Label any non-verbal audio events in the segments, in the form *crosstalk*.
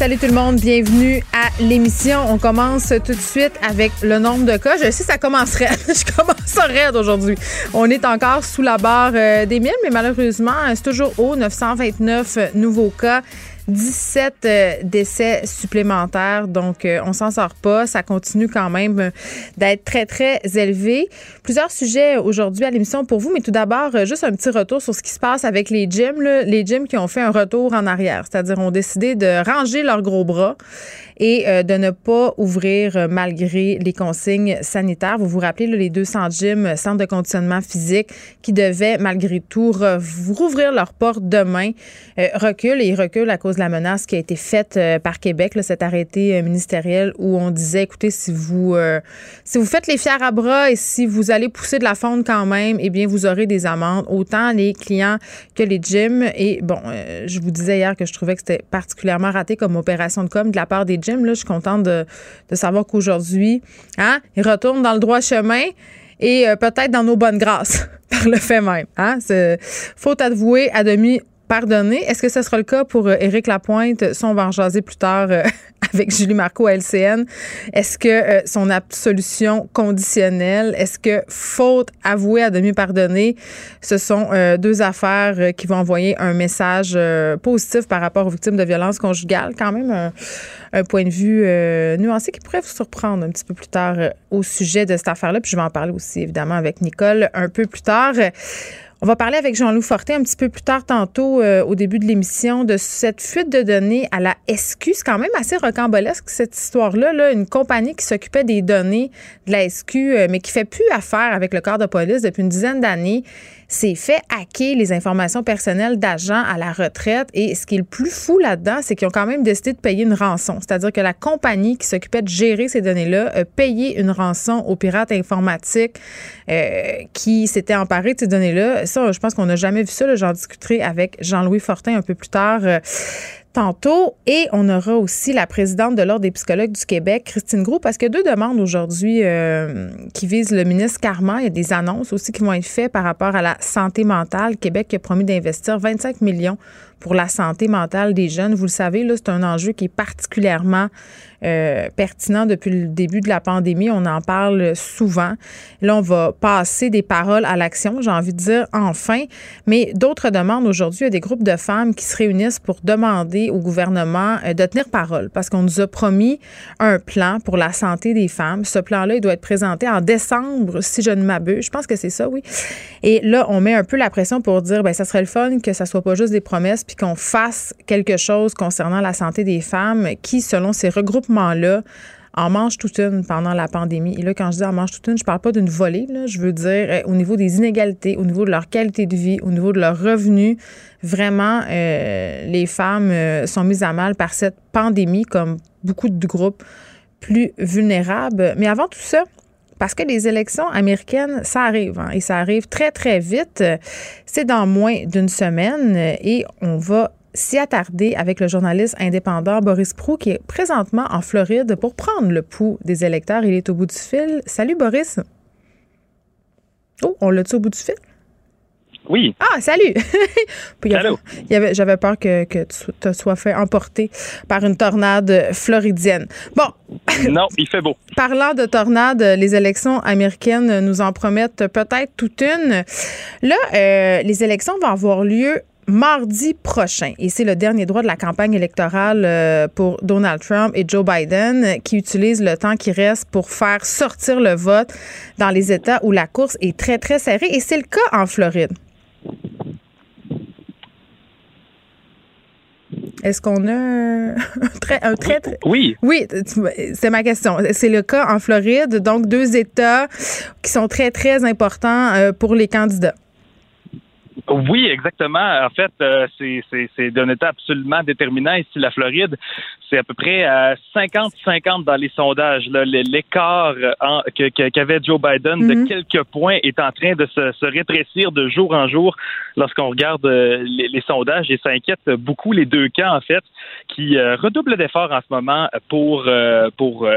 Salut tout le monde, bienvenue à l'émission. On commence tout de suite avec le nombre de cas. Je sais, ça commencerait. *laughs* Je commence raide aujourd'hui. On est encore sous la barre euh, des 1000, mais malheureusement, c'est toujours haut, 929 nouveaux cas. 17 euh, décès supplémentaires, donc euh, on s'en sort pas. Ça continue quand même euh, d'être très, très élevé. Plusieurs sujets aujourd'hui à l'émission pour vous, mais tout d'abord, juste un petit retour sur ce qui se passe avec les gyms. Les gyms qui ont fait un retour en arrière, c'est-à-dire ont décidé de ranger leurs gros bras et de ne pas ouvrir malgré les consignes sanitaires. Vous vous rappelez les 200 gyms, centres de conditionnement physique, qui devaient malgré tout rouvrir leurs portes demain, recul et reculent à cause la menace qui a été faite euh, par Québec, cet arrêté euh, ministériel où on disait, écoutez, si vous, euh, si vous faites les fiers à bras et si vous allez pousser de la fonte quand même, eh bien, vous aurez des amendes, autant les clients que les gyms. Et bon, je vous disais hier que je trouvais que c'était particulièrement raté comme opération de com de la part des gyms. Là, je suis contente de, savoir qu'aujourd'hui, hein, ils retournent dans le droit chemin et peut-être dans nos bonnes grâces *laughs* par le fait même. Hein? Faut avouer à demi pardonner. Est-ce que ce sera le cas pour euh, Éric Lapointe? Ça, on va en jaser plus tard euh, *laughs* avec Julie Marco à LCN. Est-ce que euh, son absolution conditionnelle, est-ce que faute avouée à demi pardonnée, ce sont deux affaires qui vont envoyer un message positif par rapport aux victimes de violences conjugales? Quand même un, point de vue nuancé qui pourrait vous surprendre un petit peu plus tard au sujet de cette affaire-là. Puis je vais en parler aussi évidemment avec Nicole un peu plus tard. On va parler avec Jean-Loup Fortin un petit peu plus tard tantôt euh, au début de l'émission de cette fuite de données à la SQ. C'est quand même assez rocambolesque cette histoire-là. Là. Une compagnie qui s'occupait des données de la SQ, euh, mais qui fait plus affaire avec le corps de police depuis une dizaine d'années s'est fait hacker les informations personnelles d'agents à la retraite. Et ce qui est le plus fou là-dedans, c'est qu'ils ont quand même décidé de payer une rançon. C'est-à-dire que la compagnie qui s'occupait de gérer ces données-là a payé une rançon aux pirates informatiques euh, qui s'étaient emparés de ces données-là. Ça, je pense qu'on n'a jamais vu ça. J'en discuterai avec Jean-Louis Fortin un peu plus tard. Tantôt. Et on aura aussi la présidente de l'Ordre des psychologues du Québec, Christine Gros, parce a deux demandes aujourd'hui euh, qui visent le ministre Carman. Il y a des annonces aussi qui vont être faites par rapport à la santé mentale. Québec a promis d'investir 25 millions pour la santé mentale des jeunes. Vous le savez, là, c'est un enjeu qui est particulièrement euh, pertinent depuis le début de la pandémie. On en parle souvent. Là, on va passer des paroles à l'action, j'ai envie de dire enfin. Mais d'autres demandes aujourd'hui, il y a des groupes de femmes qui se réunissent pour demander au gouvernement euh, de tenir parole parce qu'on nous a promis un plan pour la santé des femmes. Ce plan-là, il doit être présenté en décembre, si je ne m'abuse. Je pense que c'est ça, oui. Et là, on met un peu la pression pour dire, ben ça serait le fun que ça soit pas juste des promesses puis qu'on fasse quelque chose concernant la santé des femmes qui, selon ces regroupements-là, en mange toute une pendant la pandémie. Et là, quand je dis en mange toute une, je parle pas d'une volée. Je veux dire euh, au niveau des inégalités, au niveau de leur qualité de vie, au niveau de leurs revenus. Vraiment, euh, les femmes euh, sont mises à mal par cette pandémie, comme beaucoup de groupes plus vulnérables. Mais avant tout ça, parce que les élections américaines, ça arrive, hein, et ça arrive très, très vite. C'est dans moins d'une semaine et on va s'y attarder avec le journaliste indépendant Boris Prou, qui est présentement en Floride pour prendre le pouls des électeurs. Il est au bout du fil. Salut, Boris. Oh, on l'a-tu au bout du fil? Oui. Ah, salut! *laughs* J'avais peur que, tu te sois fait emporter par une tornade floridienne. Bon. *laughs* Non, il fait beau. Parlant de tornades, les élections américaines nous en promettent peut-être toute une. Là, euh, les élections vont avoir lieu mardi prochain. Et c'est le dernier droit de la campagne électorale euh, pour Donald Trump et Joe Biden qui utilisent le temps qui reste pour faire sortir le vote dans les États où la course est très, très serrée. Et c'est le cas en Floride. Est-ce qu'on a un, *laughs* très, un. Oui. Oui, c'est ma question. C'est le cas en Floride, donc deux États qui sont très, très importants euh, pour les candidats. Oui, exactement. En fait, euh, c'est- d'un état absolument déterminant. Ici, la Floride, c'est à peu près euh, 50-50 dans les sondages. L'écart euh, qu'avait Joe Biden de quelques points est en train de se, se rétrécir de jour en jour lorsqu'on regarde euh, les, les sondages. Et ça inquiète beaucoup les deux camps, en fait, qui euh, redoublent d'efforts en ce moment pour, euh, pour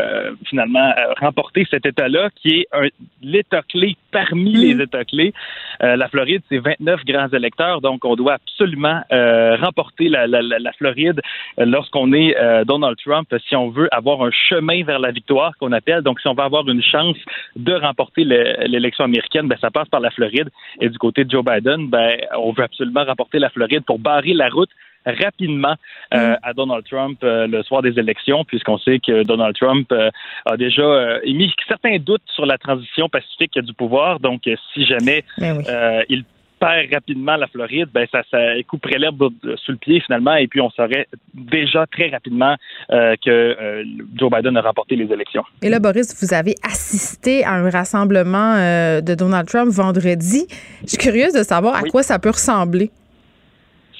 finalement remporter cet État-là, qui est un- l'État clé parmi les États clés. La Floride, c'est 29 grands électeurs, donc on doit absolument euh, remporter la, la, la, la Floride euh, lorsqu'on est euh, Donald Trump, si on veut avoir un chemin vers la victoire qu'on appelle. Donc, si on veut avoir une chance de remporter le- l'élection américaine, ben, ça passe par la Floride. Et du côté de Joe Biden, ben, on veut absolument remporter la Floride pour barrer la route rapidement euh, à Donald Trump euh, le soir des élections, puisqu'on sait que Donald Trump euh, a déjà émis certains doutes sur la transition pacifique du pouvoir. Donc, si jamais Ben oui. il perd rapidement la Floride, ben ça, ça couperait l'herbe sous le pied finalement, et puis on saurait déjà très rapidement euh, que euh, Joe Biden a remporté les élections. Et là, Boris, vous avez assisté à un rassemblement euh, de Donald Trump vendredi. Je suis curieuse de savoir à Oui. quoi ça peut ressembler.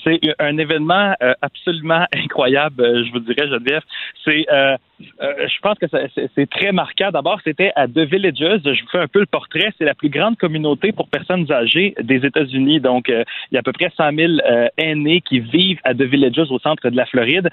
C'est un événement absolument incroyable, je vous dirais, Geneviève. C'est, euh, je pense que c'est très marquant. D'abord, c'était à The Villages. Je vous fais un peu le portrait. C'est la plus grande communauté pour personnes âgées des États-Unis. Donc, euh, il y a à peu près 100 000 euh, aînés qui vivent à The Villages au centre de la Floride.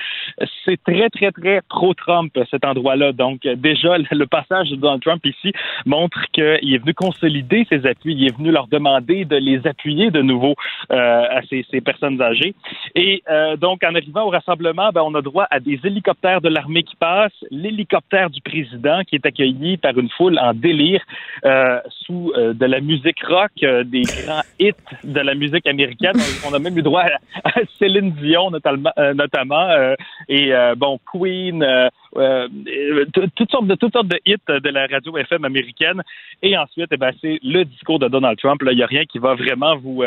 C'est très, très, très pro-Trump, cet endroit-là. Donc, déjà, le, passage de Donald Trump ici montre qu'il est venu consolider ses appuis. Il est venu leur demander de les appuyer de nouveau à ces, ces personnes âgées. Et donc, en arrivant au rassemblement, ben, on a droit à des hélicoptères de l'armée qui passent, l'hélicoptère du président qui est accueilli par une foule en délire euh, sous euh, de la musique rock, euh, des grands hits de la musique américaine. *laughs* On, a même eu droit à, à Céline Dion notamment, notamment et bon Queen, toutes sortes de toutes sortes de hits de la radio FM américaine. Et ensuite, eh ben, c'est le discours de Donald Trump. Il n'y a rien qui va vraiment vous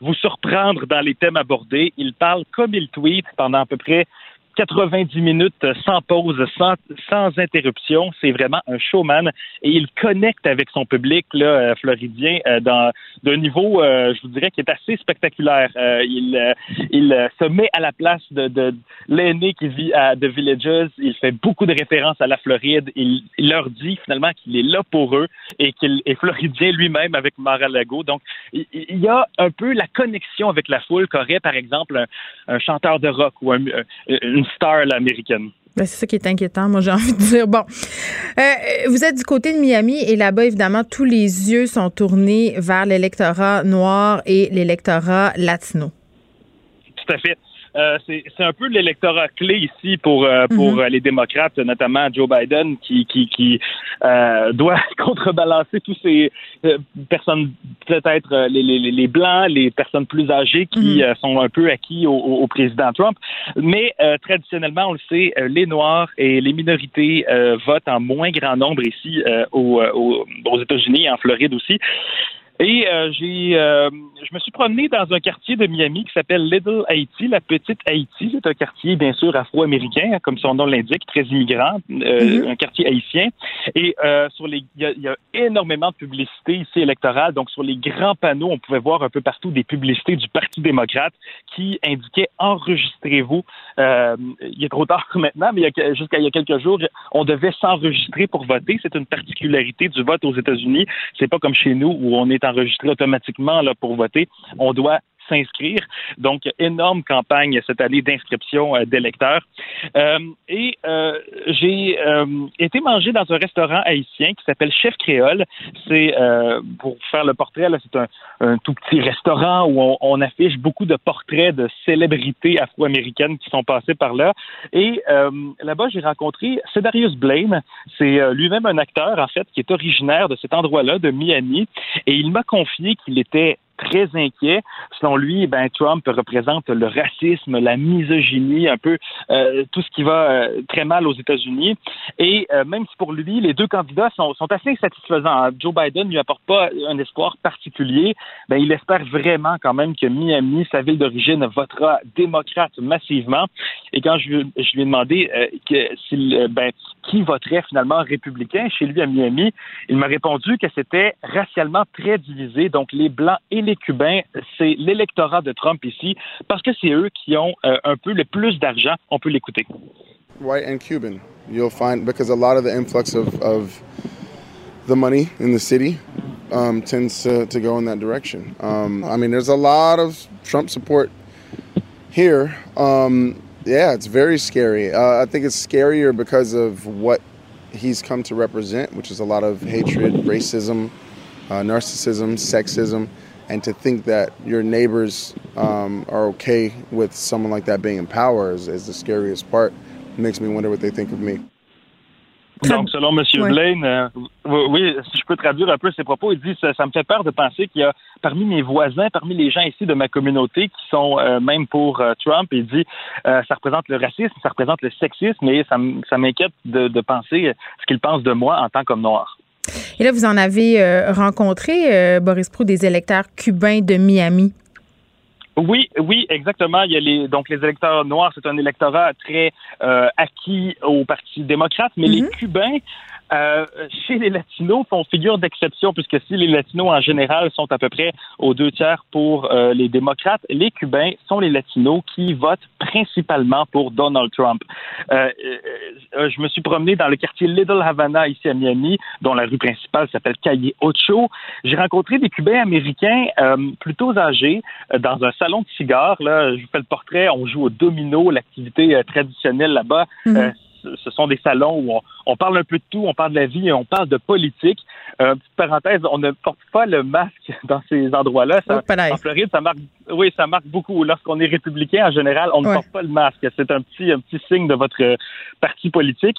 vous surprendre dans les thèmes abordés. Il parle comme il tweet pendant à peu près 90 minutes sans pause, sans, sans interruption. C'est vraiment un showman et il connecte avec son public là, euh, floridien euh, d'un niveau, euh, je vous dirais, qui est assez spectaculaire. Il il se met à la place de, de l'aîné qui vit à The Villages. Il fait beaucoup de références à la Floride. Il, leur dit finalement qu'il est là pour eux et qu'il est floridien lui-même avec Mar-a-Lago. Donc, il, il y a un peu la connexion avec la foule qu'aurait, par exemple, un, un chanteur de rock ou un- une star là, américaine. Ben, c'est ça qui est inquiétant, moi, j'ai envie de dire. Bon, Euh, vous êtes du côté de Miami et là-bas, évidemment, tous les yeux sont tournés vers l'électorat noir et l'électorat latino. Tout à fait. Euh, c'est un peu l'électorat clé ici pour euh, pour Mhm. euh, les démocrates, notamment Joe Biden, qui qui, qui euh, *laughs* doit contrebalancer tous ces personnes, peut-être les, les, les blancs, les personnes plus âgées qui Mhm. sont un peu acquis au, président Trump. Mais traditionnellement, on le sait, les Noirs et les minorités votent en moins grand nombre ici aux, aux, aux États-Unis et en Floride aussi. Et euh, j'ai, euh, je me suis promené dans un quartier de Miami qui s'appelle Little Haiti, la petite Haïti. C'est un quartier bien sûr afro-américain, comme son nom l'indique, très immigrant, euh, Mhm. un quartier haïtien. Et euh, sur les, il y, a- il y a énormément de publicité ici électorale. Donc sur les grands panneaux, on pouvait voir un peu partout des publicités du Parti démocrate qui indiquaient enregistrez-vous. Euh, il est trop tard *laughs* maintenant, mais jusqu'à il y a quelques jours, on devait s'enregistrer pour voter. C'est une particularité du vote aux États-Unis. C'est pas comme chez nous où on est enregistré automatiquement là pour voter. On doit s'inscrire. Donc, énorme campagne cette année d'inscription euh, d'électeurs. Euh, et euh, j'ai euh, été manger dans un restaurant haïtien qui s'appelle Chef Créole. C'est, pour faire le portrait, c'est un, tout petit restaurant où on, on affiche beaucoup de portraits de célébrités afro-américaines qui sont passées par là. Et là-bas, j'ai rencontré Cedarius Blaine. C'est lui-même un acteur, en fait, qui est originaire de cet endroit-là, de Miami. Et il m'a confié qu'il était très inquiet. Selon lui, ben, Trump représente le racisme, la misogynie, un peu euh, tout ce qui va euh, très mal aux États-Unis. Et euh, même si pour lui, les deux candidats sont, assez satisfaisants. Joe Biden ne lui apporte pas un espoir particulier. Ben, il espère vraiment quand même que Miami, sa ville d'origine, votera démocrate massivement. Et quand je, lui ai demandé ben, qui voterait finalement républicain chez lui à Miami, il m'a répondu que c'était racialement très divisé. Donc, les Blancs et les Cubains, c'est l'électorat de Trump ici, parce que c'est eux qui ont euh, un peu le plus d'argent. On peut l'écouter. White and Cuban, you'll find because a lot of the influx of, the money in the city um, tends to, to go in that direction. Um, I mean, there's a lot of Trump support here. Um, yeah, it's very scary. Uh, I think it's scarier because of what he's come to represent, which is a lot of hatred, racism, uh, narcissism, sexism, and to think that your neighbors um, are okay with someone like that being in power is, is the scariest part. It makes me wonder what they think of me. Donc, selon M. Ouais. Blaine, euh, oui, si je peux traduire un peu ses propos, il dit ça, ça me fait peur de penser qu'il y a parmi mes voisins, parmi les gens ici de ma communauté qui sont euh, même pour euh, Trump. Il dit euh, ça représente le racisme, ça représente le sexisme, et ça, ça m'inquiète de, de penser ce qu'il pense de moi en tant qu'homme noir. Et là, vous en avez euh, rencontré, euh, Boris Proux, des électeurs cubains de Miami. Oui, oui, exactement. Il y a les donc les électeurs noirs, c'est un électorat très euh, acquis au Parti démocrate, mais mm -hmm. les Cubains euh, chez les Latinos font figure d'exception, puisque si les Latinos en général sont à peu près aux deux tiers pour euh, les démocrates, les Cubains sont les Latinos qui votent principalement pour Donald Trump. Euh, je me suis promené dans le quartier Little Havana ici à Miami, dont la rue principale s'appelle Calle Ocho. J'ai rencontré des Cubains américains plutôt âgés dans un salon de cigares. Là, je vous fais le portrait. On joue au domino, l'activité traditionnelle là-bas. Mm -hmm ce sont des salons où on, on, parle un peu de tout, on parle de la vie et on parle de politique. Euh, petite parenthèse, on ne porte pas le masque *laughs* dans ces endroits-là. Ça, en Floride, ça marque, oui, ça marque beaucoup. Lorsqu'on est républicain, en général, on ne ouais. porte pas le masque. C'est un petit, un petit signe de votre parti politique.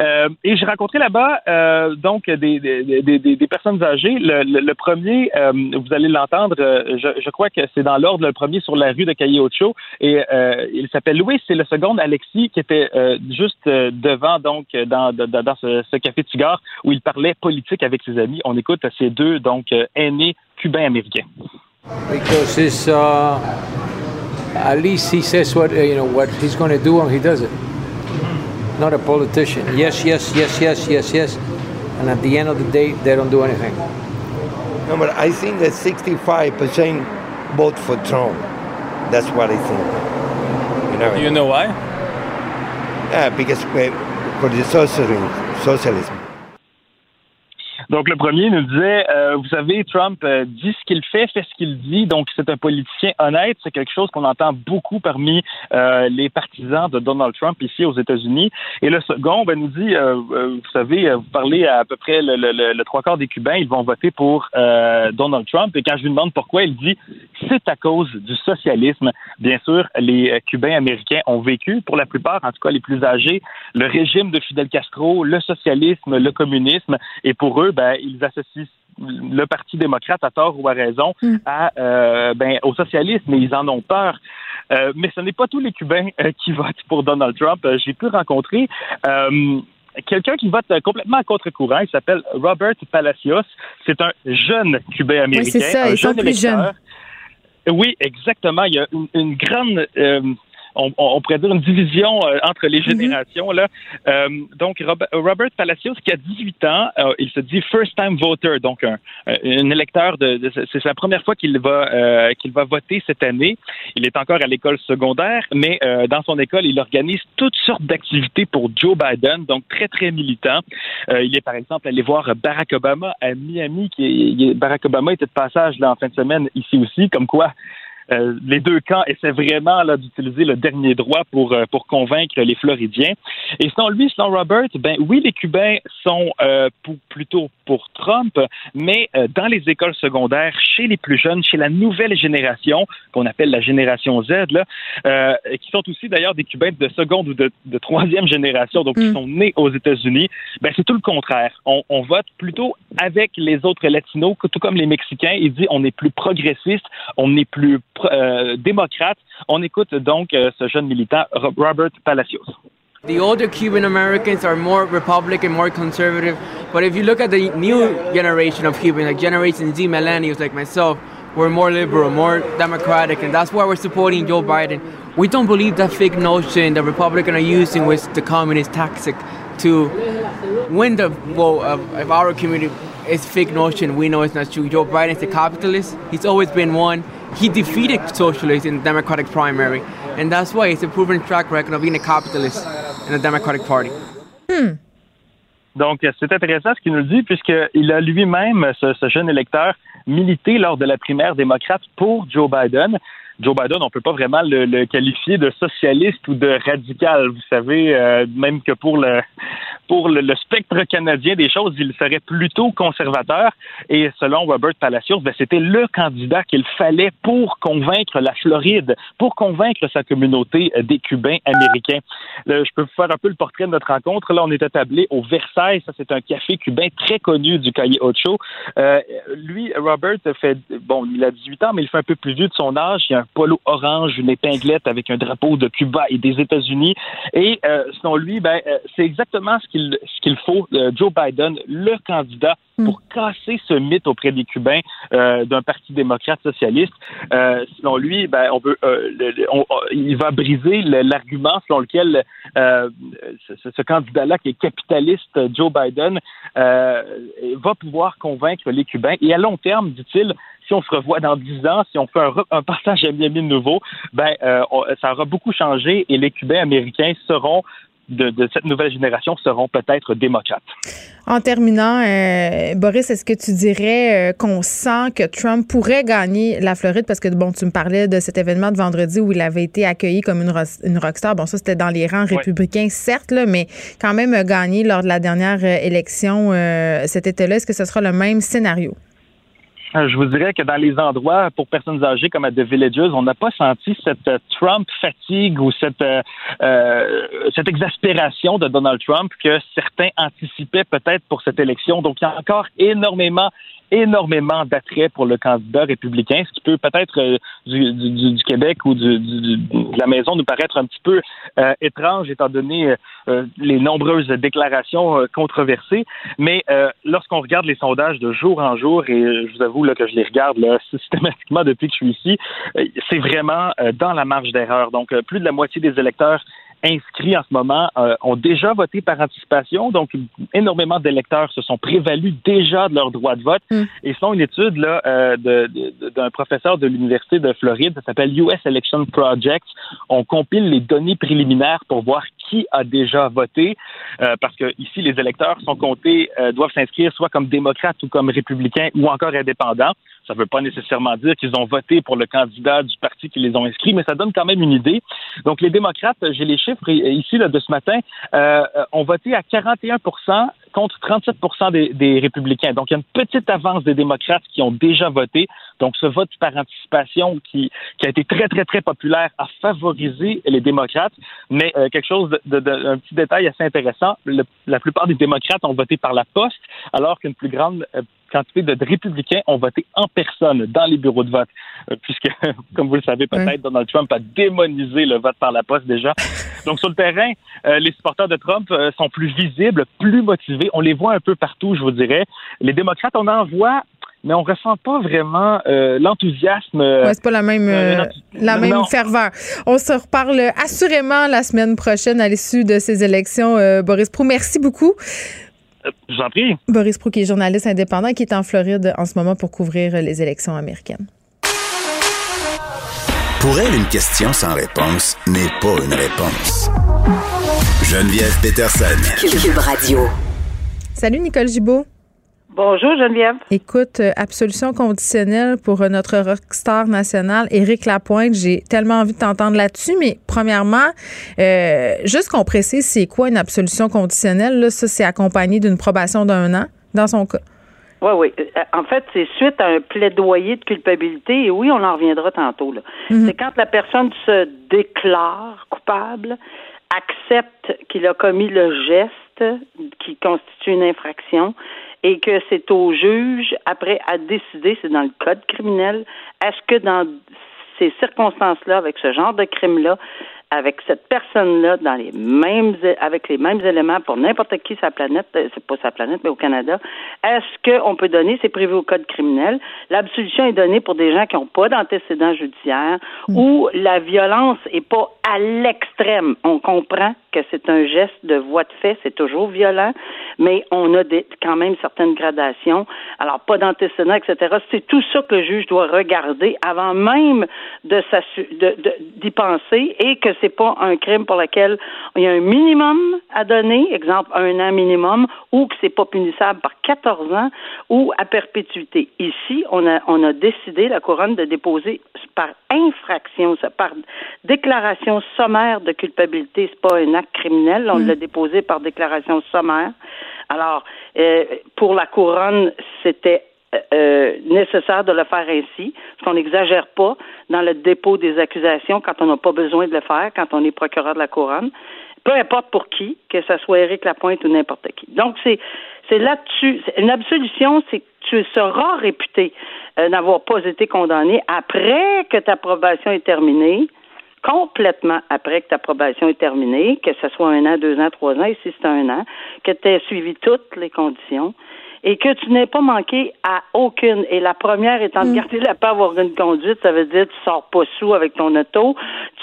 Euh, et j'ai rencontré là-bas euh, donc des, des, des, des, personnes âgées. Le, le, le premier, euh, vous allez l'entendre, je, je, crois que c'est dans l'ordre le premier sur la rue de Calle Ocho. Et euh, il s'appelle Louis. C'est le second, Alexis, qui était juste devant donc dans, dans, dans ce, ce, café de cigare où il parlait politique avec ses amis. On écoute ces deux donc aînés cubains américains. Because it's uh, at least he says what you know what he's going to do and he does it. Not a politician. Yes, yes, yes, yes, yes, yes, and at the end of the day, they don't do anything. No, but I think that 65% vote for Trump. That's what I think. You know. Do you know why? Yeah, because for the socialism. socialism. Donc, le premier nous disait, euh, vous savez, Trump euh, dit ce qu'il fait, fait ce qu'il dit. Donc, c'est un politicien honnête. C'est quelque chose qu'on entend beaucoup parmi euh, les partisans de Donald Trump ici aux États-Unis. Et le second ben, nous dit, euh, euh, vous savez, vous parlez à, à peu près le, le, le, trois quarts des Cubains, ils vont voter pour Donald Trump. Et quand je lui demande pourquoi, il dit, c'est à cause du socialisme. Bien sûr, les Cubains américains ont vécu, pour la plupart, en tout cas les plus âgés, le régime de Fidel Castro, le socialisme, le communisme. Et pour eux, ben, ils associent le Parti démocrate, à tort ou à raison, mm. à, euh, ben, au socialisme, et ils en ont peur. Euh, mais ce n'est pas tous les Cubains euh, qui votent pour Donald Trump. J'ai pu rencontrer euh, quelqu'un qui vote complètement à contre-courant. Il s'appelle Robert Palacios. C'est un jeune Cubain américain. Oui, c'est ça, un jeune plus jeunes. Oui, exactement. Il y a une, une grande on, on, pourrait dire une division euh, entre les générations. là. Euh, donc, Robert, Robert, Palacios, qui a 18 ans, euh, il se dit first-time voter, donc un, un électeur de, de c'est la première fois qu'il va euh, qu'il va voter cette année. Il est encore à l'école secondaire, mais euh, dans son école, il organise toutes sortes d'activités pour Joe Biden, donc très très militant. Euh, il est par exemple allé voir Barack Obama à Miami, qui Barack Obama était de passage là en fin de semaine ici aussi, comme quoi euh, les deux camps essaient vraiment là d'utiliser le dernier droit pour euh, pour convaincre les Floridiens. Et selon lui, selon Robert, ben oui, les Cubains sont euh, pour, plutôt pour Trump, mais dans les écoles secondaires, chez les plus jeunes, chez la nouvelle génération qu'on appelle la génération Z, là, qui sont aussi d'ailleurs des Cubains de seconde ou de, de troisième génération, donc qui sont nés aux États-Unis, ben c'est tout le contraire. On, on vote plutôt avec les autres latinos, tout comme les Mexicains. Il dit on est plus progressiste, on est plus euh, Euh, démocrate. On écoute donc euh, ce jeune militant, Robert Palacios. The older Cuban Americans are more Republican, more conservative. But if you look at the new generation of Cubans, like Generation Z millennials like myself, we're more liberal, more democratic, and that's why we're supporting Joe Biden. We don't believe that fake notion the Republicans are using with the communist tactic to win the vote of, of our community. It's fake notion. We know it's not true. Joe Biden's a capitalist. He's always been one. He defeated socialists in the Democratic primary, and that's why it's a proven track record of being a capitalist in the Democratic Party. Hmm. Donc, c'est intéressant ce qu'il nous dit, puisqu'il a lui-même, ce, ce, jeune électeur, milité lors de la primaire démocrate pour Joe Biden. Joe Biden, on peut pas vraiment le, le, qualifier de socialiste ou de radical. Vous savez, euh, même que pour le pour le, spectre canadien des choses, il serait plutôt conservateur. Et selon Robert Palacios, ben, c'était le candidat qu'il fallait pour convaincre la Floride, pour convaincre sa communauté euh, des Cubains américains. je peux vous faire un peu le portrait de notre rencontre. Là, on est attablé au Versailles. Ça, c'est un café cubain très connu du Cahier Ocho. Euh, lui, Robert, fait bon, il a 18 ans, mais il fait un peu plus vieux de son âge. Il a un polo orange, une épinglette avec un drapeau de Cuba et des États-Unis. Et euh, selon lui, ben, euh, c'est exactement ce qu'il ce qu'il faut. Euh, Joe Biden, le candidat hmm. pour casser ce mythe auprès des Cubains euh, d'un parti démocrate socialiste. Euh, selon lui, ben, on veut, euh, on, il va briser l'argument selon lequel ce, ce candidat-là, qui est capitaliste, Joe Biden, va pouvoir convaincre les Cubains. Et à long terme, dit-il, si on se revoit dans dix ans, si on fait un, un passage à Miami nouveau, ben ça aura beaucoup changé et les Cubains américains seront de, de, cette nouvelle génération seront peut-être démocrates. En terminant, euh, Boris, est-ce que tu dirais euh, qu'on sent que Trump pourrait gagner la Floride? Parce que, bon, tu me parlais de cet événement de vendredi où il avait été accueilli comme une, une rockstar. Bon, ça, c'était dans les rangs républicains, certes, là, mais quand même gagné lors de la dernière euh, élection cet été-là. Est-ce que ce sera le même scénario? Euh, je vous dirais que dans les endroits pour personnes âgées comme à The Villages, on n'a pas senti cette euh, Trump fatigue ou cette euh, cette exaspération de Donald Trump que certains anticipaient peut-être pour cette élection. Donc il y a encore énormément énormément d'attrait pour le candidat républicain, ce qui peut peut-être euh, du, Québec ou du, de la maison nous paraître un petit peu euh, étrange étant donné euh, les nombreuses déclarations controversées. Mais lorsqu'on regarde les sondages de jour en jour, et je vous avoue là, que je les regarde là, *laughs* systématiquement depuis que je suis ici, c'est vraiment dans la marge d'erreur. Donc, plus de la moitié des électeurs inscrits en ce moment euh, ont déjà voté par anticipation. Donc, énormément d'électeurs se sont prévalus déjà de leur droit de vote. Mm. Et selon une étude là, euh, d'un professeur de l'Université de Floride, ça s'appelle US Election Project, on compile les données préliminaires pour voir qui a déjà voté, euh, parce que ici, les électeurs sont comptés, doivent s'inscrire soit comme démocrates ou comme républicains ou encore indépendants. Ça ne veut pas nécessairement dire qu'ils ont voté pour le candidat du parti qui les ont inscrits, mais ça donne quand même une idée. Donc, les démocrates, j'ai les chiffres ici là, de ce matin, euh, ont voté à 41 contre 37 des, des, républicains. Donc, il y a une petite avance des démocrates qui ont déjà voté. Donc, ce vote par anticipation qui, a été très, très, très populaire a favorisé les démocrates. Mais euh, quelque chose, un petit détail assez intéressant, la plupart des démocrates ont voté par la poste, alors qu'une plus grande euh, quantité de républicains ont voté en personne dans les bureaux de vote, euh, puisque, *laughs* comme vous le savez peut-être, Donald Trump a démonisé le vote par la poste déjà. *laughs* Donc, sur le terrain, euh, les supporters de Trump euh, sont plus visibles, plus motivés. On les voit un peu partout, je vous dirais. Les démocrates, on en voit mais on ressent pas vraiment l'enthousiasme. Ouais, c'est pas la même la même ferveur. On se reparle assurément la semaine prochaine à l'issue de ces élections. Boris Prou, merci beaucoup. Je vous en prie. Boris Prou, qui est journaliste indépendant, qui est en Floride en ce moment pour couvrir les élections américaines. Pour elle, une question sans réponse n'est pas une réponse. Geneviève Peterson. Cube Radio. Salut, Nicole Gibault. Bonjour Geneviève. Écoute, euh, absolution conditionnelle pour euh, notre rockstar national, Éric Lapointe. J'ai tellement envie de t'entendre là-dessus, mais premièrement, euh, juste qu'on précise, c'est quoi une absolution conditionnelle? Là, ça, c'est accompagné d'une probation d'un an, dans son cas. Oui, oui. En fait, c'est suite à un plaidoyer de culpabilité, et oui, on en reviendra tantôt. là. C'est quand la personne se déclare coupable, accepte qu'il a commis le geste qui constitue une infraction, et que c'est au juge, après, à décider, c'est dans le code criminel, est-ce que dans ces circonstances-là, avec ce genre de crime-là, avec cette personne-là, dans les mêmes, avec les mêmes éléments pour n'importe qui sa planète, euh, c'est pas sa planète, mais au Canada, est-ce qu'on peut donner, c'est prévu au code criminel, l'absolution est donnée pour des gens qui n'ont pas d'antécédents judiciaires, où la violence est pas à l'extrême. On comprend que c'est un geste de voie de fait, c'est toujours violent, mais on a des, quand même certaines gradations. Alors, pas d'antécédents, etc. C'est tout ça que le juge doit regarder avant même de s'assu- de- de- d'y penser et que c'est pas un crime pour lequel il y a un minimum à donner, exemple un an minimum, ou que c'est pas punissable par 14 ans ou à perpétuité. Ici, on a, on a décidé, la couronne, de déposer par infraction, par déclaration sommaire de culpabilité. C'est pas un acte criminel, on l'a déposé par déclaration sommaire. Alors, euh, pour la couronne, c'était euh, nécessaire de le faire ainsi, parce qu'on n'exagère pas dans le dépôt des accusations quand on n'a pas besoin de le faire, quand on est procureur de la couronne, peu importe pour qui, que ce soit Éric Lapointe ou n'importe qui. Donc, c'est c'est là-dessus. Une absolution, c'est que tu seras réputé euh, n'avoir pas été condamné après que ta probation est terminée, complètement après que ta probation est terminée, que ce soit un an, deux ans, trois ans, ici c'est un an, que tu aies suivi toutes les conditions et que tu n'aies pas manqué à aucune. Et la première étant de garder la paix avoir une conduite, ça veut dire tu sors pas sous avec ton auto,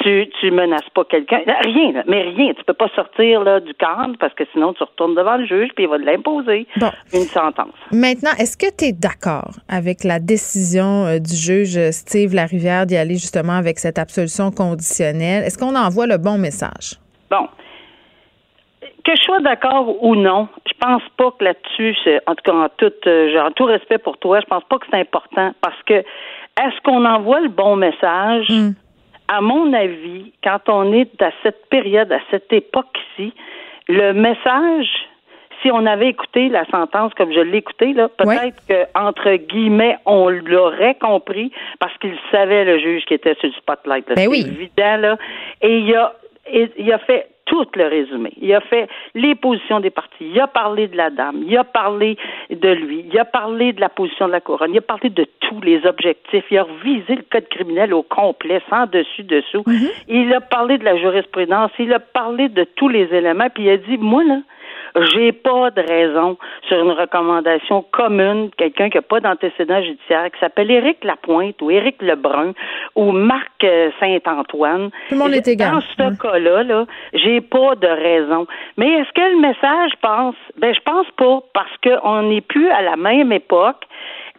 tu tu menaces pas quelqu'un, rien, mais rien. Tu peux pas sortir là du cadre parce que sinon tu retournes devant le juge puis il va te l'imposer une sentence. Maintenant, est-ce que tu es d'accord avec la décision euh, du juge euh, Steve Larivière d'y aller justement avec cette absolution conditionnelle? Est-ce qu'on envoie le bon message? Bon. Que je sois d'accord ou non, je pense pas que là-dessus, en tout cas, en tout, euh, genre, tout respect pour toi, je pense pas que c'est important parce que est-ce qu'on envoie le bon message? À mon avis, quand on est à cette période, à cette époque-ci, le message, si on avait écouté la sentence comme je l'ai écouté, là, peut-être que entre guillemets, on l'aurait compris parce qu'il savait le juge qui était sur le spotlight. Ben C'est oui. évident, là. Et il a, et- il a fait tout le résumé. Il a fait les positions des partis. Il a parlé de la dame. Il a parlé de lui. Il a parlé de la position de la couronne. Il a parlé de tous les objectifs. Il a revisé le code criminel au complet, sans dessus-dessous. Il a parlé de la jurisprudence. Il a parlé de tous les éléments. Puis il a dit, moi, là, j'ai pas de raison sur une recommandation commune, quelqu'un qui n'a pas d'antécédent judiciaire, qui s'appelle Éric Lapointe ou Éric Lebrun ou Marc euh, Saint-Antoine. Tout le monde est égal. Dans ce cas-là, là, j'ai pas de raison. Mais est-ce que le message pense? Ben, je pense pas, parce qu'on n'est plus à la même époque.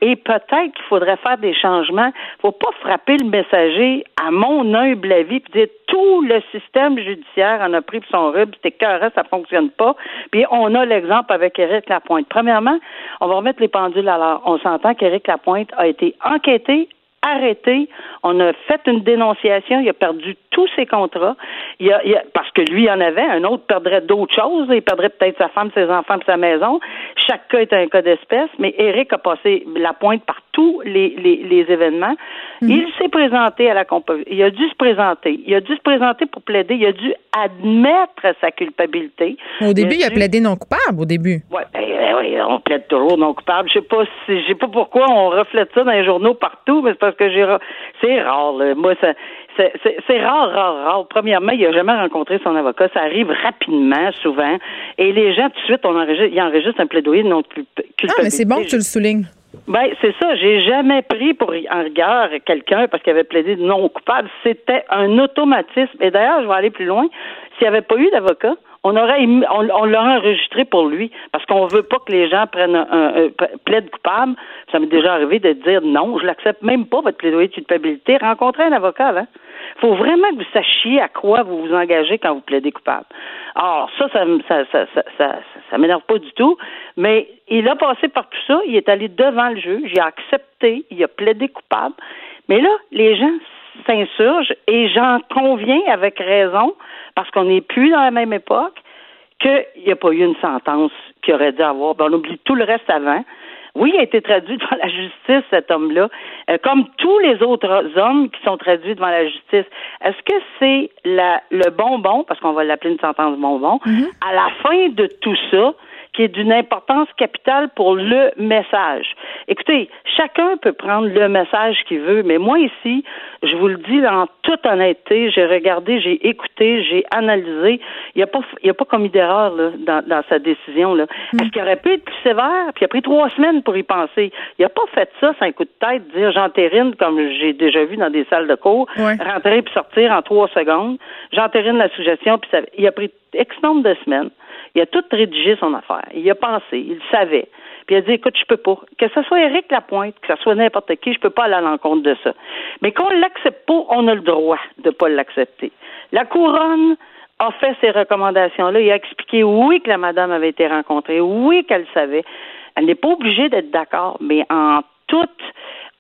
Et peut-être qu'il faudrait faire des changements. faut pas frapper le messager à mon humble avis puis dire tout le système judiciaire en a pris pour son rub, c'était carré, ça fonctionne pas. Puis on a l'exemple avec Éric Lapointe. Premièrement, on va remettre les pendules à l'heure. On s'entend qu'Éric Lapointe a été enquêté, arrêté. On a fait une dénonciation. Il a perdu tous ses contrats. Il a, il a- parce que lui il en avait. Un autre perdrait d'autres choses. Il perdrait peut-être sa femme, ses enfants, sa maison. Chaque cas est un cas d'espèce. Mais Eric a passé la pointe par tous les, les, les événements. Il s'est présenté à la compa- Il a dû se présenter. Il a dû se présenter pour plaider. Il a dû admettre sa culpabilité. Au début, il a dû- plaidé non coupable, au début. Ben, ben, oui, on plaide toujours non coupable. Je sais pas si, je sais pas pourquoi on reflète ça dans les journaux partout, mais c'est parce que j'ai, c'est rare. là. Moi, ça, c'est, rare, rare, rare. Premièrement, il a jamais rencontré son avocat. Ça arrive rapidement, souvent, et les gens tout de suite, on enregistre, ils enregistrent un plaidoyer de non culpabilité. Ah, mais c'est bon que tu le soulignes. Ben, c'est ça. J'ai jamais pris pour en regard quelqu'un parce qu'il avait plaidé non coupable. C'était un automatisme. Et d'ailleurs, je vais aller plus loin. S'il n'y avait pas eu d'avocat, on l'aurait enregistré pour lui parce qu'on veut pas que les gens prennent un, coupable. Ça m'est déjà arrivé de dire non, je l'accepte même pas votre plaidoyer de culpabilité. Rencontrez un avocat, là. faut vraiment que vous sachiez à quoi vous vous engagez quand vous plaidez coupable. Alors, ça, ça, ça, ça, ça, ça, ça m'énerve pas du tout, mais il a passé par tout ça, il est allé devant le juge, il a accepté, il a plaidé coupable, mais là, les gens s'insurgent et j'en conviens avec raison, parce qu'on n'est plus dans la même époque, qu'il n'y a pas eu une sentence qui aurait dû avoir. Ben, on oublie tout le reste avant. Oui, il a été traduit devant la justice, cet homme-là, euh, comme tous les autres hommes qui sont traduits devant la justice. Est-ce que c'est le bonbon, parce qu'on va l'appeler une sentence bonbon, à la fin de tout ça, qui est d'une importance capitale pour le message. Écoutez, chacun peut prendre le message qu'il veut, mais moi ici, je vous le dis en toute honnêteté, j'ai regardé, j'ai écouté, j'ai analysé. Il n'y a pas, il a pas commis d'erreur dans, dans sa décision. Là. Est-ce qu'il aurait pu être plus sévère? Puis il a pris trois semaines pour y penser? Il n'a pas fait ça, c'est un coup de tête, dire j'entérine comme j'ai déjà vu dans des salles de cours, rentrer puis sortir en trois secondes. J'entérine la suggestion, puis ça, il a pris X nombre de semaines. Il a tout rédigé son affaire. Il a pensé, il savait. Puis il a dit, écoute, je peux pas. Que ce soit Éric Lapointe, que ce soit n'importe qui, je peux pas aller à l'encontre de ça. Mais qu'on l'accepte pas, on a le droit de pas l'accepter. La couronne a fait ces recommandations-là. Il a expliqué, oui, que la madame avait été rencontrée, oui, qu'elle savait. Elle n'est pas obligée d'être d'accord, mais en toute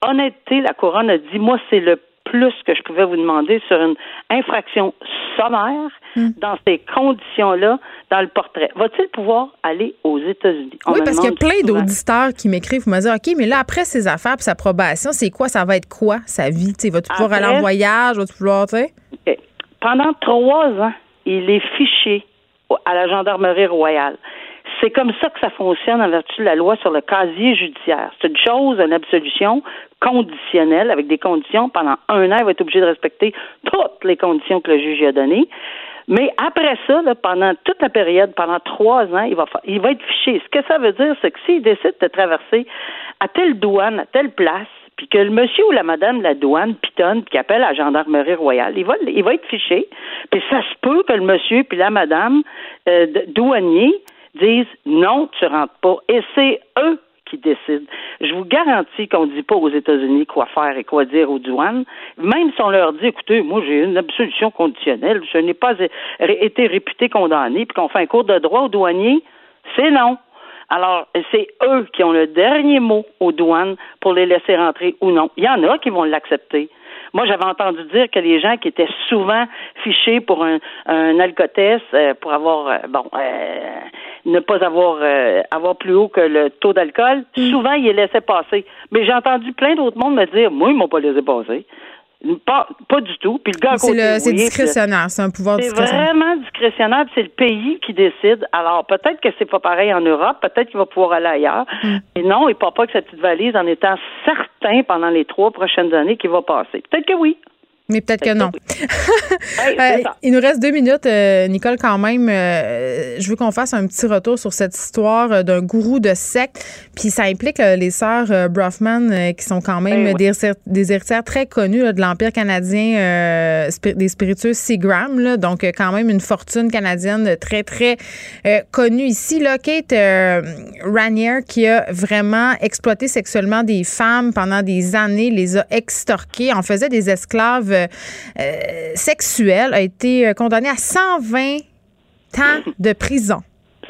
honnêteté, la couronne a dit, moi, c'est le plus que je pouvais vous demander sur une infraction sommaire dans ces conditions-là dans le portrait. Va-t-il pouvoir aller aux États-Unis? Oui, parce qu'il y a plein d'auditeurs qui m'écrivent pour me dire OK, mais là, après ses affaires puis sa probation, c'est quoi? Ça va être quoi, sa vie? Vas-tu pouvoir aller en Après- voyage? Vas-tu pouvoir, tu sais? Pendant trois ans, il est fiché à la gendarmerie royale. C'est comme ça que ça fonctionne en vertu de la loi sur le casier judiciaire. C'est une chose, une absolution conditionnelle, avec des conditions. Pendant un an, il va être obligé de respecter toutes les conditions que le juge a données. Mais après ça, là, pendant toute la période, pendant trois ans, il va, il va être fiché. Ce que ça veut dire, c'est que s'il décide de traverser à telle douane, à telle place, puis que le monsieur ou la madame de la douane pitonne, puis appelle la gendarmerie royale, il va, il va être fiché. Puis ça se peut que le monsieur puis la madame euh, douanier disent non, tu rentres pas. Et c'est eux qui décident. Je vous garantis qu'on ne dit pas aux États-Unis quoi faire et quoi dire aux douanes. Même si on leur dit, écoutez, moi j'ai une absolution conditionnelle, je n'ai pas été réputé condamné, puis qu'on fait un cours de droit aux douaniers, c'est non. Alors, c'est eux qui ont le dernier mot aux douanes pour les laisser rentrer ou non. Il y en a qui vont l'accepter. Moi, j'avais entendu dire que les gens qui étaient souvent fichés pour un, un alcotest, euh, pour avoir, euh, bon, euh, ne pas avoir, euh, avoir plus haut que le taux d'alcool, souvent, ils les laissaient passer. Mais j'ai entendu plein d'autres mondes me dire, moi, ils m'ont pas laissé passer. Pas, pas du tout. Puis le gars C'est c'est discrétionnaire. C'est un pouvoir c'est discrétionnaire. vraiment discrétionnaire, c'est le pays qui décide. Alors, peut-être que c'est pas pareil en Europe, peut-être qu'il va pouvoir aller ailleurs. Mm. Mais non, il part pas avec sa petite valise en étant certain pendant les trois prochaines années qu'il va passer. Peut-être que oui. Mais peut-être que non. *laughs* Euh, il nous reste deux minutes, euh, Nicole, quand même. Euh, je veux qu'on fasse un petit retour sur cette histoire d'un gourou de secte. Puis ça implique les sœurs euh, qui sont quand même oui. des, héritières très connues de l'Empire canadien euh, des spiritueux Seagram. Là, donc, quand même une fortune canadienne très, très euh, connue ici. Là, Kate euh, Raniere, qui a vraiment exploité sexuellement des femmes pendant des années, les a extorquées, en faisait des esclaves euh, euh, sexuels, a été euh, condamnée à 120 ans de prison.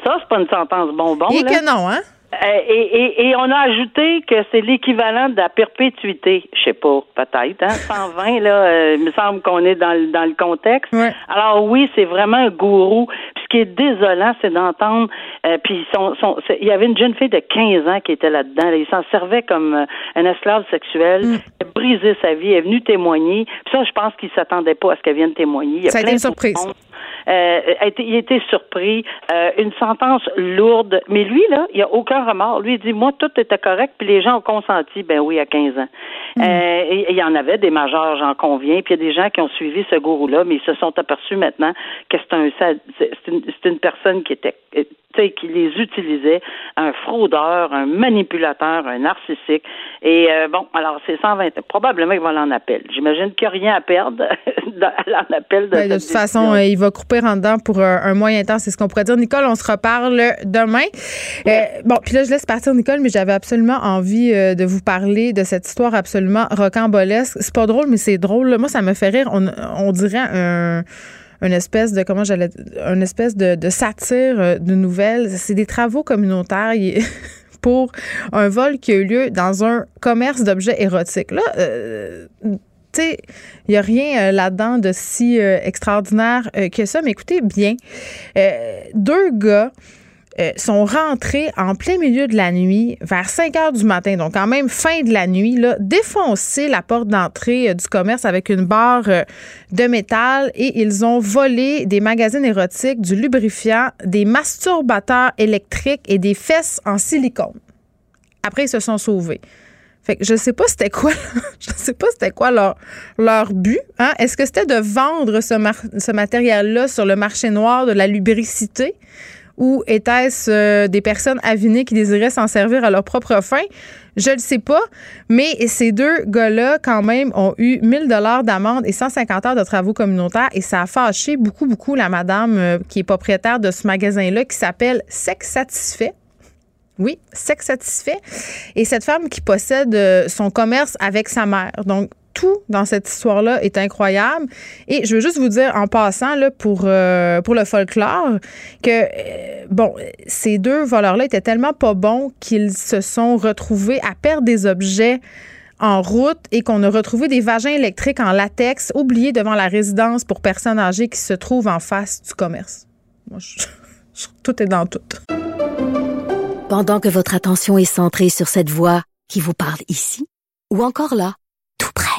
Ça, c'est pas une sentence bonbon. Et là. que non, hein? Euh, et, et, et on a ajouté que c'est l'équivalent de la perpétuité. Je sais pas, peut-être, hein? 120, là, euh, il me semble qu'on est dans, le- dans le contexte. Alors oui, c'est vraiment un gourou. Ce qui est désolant, c'est d'entendre. euh, puis son, son, il y avait une jeune fille de 15 ans qui était là-dedans. là. Il s'en servait comme euh, un esclave sexuel. Mm. Il a brisé sa vie. Elle est venue témoigner. Puis ça, je pense qu'il s'attendait pas à ce qu'elle vienne témoigner. Il y a Ça a été une surprise. Euh, a été- il était surpris. Euh, une sentence lourde. Mais lui, là, il a aucun remords. Lui, il dit, moi, tout était correct, puis les gens ont consenti. Ben oui, à 15 ans. Euh, et- et il y en avait des majeurs, j'en conviens. Puis il y a des gens qui ont suivi ce gourou-là, mais ils se sont aperçus maintenant que c'est un c'est une, c'est une personne qui était qui les utilisait, un fraudeur, un manipulateur, un narcissique. Et euh, bon, alors c'est 120. Probablement qu'ils vont l'en appel. J'imagine qu'il n'y a rien à perdre *laughs* elle en appelle de Ben, de toute façon, euh, il va couper en dedans pour euh, un moyen temps, c'est ce qu'on pourrait dire. Nicole, on se reparle demain. Euh, bon, puis là, je laisse partir Nicole, mais j'avais absolument envie de vous parler de cette histoire absolument rocambolesque. C'est pas drôle, mais c'est drôle. Moi, ça me fait rire. On, on dirait un une espèce de comment j'allais une espèce de, de satire euh, de nouvelles. C'est des travaux communautaires. *laughs* Pour un vol qui a eu lieu dans un commerce d'objets érotiques. Là, euh, tu sais, il n'y a rien euh, là-dedans de si extraordinaire que ça, mais écoutez bien. Deux gars euh, sont rentrés en plein milieu de la nuit, vers 5 heures du matin, donc quand même fin de la nuit, là, défoncer la porte d'entrée euh, du commerce avec une barre euh, de métal et ils ont volé des magazines érotiques, du lubrifiant, des masturbateurs électriques et des fesses en silicone. Après, ils se sont sauvés. Je sais pas c'était quoi, *laughs* je sais pas c'était quoi leur, leur but. Hein? Est-ce que c'était de vendre ce, ce matériel-là sur le marché noir de la lubricité? Ou était-ce euh, des personnes avinées qui désiraient s'en servir à leur propre fin? Je ne sais pas, mais ces deux gars-là, quand même, ont eu 1000 dollars d'amende et 150 heures de travaux communautaires et ça a fâché beaucoup, beaucoup la madame euh, qui est propriétaire de ce magasin-là qui s'appelle Sex Satisfait. Oui, sexe satisfait. Et cette femme qui possède euh, son commerce avec sa mère. Donc, tout dans cette histoire-là est incroyable. Et je veux juste vous dire en passant, là, pour, euh, pour le folklore, que, euh, bon, ces deux voleurs-là étaient tellement pas bons qu'ils se sont retrouvés à perdre des objets en route et qu'on a retrouvé des vagins électriques en latex oubliés devant la résidence pour personnes âgées qui se trouve en face du commerce. Moi, *laughs* je- tout est dans tout. Pendant que votre attention est centrée sur cette voix qui vous parle ici, ou encore là,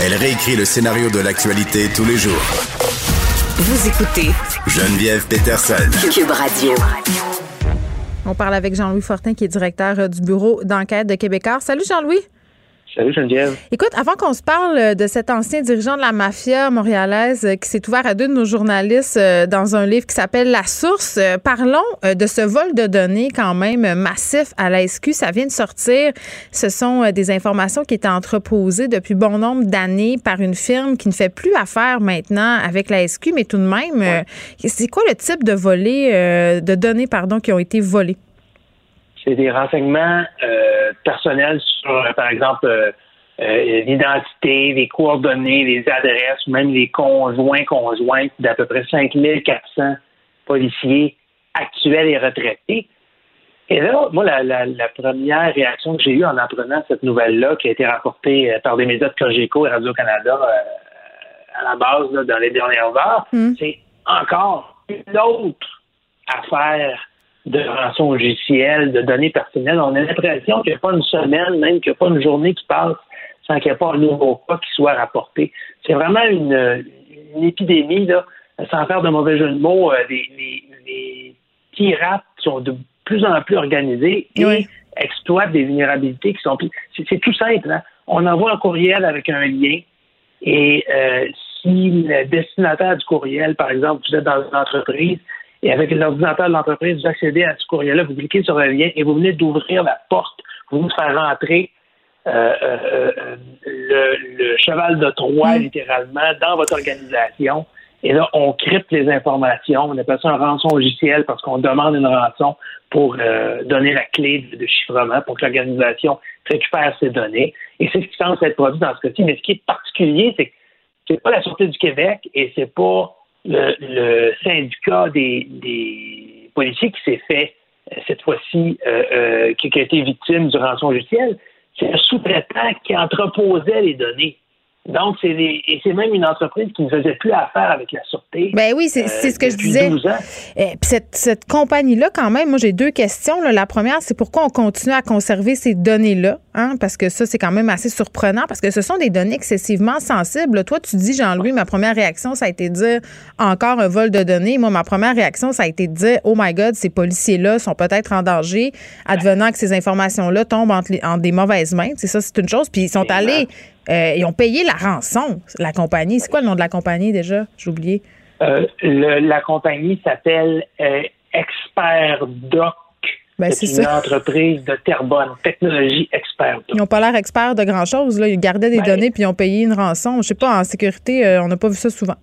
Elle réécrit le scénario de l'actualité tous les jours. Vous écoutez Geneviève Peterson. Cube Radio. On parle avec Jean-Louis Fortin, qui est directeur du bureau d'enquête de Québécois. Salut Jean-Louis. Salut Geneviève. Écoute, avant qu'on se parle euh, de cet ancien dirigeant de la mafia montréalaise euh, qui s'est ouvert à deux de nos journalistes euh, dans un livre qui s'appelle La Source, parlons de ce vol de données quand même massif à la SQ. Ça vient de sortir. Ce sont des informations qui étaient entreposées depuis bon nombre d'années par une firme qui ne fait plus affaire maintenant avec la SQ, mais tout de même, c'est quoi le type de euh, de données, pardon, qui ont été volées? C'est des renseignements euh, personnels sur, euh, par exemple, euh, euh, l'identité, les coordonnées, les adresses, même les conjoints, conjointes d'à peu près 5400 policiers actuels et retraités. Et là, moi, la, la, la première réaction que j'ai eue en apprenant cette nouvelle-là, qui a été rapportée par des médias de Cogeco et Radio-Canada à la base là, dans les dernières heures, c'est encore une autre affaire de rançon logiciel, de données personnelles. On a l'impression qu'il n'y a pas une semaine, même qu'il n'y a pas une journée qui passe sans qu'il n'y ait pas un nouveau cas qui soit rapporté. C'est vraiment une, une épidémie, là, sans faire de mauvais jeu de mots. euh, Les, les, les pirates sont de plus en plus organisés et exploitent des vulnérabilités qui sont plus. C'est c'est tout simple. Hein? On envoie un courriel avec un lien et euh, si le destinataire du courriel, par exemple, vous êtes dans une entreprise et avec l'ordinateur de l'entreprise, vous accédez à ce courriel-là, vous cliquez sur un lien et vous venez d'ouvrir la porte, vous venez de faire rentrer euh, euh, euh, le, le cheval de Troie, littéralement, dans votre organisation. Et là, on crypte les informations. On appelle ça un rançon logiciel parce qu'on demande une rançon pour euh, donner la clé de, de chiffrement pour que l'organisation récupère ces données. Et c'est ce qui semble être produit dans ce cas-ci. Mais ce qui est particulier, c'est que c'est pas la Sûreté du Québec et c'est pas le, le syndicat des, des policiers qui s'est fait euh, cette fois-ci, euh, euh, qui, a été victime du rançon logiciel. C'est un sous-traitant qui entreposait les données. Donc, c'est des- et c'est même une entreprise qui ne faisait plus affaire avec la sûreté. Ben oui, c'est euh, c'est ce que je disais. 12 ans. Eh, puis cette, cette compagnie-là, quand même, moi, j'ai deux questions. là. La première, c'est pourquoi on continue à conserver ces données-là, hein? Parce que ça, c'est quand même assez surprenant, parce que ce sont des données excessivement sensibles. Toi, tu dis, Jean-Louis, ma première réaction, ça a été de dire encore un vol de données. Moi, ma première réaction, ça a été de dire, oh my God, ces policiers-là sont peut-être en danger, advenant que ces informations-là tombent entre, les- entre des mauvaises mains. C'est ça, c'est une chose. Puis ils sont allés, euh, ils ont payé la rançon, la compagnie. C'est quoi le nom de la compagnie déjà? J'ai oublié. Euh, le- la compagnie s'appelle euh, Expert Doc. Ben, c'est une ça. entreprise de Terrebonne, technologie expert. Ils n'ont pas l'air experts de grand-chose. là. Ils gardaient des Ben- données puis ils ont payé une rançon. Je sais pas, en sécurité, on n'a pas vu ça souvent.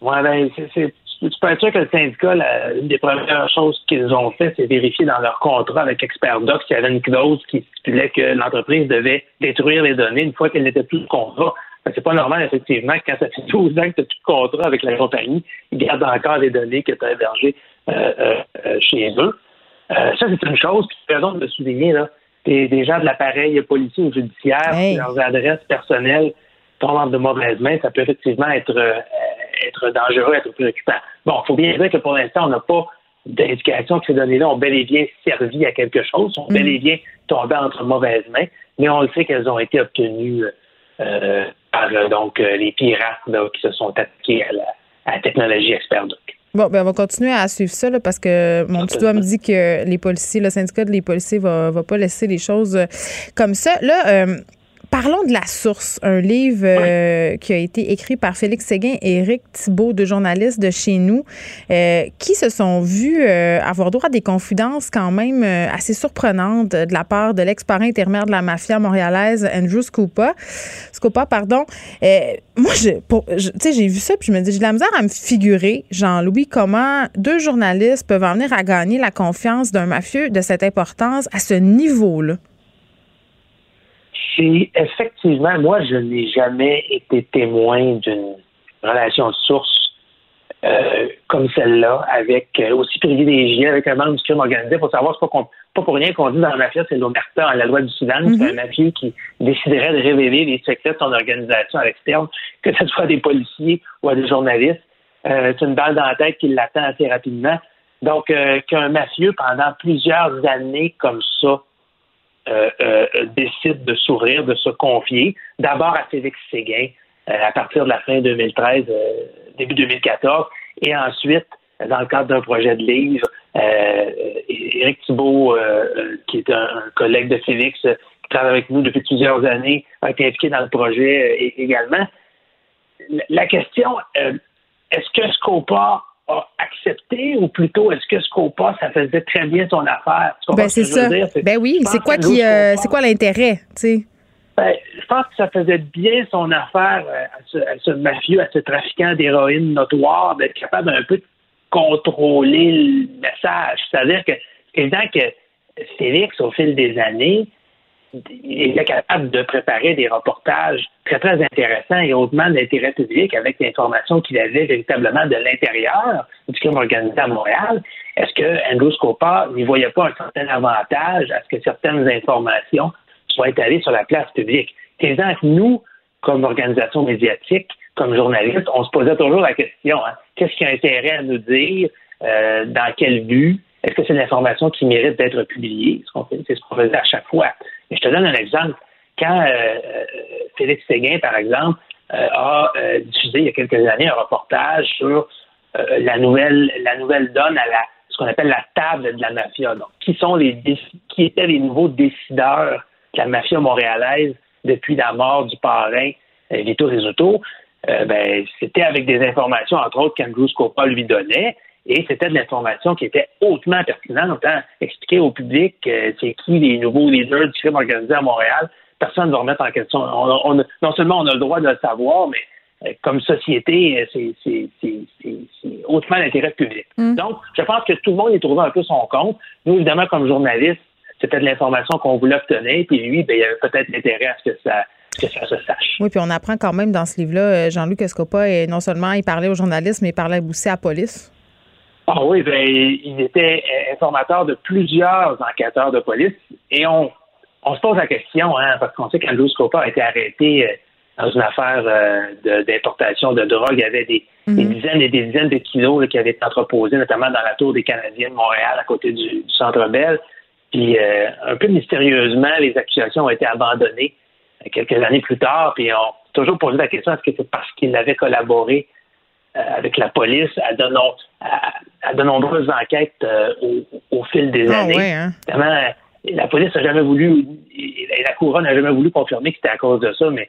Ouais, ben, c'est, tu peux être sûr que le syndicat, la- une des premières choses qu'ils ont fait, c'est vérifier dans leur contrat avec ExpertDoc s'il y avait une clause qui stipulait que l'entreprise devait détruire les données une fois qu'elle n'était plus de contrat. C'est pas normal, effectivement, que quand ça fait 12 ans que tu n'as plus de contrat avec la compagnie, ils gardent encore les données que tu as hébergées euh, euh, euh, chez eux. Euh, ça, c'est une chose, puis tu as raison de le souligner, là. Des, des gens de l'appareil policier ou judiciaire, Hey. leurs adresses personnelles tombent de mauvaises mains, ça peut effectivement être, euh, être dangereux, être préoccupant. Bon, il faut bien dire que pour l'instant, on n'a pas d'indication que ces données-là ont bel et bien servi à quelque chose, sont bel et bien tombées entre mauvaises mains, mais on le sait qu'elles ont été obtenues euh, par euh, donc euh, les pirates là, qui se sont attaqués à la, à la technologie expert Doc. Bon, ben on va continuer à suivre ça là, parce que mon petit doigt me dit que les policiers, le syndicat des policiers va, va pas laisser les choses comme ça. Là, euh, Parlons de La Source, un livre euh, qui a été écrit par Félix Séguin et Éric Thibault, deux journalistes de chez nous, euh, qui se sont vus euh, avoir droit à des confidences quand même assez surprenantes de la part de l'ex-parrain intermédiaire de la mafia montréalaise, Andrew Scopa. Scopa, pardon. Moi, je, pour- je- tu sais, j'ai vu ça, puis je me dis, j'ai de la misère à me figurer, Jean-Louis, comment deux journalistes peuvent en venir à gagner la confiance d'un mafieux de cette importance à ce niveau-là. C'est effectivement, moi, je n'ai jamais été témoin d'une relation de source euh, comme celle-là, avec euh, aussi privilégiée avec un membre du crime organisé. Il faut savoir, c'est pas, pas pour rien qu'on dit dans la mafia, c'est l'omerta, la loi du Soudan, c'est un mafieux qui déciderait de révéler les secrets de son organisation à l'externe, que ce soit à des policiers ou à des journalistes. Euh, c'est une balle dans la tête qui l'attend assez rapidement. Donc, euh, qu'un mafieux, pendant plusieurs années comme ça, euh, euh, décide de s'ouvrir, de se confier, d'abord à Félix Séguin euh, à partir de la fin 2013, euh, début 2014, et ensuite, dans le cadre d'un projet de livre, Éric Thibault, qui est un, collègue de Félix, qui travaille avec nous depuis plusieurs années, a été impliqué dans le projet également. La- question, est-ce que Scopa a accepté ou plutôt est-ce que Scopa, ça faisait très bien son affaire? Ben, ce c'est ça. dire? Ben oui, c'est quoi qui, euh, c'est quoi l'intérêt, tu sais? ben, je pense que ça faisait bien son affaire euh, à ce, à ce mafieux, à ce trafiquant d'héroïne notoire, d'être capable un peu de contrôler le message. C'est-à-dire que évident que Félix, au fil des années, il était capable de préparer des reportages très, très intéressants et hautement d'intérêt public avec l'information qu'il avait véritablement de l'intérieur du crime organisé à Montréal. Est-ce que Andrew Scopa n'y voyait pas un certain avantage à ce que certaines informations soient étalées sur la place publique? C'est évident que nous, comme organisation médiatique, comme journalistes, on se posait toujours la question, hein, qu'est-ce qui a intérêt à nous dire, euh, dans quel but, est-ce que c'est une information qui mérite d'être publiée? C'est ce qu'on faisait à chaque fois. Mais je te donne un exemple. Quand euh, euh, Félix Séguin, par exemple, euh, a euh, diffusé il y a quelques années un reportage sur euh, la nouvelle la nouvelle donne à la ce qu'on appelle la table de la mafia. Donc, qui sont les qui étaient les nouveaux décideurs de la mafia montréalaise depuis la mort du parrain euh, Vito? Euh, ben, c'était avec des informations, entre autres, qu'Andrew Scopa lui donnait. Et c'était de l'information qui était hautement pertinente, hein, expliquer au public euh, c'est qui les nouveaux leaders du crime organisé à Montréal. Personne ne va remettre en question. On- on- non seulement on a le droit de le savoir, mais euh, comme société, euh, c'est- hautement l'intérêt public. Donc, je pense que tout le monde y trouvait un peu son compte. Nous, évidemment, comme journalistes, c'était de l'information qu'on voulait obtenir, puis lui, ben, il y avait peut-être l'intérêt à ce que ça, que ça se sache. Oui, puis on apprend quand même dans ce livre-là, Jean-Luc Escopa, et non seulement il parlait aux journalistes, mais il parlait aussi à la police. Ah oui, ben, il était euh, informateur de plusieurs enquêteurs de police et on, on se pose la question, hein, parce qu'on sait qu'Andrew Scopa a été arrêté euh, dans une affaire euh, d'importation de, drogue. Il y avait des, des dizaines et des dizaines de kilos là, qui avaient été entreposés, notamment dans la tour des Canadiens de Montréal, à côté du, du Centre Bell. Puis, euh, un peu mystérieusement, les accusations ont été abandonnées quelques années plus tard. Puis, on toujours posé la question est-ce que c'est parce qu'il avait collaboré avec la police à de, no- à- à de nombreuses enquêtes euh, au, au fil des Ah années. hein? Euh, la police n'a jamais voulu, et la couronne n'a jamais voulu confirmer que c'était à cause de ça, mais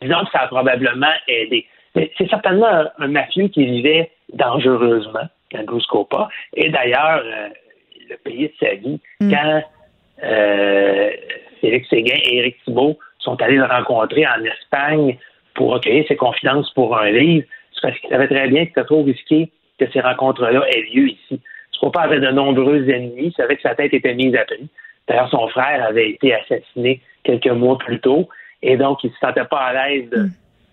disons que ça a probablement aidé. C'est certainement un, un mafieux qui vivait dangereusement, Andrew Scopa, et d'ailleurs, euh, le payé de sa vie quand euh, Félix Séguin et Éric Thibault sont allés le rencontrer en Espagne pour recueillir ses confidences pour un livre. Parce qu'il savait très bien que c'était trop risqué que ces rencontres-là aient lieu ici. Scopa avait de nombreux ennemis, il savait que sa tête était mise à prix. D'ailleurs, son frère avait été assassiné quelques mois plus tôt, et donc il ne se sentait pas à l'aise de-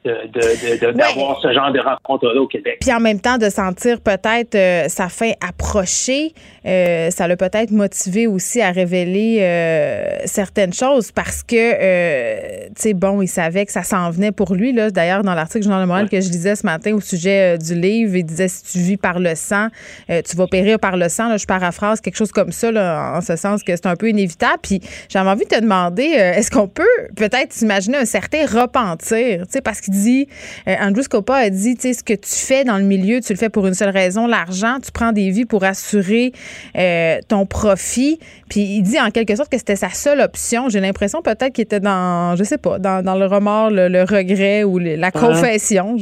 de- de- de- de- d'avoir ce genre de rencontre-là au Québec. Puis en même temps, de sentir peut-être euh, sa fin approcher, euh, ça l'a peut-être motivé aussi à révéler euh, certaines choses parce que, tu sais, bon, il savait que ça s'en venait pour lui. Là. D'ailleurs, dans l'article Journal de Montréal que je lisais ce matin au sujet du livre, il disait si tu vis par le sang, tu vas périr par le sang. Là, je paraphrase quelque chose comme ça, là, en ce sens que c'est un peu inévitable. Puis j'avais envie de te demander, est-ce qu'on peut peut-être s'imaginer un certain repentir? Tu sais, parce dit, euh, Andrew Scopa a dit, tu sais, ce que tu fais dans le milieu, tu le fais pour une seule raison, l'argent. Tu prends des vies pour assurer euh, ton profit. Puis il dit en quelque sorte que c'était sa seule option. J'ai l'impression peut-être qu'il était dans, je sais pas, dans, dans le remords, le, le regret ou le- la confession.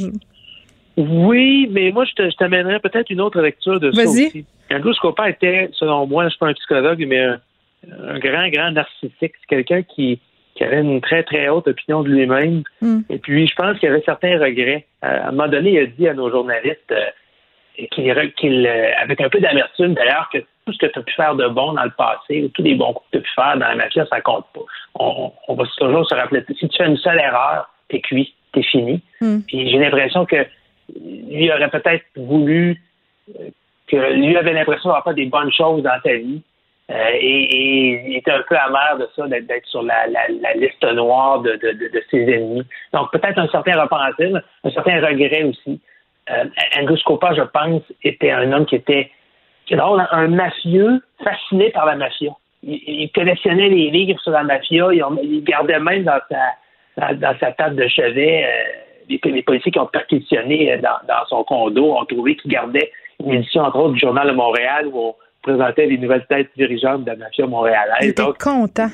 Oui, mais moi, je t'amènerais peut-être une autre lecture de ça Vas-y. aussi. Andrew Scopa était, selon moi, je ne suis pas un psychologue, mais un, un grand, grand narcissique. C'est quelqu'un qui, qui avait une très, très haute opinion de lui-même. Mm. Et puis, je pense qu'il avait certains regrets. Euh, à un moment donné, il a dit à nos journalistes euh, qu'il, euh, avec un peu d'amertume d'ailleurs, que tout ce que tu as pu faire de bon dans le passé, ou tous les bons coups que tu as pu faire dans la mafia, ça compte pas. On, on va toujours se rappeler. Si tu fais une seule erreur, t'es cuit, t'es fini. Mm. Puis j'ai l'impression que lui aurait peut-être voulu euh, que lui avait l'impression d'avoir fait des bonnes choses dans sa vie. Euh, et, et il était un peu amer de ça, d'être, sur la, la- la liste noire de, de- de- ses ennemis. Donc peut-être un certain repentir, un certain regret aussi. Euh, Andrew Scopa, je pense, était un homme qui était, c'est drôle, un mafieux fasciné par la mafia. Il, il collectionnait les livres sur la mafia, il, gardait même dans sa, dans sa table de chevet euh, les, les policiers qui ont perquisitionné euh, dans, dans son condo ont trouvé qu'il gardait une édition, entre autres, du Journal de Montréal où on présentait les nouvelles têtes dirigeantes de la mafia montréalaise. Il était Donc, content.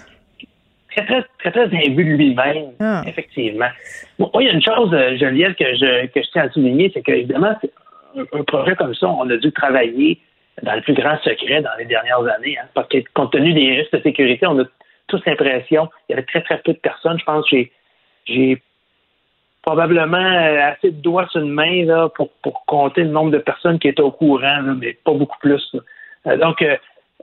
très, très, très, très imbu de lui-même, Ah. effectivement. Bon, moi, il y a une chose, euh, Geneviève, que je, que je tiens à souligner, c'est qu'évidemment, un, projet comme ça, on a dû travailler dans le plus grand secret dans les dernières années, hein, parce que compte tenu des risques de sécurité, on a tous l'impression, il y avait très, très peu de personnes. Je pense que j'ai, j'ai probablement euh, assez de doigts sur une main là, pour, pour compter le nombre de personnes qui étaient au courant, là, mais pas beaucoup plus. là. Euh, donc, euh,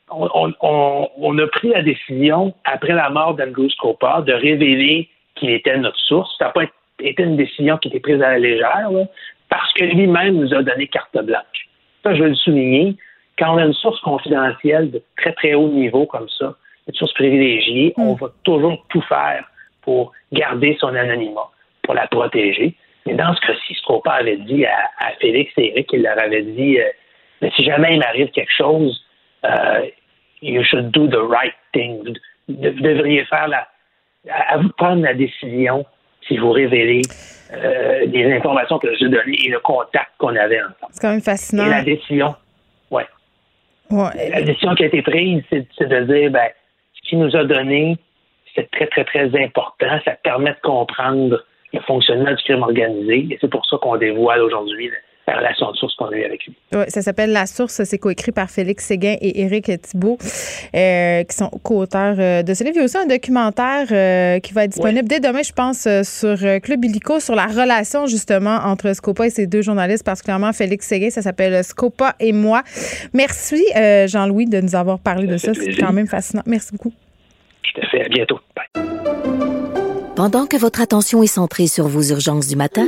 on, on- on- a pris la décision, après la mort d'Andrew Scopa, de révéler qu'il était notre source. Ça n'a pas été une décision qui était prise à la légère, là, parce que lui-même nous a donné carte blanche. Ça, je veux le souligner. Quand on a une source confidentielle de très, très haut niveau comme ça, une source privilégiée, on va toujours tout faire pour garder son anonymat, pour la protéger. Mais dans ce cas-ci, Scopa avait dit à, à Félix et Eric, il leur avait dit euh, Mais si jamais il m'arrive quelque chose, euh, you should do the right thing. Vous, de- vous devriez faire la. À, à vous prendre la décision si vous révélez euh, les informations que j'ai données et le contact qu'on avait ensemble. C'est quand même fascinant. Et la décision, ouais. Ouais. La décision qui a été prise, c'est c'est de dire, ben, ce qu'il nous a donné, c'est très, très, très important. Ça permet de comprendre le fonctionnement du crime organisé. Et c'est pour ça qu'on dévoile aujourd'hui la, la relation de source qu'on a eue avec lui. Ouais, ça s'appelle La Source. C'est coécrit par Félix Séguin et Éric Thibault, euh, qui sont co-auteurs euh, de ce livre. Il y a aussi un documentaire euh, qui va être disponible dès demain, je pense, sur Club Illico, sur la relation justement entre Scopa et ses deux journalistes, particulièrement Félix Séguin. Ça s'appelle Scopa et moi. Merci, euh, Jean-Louis, de nous avoir parlé de ça. C'est quand même fascinant. Merci beaucoup. Tout à fait. À bientôt. Bye. Pendant que votre attention est centrée sur vos urgences du matin,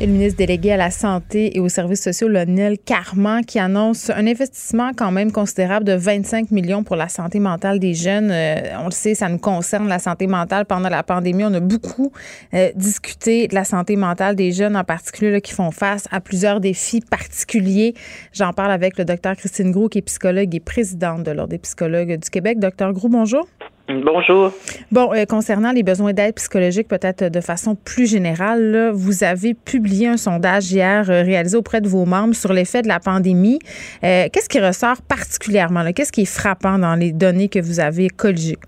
Et le ministre délégué à la Santé et aux services sociaux, Lionel Carman, qui annonce un investissement quand même considérable de 25 millions pour la santé mentale des jeunes. Euh, on le sait, ça nous concerne, la santé mentale. Pendant la pandémie, on a beaucoup euh, discuté de la santé mentale des jeunes, en particulier là, qui font face à plusieurs défis particuliers. J'en parle avec le docteur Christine Gros, qui est psychologue et présidente de l'Ordre des psychologues du Québec. Docteur Gros, bonjour. Bonjour. Bon, euh, concernant les besoins d'aide psychologique, peut-être de façon plus générale, vous avez publié un sondage hier euh, réalisé auprès de vos membres sur l'effet de la pandémie. Euh, Qu'est-ce qui ressort particulièrement? Qu'est-ce qui est frappant dans les données que vous avez colligées?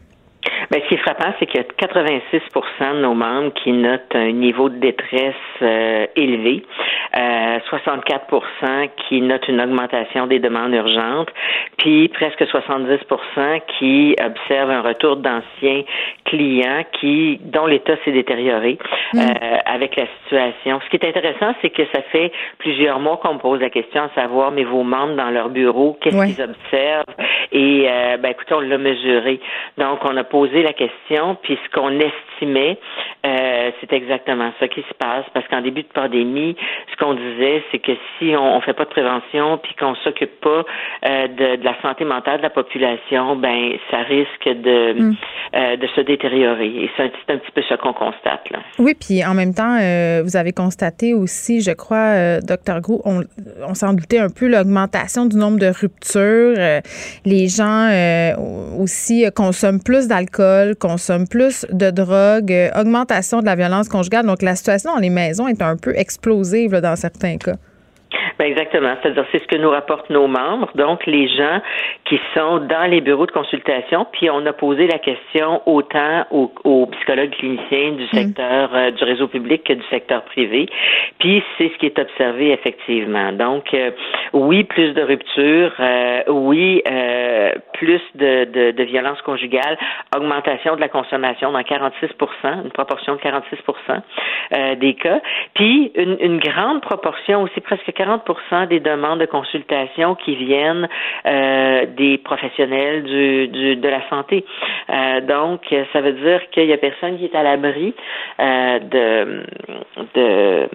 Ben, ce qui est frappant, c'est qu'il y a 86% de nos membres qui notent un niveau de détresse euh, élevé, euh, 64% qui notent une augmentation des demandes urgentes, puis presque 70% qui observent un retour d'anciens clients qui dont l'état s'est détérioré euh, avec la situation. Ce qui est intéressant, c'est que ça fait plusieurs mois qu'on me pose la question à savoir, mais vos membres dans leur bureau, qu'est-ce Ouais. qu'ils observent? Et euh, ben écoutez, on l'a mesuré. Donc, on a posé la question, puis ce qu'on estimait, euh, c'est exactement ça qui se passe, parce qu'en début de pandémie, ce qu'on disait, c'est que si on, on fait pas de prévention, puis qu'on s'occupe pas euh, de, de la santé mentale de la population, ben ça risque de Mm. euh, de se détériorer. Et c'est un, petit peu ça qu'on constate là. Oui, puis en même temps, vous avez constaté aussi, je crois, docteur Gros, on, on s'en doutait un peu, l'augmentation du nombre de ruptures. Les gens aussi consomment plus d'alcool, consomment plus de drogue, euh, augmentation de la violence conjugale. Donc la situation dans les maisons est un peu explosive dans certains cas. Ben exactement. C'est-à-dire, c'est ce que nous rapportent nos membres. Donc, les gens qui sont dans les bureaux de consultation, puis on a posé la question autant aux, aux psychologues cliniciens du secteur euh, du réseau public que du secteur privé. Puis, c'est ce qui est observé effectivement. Donc, euh, oui, plus de ruptures, euh, oui, euh, plus de, de, de violence conjugale, augmentation de la consommation dans 46% une proportion de 46 euh, des cas. Puis, une, une grande proportion aussi, presque 40 des demandes de consultation qui viennent euh, des professionnels du, du, de la santé. Euh, donc, ça veut dire qu'il y a personne qui est à l'abri euh, de de-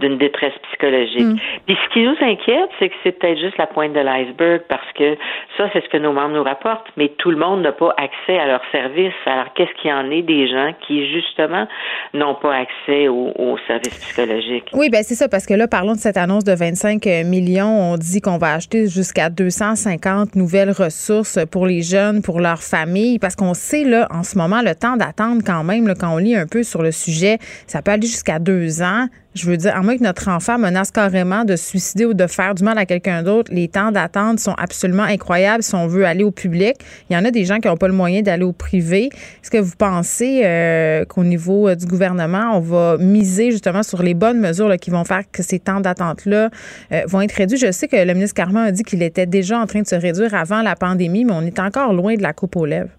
d'une détresse psychologique. Puis ce qui nous inquiète, c'est que c'est peut-être juste la pointe de l'iceberg parce que ça, c'est ce que nos membres nous rapportent, mais tout le monde n'a pas accès à leurs services. Alors, qu'est-ce qu'il y en est des gens qui, justement, n'ont pas accès aux, aux services psychologiques? Oui, ben c'est ça, parce que là, parlons de cette annonce de 25 millions. On dit qu'on va acheter jusqu'à 250 nouvelles ressources pour les jeunes, pour leurs familles, parce qu'on sait, là, en ce moment, le temps d'attente quand même, quand on lit un peu sur le sujet, ça peut aller jusqu'à deux ans. Je veux dire, à moins que notre enfant menace carrément de se suicider ou de faire du mal à quelqu'un d'autre, les temps d'attente sont absolument incroyables si on veut aller au public. Il y en a des gens qui n'ont pas le moyen d'aller au privé. Est-ce que vous pensez euh, qu'au niveau euh, du gouvernement, on va miser justement sur les bonnes mesures qui vont faire que ces temps d'attente-là euh, vont être réduits? Je sais que le ministre Carman a dit qu'il était déjà en train de se réduire avant la pandémie, mais on est encore loin de la coupe aux lèvres.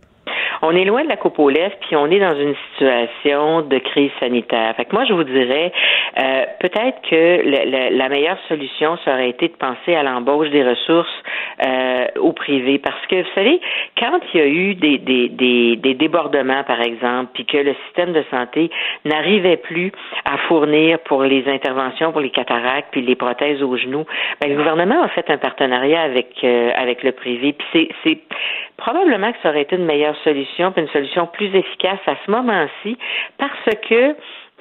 On est loin de la coupe aux lèvres, puis on est dans une situation de crise sanitaire. Fait que moi, je vous dirais, euh, peut-être que le- le- la meilleure solution, ça aurait été de penser à l'embauche des ressources euh, au privé. Parce que, vous savez, quand il y a eu des, des, des, des débordements, par exemple, puis que le système de santé n'arrivait plus à fournir pour les interventions, pour les cataractes, puis les prothèses aux genoux, ben, le gouvernement a fait un partenariat avec, euh, avec le privé. Puis c'est, probablement que ça aurait été une meilleure solution, puis une solution plus efficace à ce moment-ci, parce que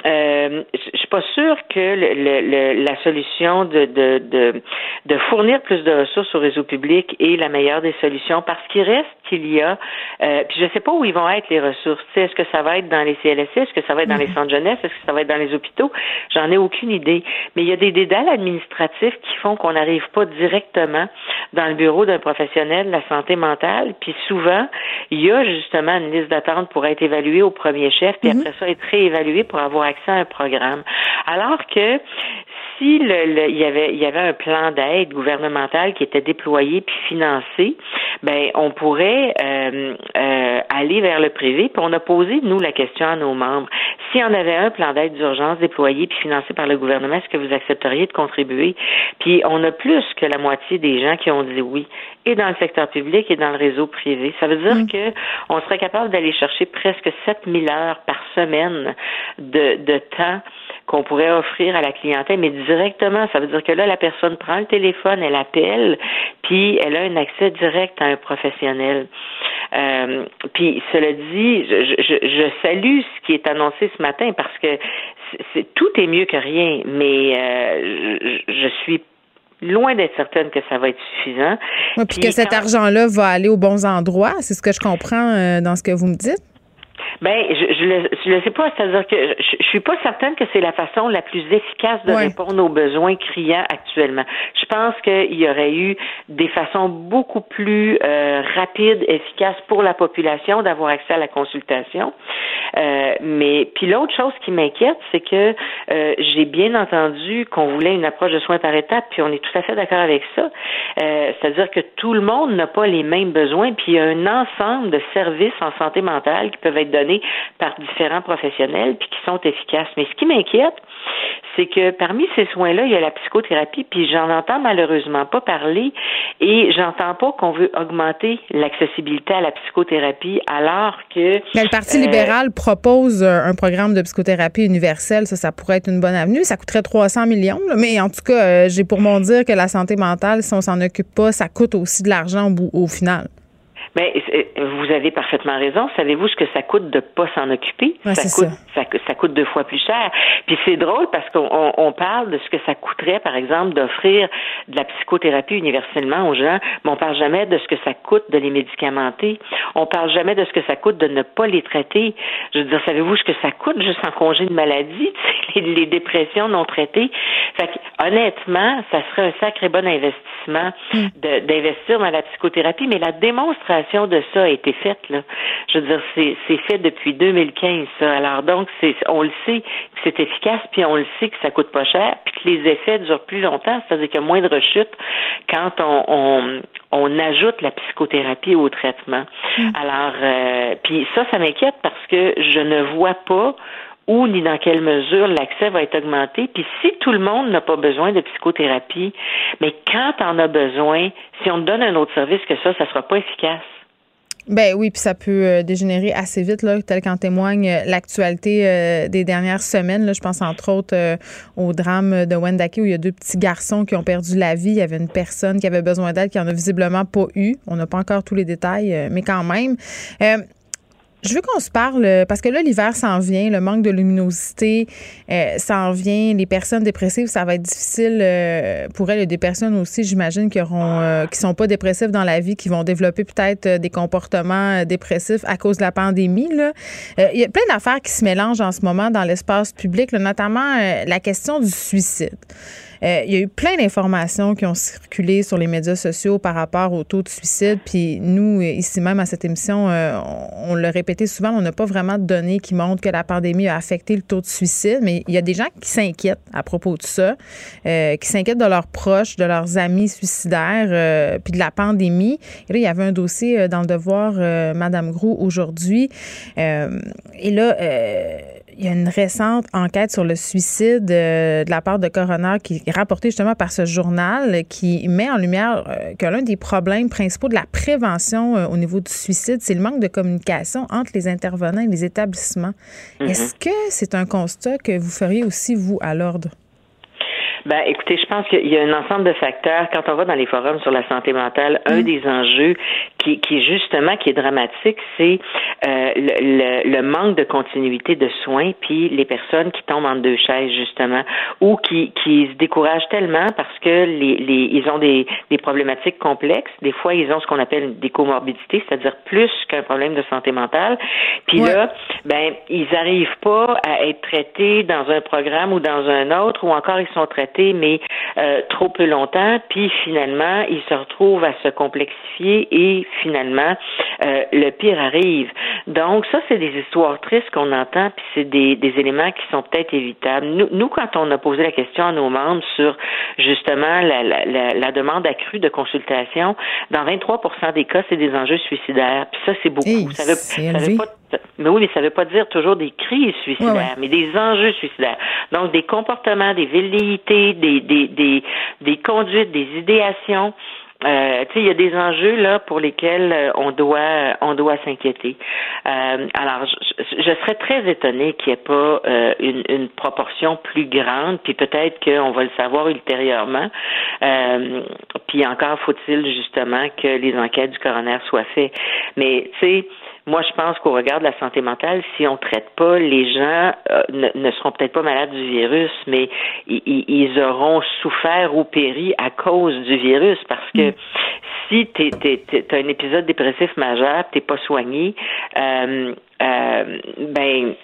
euh, je suis pas sûre que le, le- le- la solution de, de, de, de fournir plus de ressources au réseau public est la meilleure des solutions parce qu'il reste qu'il y a, euh, puis je sais pas où ils vont être les ressources. Est-ce que ça va être dans les CLSC? Est-ce que ça va être dans les centres jeunesse? Est-ce que ça va être dans les hôpitaux? J'en ai aucune idée. Mais il y a des dédales administratifs qui font qu'on n'arrive pas directement dans le bureau d'un professionnel de la santé mentale, puis souvent, il y a justement une liste d'attente pour être évalué au premier chef, puis après ça, être réévalué pour avoir accès à un programme. Alors que si le, il, y avait, y avait un plan d'aide gouvernemental qui était déployé puis financé, ben on pourrait euh, euh, aller vers le privé. Puis on a posé nous la question à nos membres si on avait un plan d'aide d'urgence déployé puis financé par le gouvernement, est-ce que vous accepteriez de contribuer? Puis on a plus que la moitié des gens qui ont dit oui, et dans le secteur public et dans le réseau privé. Ça veut dire qu'on que on serait capable d'aller chercher presque 7000 heures par semaine de, de temps qu'on pourrait offrir à la clientèle, mais directement. Ça veut dire que là, la personne prend le téléphone, elle appelle, puis elle a un accès direct à un professionnel. Euh, puis, cela dit, je, je, je, salue ce qui est annoncé ce matin parce que c'est, tout est mieux que rien, mais euh, je, je suis loin d'être certaine que ça va être suffisant. puis, que cet argent-là va aller aux bons endroits, c'est ce que je comprends euh, dans ce que vous me dites. Ben, je, je le, je le sais pas. C'est-à-dire que je, je, suis pas certaine que c'est la façon la plus efficace de répondre aux besoins criants actuellement. Je pense qu'il y aurait eu des façons beaucoup plus euh, rapides, efficaces pour la population d'avoir accès à la consultation. Euh, mais puis l'autre chose qui m'inquiète, c'est que euh, j'ai bien entendu qu'on voulait une approche de soins par étapes, puis on est tout à fait d'accord avec ça. Euh, c'est-à-dire que tout le monde n'a pas les mêmes besoins, puis il y a un ensemble de services en santé mentale qui peuvent être par différents professionnels puis qui sont efficaces. Mais ce qui m'inquiète, c'est que parmi ces soins-là, il y a la psychothérapie, puis j'en entends malheureusement pas parler et j'entends pas qu'on veut augmenter l'accessibilité à la psychothérapie alors que... Mais le Parti euh, libéral propose euh, un programme de psychothérapie universelle, ça, ça pourrait être une bonne avenue. Ça coûterait 300 millions, mais en tout cas, euh, j'ai pour mon dire que la santé mentale, si on s'en occupe pas, ça coûte aussi de l'argent au, au final. Mais vous avez parfaitement raison. Savez-vous ce que ça coûte de pas s'en occuper? Ça coûte ça. Ça, coûte deux fois plus cher. Puis c'est drôle parce qu'on on parle de ce que ça coûterait, par exemple, d'offrir de la psychothérapie universellement aux gens, mais on parle jamais de ce que ça coûte de les médicamenter. On parle jamais de ce que ça coûte de ne pas les traiter. Je veux dire, savez-vous ce que ça coûte juste en congé de maladie, *laughs* les, les dépressions non traitées? Fait que, honnêtement, ça serait un sacré bon investissement hmm. d'investir dans la psychothérapie, mais la démonstration de ça a été faite. Là. Je veux dire, c'est fait depuis 2015. Ça. Alors donc, on le sait que c'est efficace, puis on le sait que ça coûte pas cher, puis que les effets durent plus longtemps, c'est-à-dire qu'il y a moins de rechutes quand on, on, on ajoute la psychothérapie au traitement. Mm. Alors, euh, puis ça, ça m'inquiète parce que je ne vois pas où ni dans quelle mesure l'accès va être augmenté. Puis si tout le monde n'a pas besoin de psychothérapie, mais quand on a besoin, si on te donne un autre service que ça, ça sera pas efficace. Ben oui, puis ça peut euh, dégénérer assez vite, là, tel qu'en témoigne euh, l'actualité euh, des dernières semaines. Je pense entre autres au drame de Wendake où il y a deux petits garçons qui ont perdu la vie. Il y avait une personne qui avait besoin d'aide qui en a visiblement pas eu. On n'a pas encore tous les détails, mais quand même. Je veux qu'on se parle euh, parce que là, l'hiver s'en vient, le manque de luminosité euh, s'en vient. Les personnes dépressives, ça va être difficile euh, pour elles. A des personnes aussi, j'imagine, qui auront, euh, qui sont pas dépressives dans la vie, qui vont développer peut-être des comportements dépressifs à cause de la pandémie. Là. il y a plein d'affaires qui se mélangent en ce moment dans l'espace public, notamment la question du suicide. Euh, il y a eu plein d'informations qui ont circulé sur les médias sociaux par rapport au taux de suicide. Puis nous, ici même à cette émission, euh, on, l'a répété souvent, on n'a pas vraiment de données qui montrent que la pandémie a affecté le taux de suicide. Mais il y a des gens qui s'inquiètent à propos de ça, euh, qui s'inquiètent de leurs proches, de leurs amis suicidaires, puis de la pandémie. Et là, il y avait un dossier dans le devoir, Madame Grou, aujourd'hui. et là, il y a une récente enquête sur le suicide euh, de la part de Coroner qui est rapportée justement par ce journal qui met en lumière euh, que l'un des problèmes principaux de la prévention euh, au niveau du suicide, c'est le manque de communication entre les intervenants et les établissements. Mm-hmm. Est-ce que c'est un constat que vous feriez aussi, vous, à l'ordre? Ben, écoutez, je pense qu'il y a un ensemble de facteurs. Quand on va dans les forums sur la santé mentale, un mm. des enjeux qui, qui justement qui est dramatique, c'est euh, le, le, manque de continuité de soins, puis les personnes qui tombent en deux chaises justement, ou qui, qui se découragent tellement parce que les, les ils ont des, des problématiques complexes. Des fois, ils ont ce qu'on appelle des comorbidités, c'est-à-dire plus qu'un problème de santé mentale. Puis là, ben, ils n'arrivent pas à être traités dans un programme ou dans un autre, ou encore ils sont traités mais euh, trop peu longtemps, puis finalement, il se retrouve à se complexifier et finalement, euh, le pire arrive. Donc, ça, c'est des histoires tristes qu'on entend, puis c'est des, des éléments qui sont peut-être évitables. Nous, nous, quand on a posé la question à nos membres sur justement la, la, la, la demande accrue de consultation, dans 23 des cas, c'est des enjeux suicidaires. Puis ça, c'est beaucoup. Hey, ça veut, ça veut pas mais oui, mais ça veut pas dire toujours des crises suicidaires, Ouais, mais des enjeux suicidaires. Donc, des comportements, des velléités, des, des, des, des conduites, des idéations. Euh, tu sais, il y a des enjeux là pour lesquels euh, on doit on doit s'inquiéter. Euh, alors, je, je- je serais très étonnée qu'il n'y ait pas euh, une, une proportion plus grande, puis peut-être qu'on va le savoir ultérieurement. Euh, puis encore faut-il justement que les enquêtes du coroner soient faites. Mais tu sais, moi, je pense qu'au regard de la santé mentale, si on traite pas, les gens euh, ne, ne seront peut-être pas malades du virus, mais ils auront souffert ou péri à cause du virus. Parce que si tu as un épisode dépressif majeur, t'es pas soigné, euh, euh, ben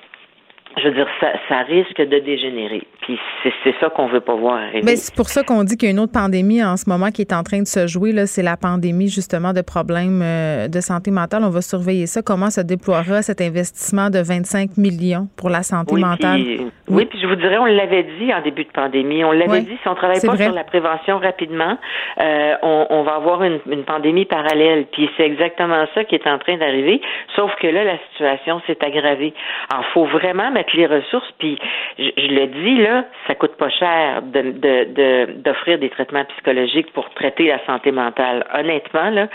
je veux dire, ça, ça risque de dégénérer. Puis c'est ça qu'on veut pas voir arriver. Mais c'est pour ça qu'on dit qu'il y a une autre pandémie en ce moment qui est en train de se jouer. Là, c'est la pandémie justement de problèmes euh, de santé mentale. On va surveiller ça. Comment se déploiera cet investissement de 25 millions pour la santé oui, mentale? Puis, oui, puis je vous dirais, on l'avait dit en début de pandémie. On l'avait dit, si on travaille c'est pas vrai. sur la prévention rapidement, euh, on, on va avoir une, une pandémie parallèle. Puis c'est exactement ça qui est en train d'arriver. Sauf que là, la situation s'est aggravée. Alors, faut vraiment mettre les ressources. Puis je, je le dis là, ça coûte pas cher de de- de- d'offrir des traitements psychologiques pour traiter la santé mentale. Honnêtement, là,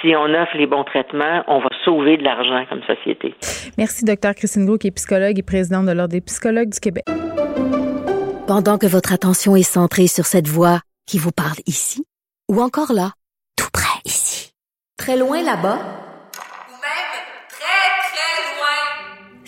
si on offre les bons traitements, on va sauver de l'argent comme société. Merci, docteur Christine Gros, qui est psychologue et présidente de l'Ordre des psychologues du Québec. Pendant que votre attention est centrée sur cette voix qui vous parle ici, ou encore là, tout près ici, très loin là-bas,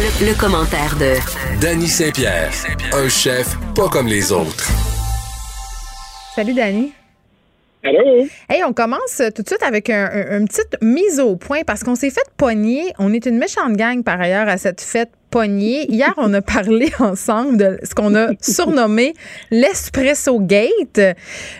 Le, le commentaire de Danny Saint-Pierre, un chef pas comme les autres. Salut, Dani. Allô? Hey, on commence tout de suite avec un, un- une petite mise au point parce qu'on s'est fait pogner. On est une méchante gang par ailleurs à cette fête Hier, on a parlé *laughs* ensemble de ce qu'on a *laughs* surnommé l'Espresso Gate.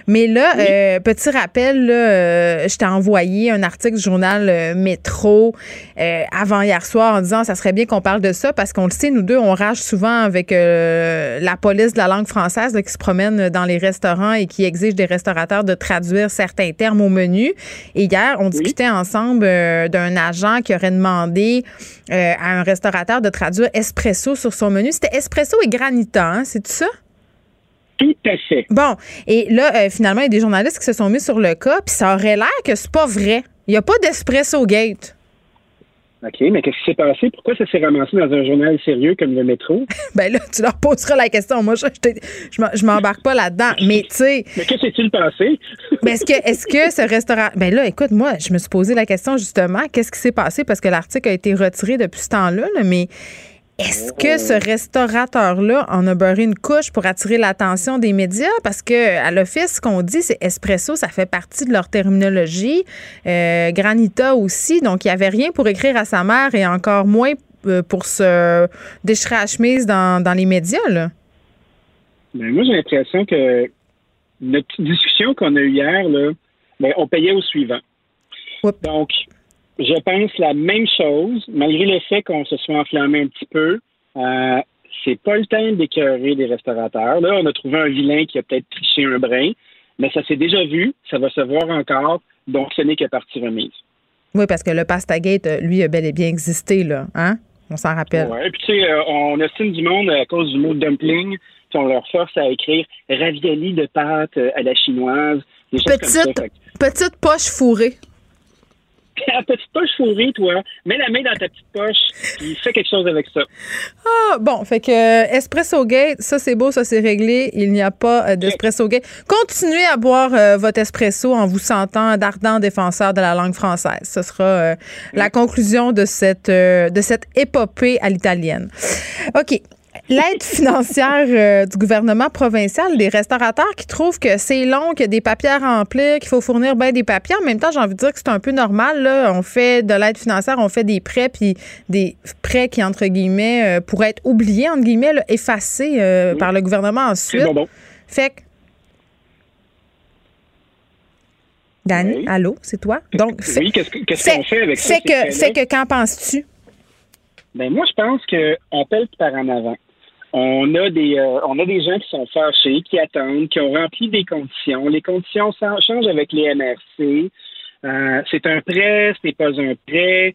Mais là, euh, petit rappel, là, euh, je t'ai envoyé un article du journal euh, Métro euh, avant hier soir en disant ça serait bien qu'on parle de ça parce qu'on le sait, nous deux, on rage souvent avec la police de la langue française là, qui se promène dans les restaurants et qui exige des restaurateurs de traduire certains termes au menu. Et hier, on discutait ensemble d'un agent qui aurait demandé euh, à un restaurateur de traduire espresso sur son menu. C'était espresso et granita, hein, c'est ça? Tout à fait. Bon, et là, euh, finalement, il y a des journalistes qui se sont mis sur le cas, puis ça aurait l'air que c'est pas vrai. Il n'y a pas d'espresso gate. OK, mais qu'est-ce qui s'est passé? Pourquoi ça s'est ramassé dans un journal sérieux comme le métro? *laughs* Ben là, tu leur poseras la question. Moi, je, je, m'embarque pas là-dedans. Mais tu sais. Mais que s'est-il passé? *laughs* Mais est-ce que, est-ce que ce restaurant. Ben là, écoute, moi, je me suis posé la question justement, qu'est-ce qui s'est passé? Parce que l'article a été retiré depuis ce temps-là, là, mais est-ce que ce restaurateur-là en a beurré une couche pour attirer l'attention des médias? Parce que à l'office, ce qu'on dit, c'est espresso, ça fait partie de leur terminologie. Euh, granita aussi. Donc, il n'y avait rien pour écrire à sa mère et encore moins euh, pour se déchirer la chemise dans, dans les médias, là. Ben, moi, j'ai l'impression que notre discussion qu'on a eue hier, là, ben, on payait au suivant. Donc, je pense la même chose, malgré le fait qu'on se soit enflammé un petit peu. Euh, c'est pas le temps d'écœurer des restaurateurs. Là, on a trouvé un vilain qui a peut-être triché un brin, mais ça s'est déjà vu, ça va se voir encore, donc ce n'est que partie remise. Oui, parce que le Pastagate, euh, lui, a bel et bien existé, là. Hein? On s'en rappelle. Ouais, puis tu sais, euh, on estime du monde à cause du mot dumpling, puis on leur force à écrire ravioli de pâte euh, à la chinoise, des choses comme ça. Petite, petite poche fourrée. La petite poche fourrée, toi, mets la main dans ta petite poche, puis fais quelque chose avec ça. Ah, bon, fait que euh, Espresso Gate, ça c'est beau, ça c'est réglé. Il n'y a pas euh, d'Espresso Gate. Continuez à boire euh, votre espresso en vous sentant d'ardent défenseur de la langue française. Ce sera la conclusion de cette, de cette épopée à l'italienne. OK. L'aide financière euh, du gouvernement provincial, des restaurateurs qui trouvent que c'est long, qu'il y a des papiers à remplir, qu'il faut fournir bien des papiers. En même temps, j'ai envie de dire que c'est un peu normal. Là. On fait de l'aide financière, on fait des prêts, puis des prêts qui, entre guillemets, euh, pourraient être oubliés, entre guillemets, effacés euh, par le gouvernement ensuite. Fait que Danny, allô, c'est toi? Donc, oui, qu'est-ce qu'on fait avec ça? Fait que, fait que qu'en penses-tu? Ben moi, je pense qu'on pèle par en avant. On a des euh, on a des gens qui sont fâchés, qui attendent, qui ont rempli des conditions. Les conditions changent avec les MRC. Euh, c'est un prêt, ce n'est pas un prêt.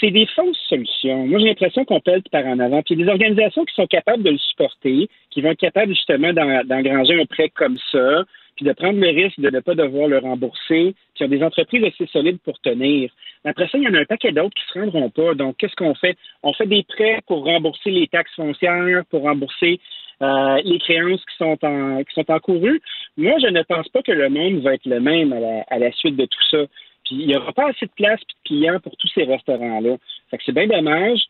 C'est des fausses solutions. Moi, j'ai l'impression qu'on pèle par en avant. Puis il y a des organisations qui sont capables de le supporter, qui vont être capables justement d'engranger un prêt comme ça, puis de prendre le risque de ne pas devoir le rembourser, y a des entreprises assez solides pour tenir. Après ça, il y en a un paquet d'autres qui ne se rendront pas. Donc, qu'est-ce qu'on fait? On fait des prêts pour rembourser les taxes foncières, pour rembourser euh, les créances qui sont qui sont encourues. Moi, je ne pense pas que le monde va être le même à la, suite de tout ça. Puis il n'y aura pas assez de place et de clients pour tous ces restaurants-là. Fait que c'est bien dommage,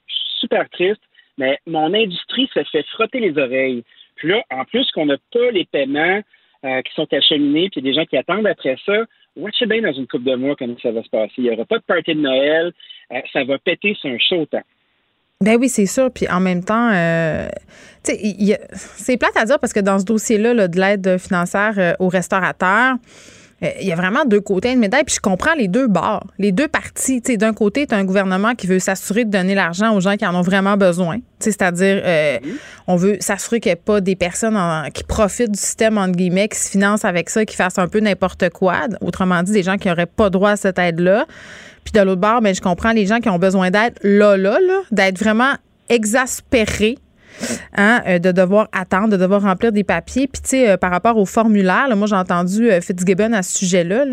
super triste, mais mon industrie se fait frotter les oreilles. Puis là, en plus qu'on n'a pas les paiements euh, qui sont acheminés, puis des gens qui attendent après ça. Watchez bien dans une coupe de mois comment ça va se passer. Il n'y aura pas de party de Noël. Euh, ça va péter sur un chaud temps. Ben oui, c'est sûr. Puis en même temps, euh, c'est plate à dire parce que dans ce dossier-là de l'aide financière aux restaurateurs, euh, il y a vraiment deux côtés de médaille, puis je comprends les deux bords, les deux parties. D'un côté, tu as un gouvernement qui veut s'assurer de donner l'argent aux gens qui en ont vraiment besoin. C'est-à-dire, euh, on veut s'assurer qu'il n'y ait pas des personnes qui profitent du système, entre guillemets, qui se financent avec ça, qui fassent un peu n'importe quoi. Autrement dit, des gens qui n'auraient pas droit à cette aide-là. Puis de l'autre bord, ben, je comprends les gens qui ont besoin d'aide là, là, là d'être vraiment exaspérés Hein, euh, de devoir attendre, de devoir remplir des papiers. Puis, tu sais, euh, par rapport au formulaire, moi, j'ai entendu euh, Fitzgibbon à ce sujet-là.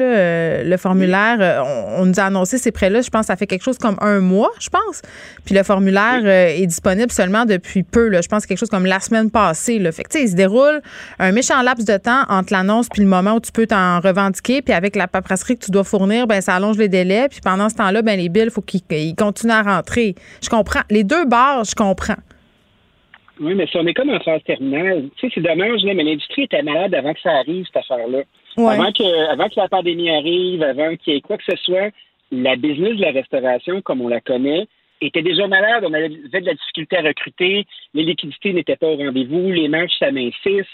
le formulaire, on, nous a annoncé ces prêts-là, je pense que ça fait quelque chose comme un mois, je pense. Puis le formulaire est disponible seulement depuis peu. je pense quelque chose comme la semaine passée. Là. Fait que, tu sais, il se déroule un méchant laps de temps entre l'annonce puis le moment où tu peux t'en revendiquer. Puis avec la paperasserie que tu dois fournir, ben ça allonge les délais. Puis pendant ce temps-là, ben les billes, il faut qu'ils continuent à rentrer. Je comprends. Les deux barres, je comprends. Oui, mais si on est comme en phase terminale, tu sais, c'est dommage, là, mais l'industrie était malade avant que ça arrive, cette affaire-là. Avant, que, avant que la pandémie arrive, avant qu'il y ait quoi que ce soit, la business de la restauration, comme on la connaît, était déjà malade. On avait de la difficulté à recruter, les liquidités n'étaient pas au rendez-vous, les marges s'amincissent.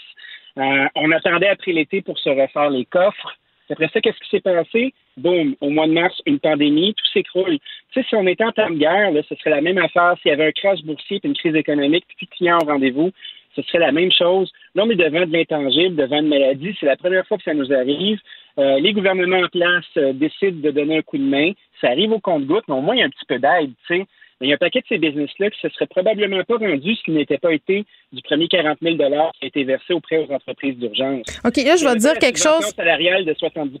Euh, on attendait après l'été pour se refaire les coffres. Après ça, qu'est-ce qui s'est passé? Boum, au mois de mars, une pandémie, tout s'écroule. Tu sais, si on était en temps de guerre, là, ce serait la même affaire. S'il y avait un crash boursier et une crise économique, puis clients au rendez-vous, ce serait la même chose. Là, on est devant de l'intangible, devant une maladie. C'est la première fois que ça nous arrive. Euh, les gouvernements en place euh, décident de donner un coup de main. Ça arrive au compte-goutte, mais au moins, il y a un petit peu d'aide, tu sais il y a un paquet de ces business-là qui ne se seraient probablement pas rendus ce qui n'était pas été du premier 40 000 qui a été versé auprès aux entreprises d'urgence. OK, là, je vais dire quelque chose. salariale de 70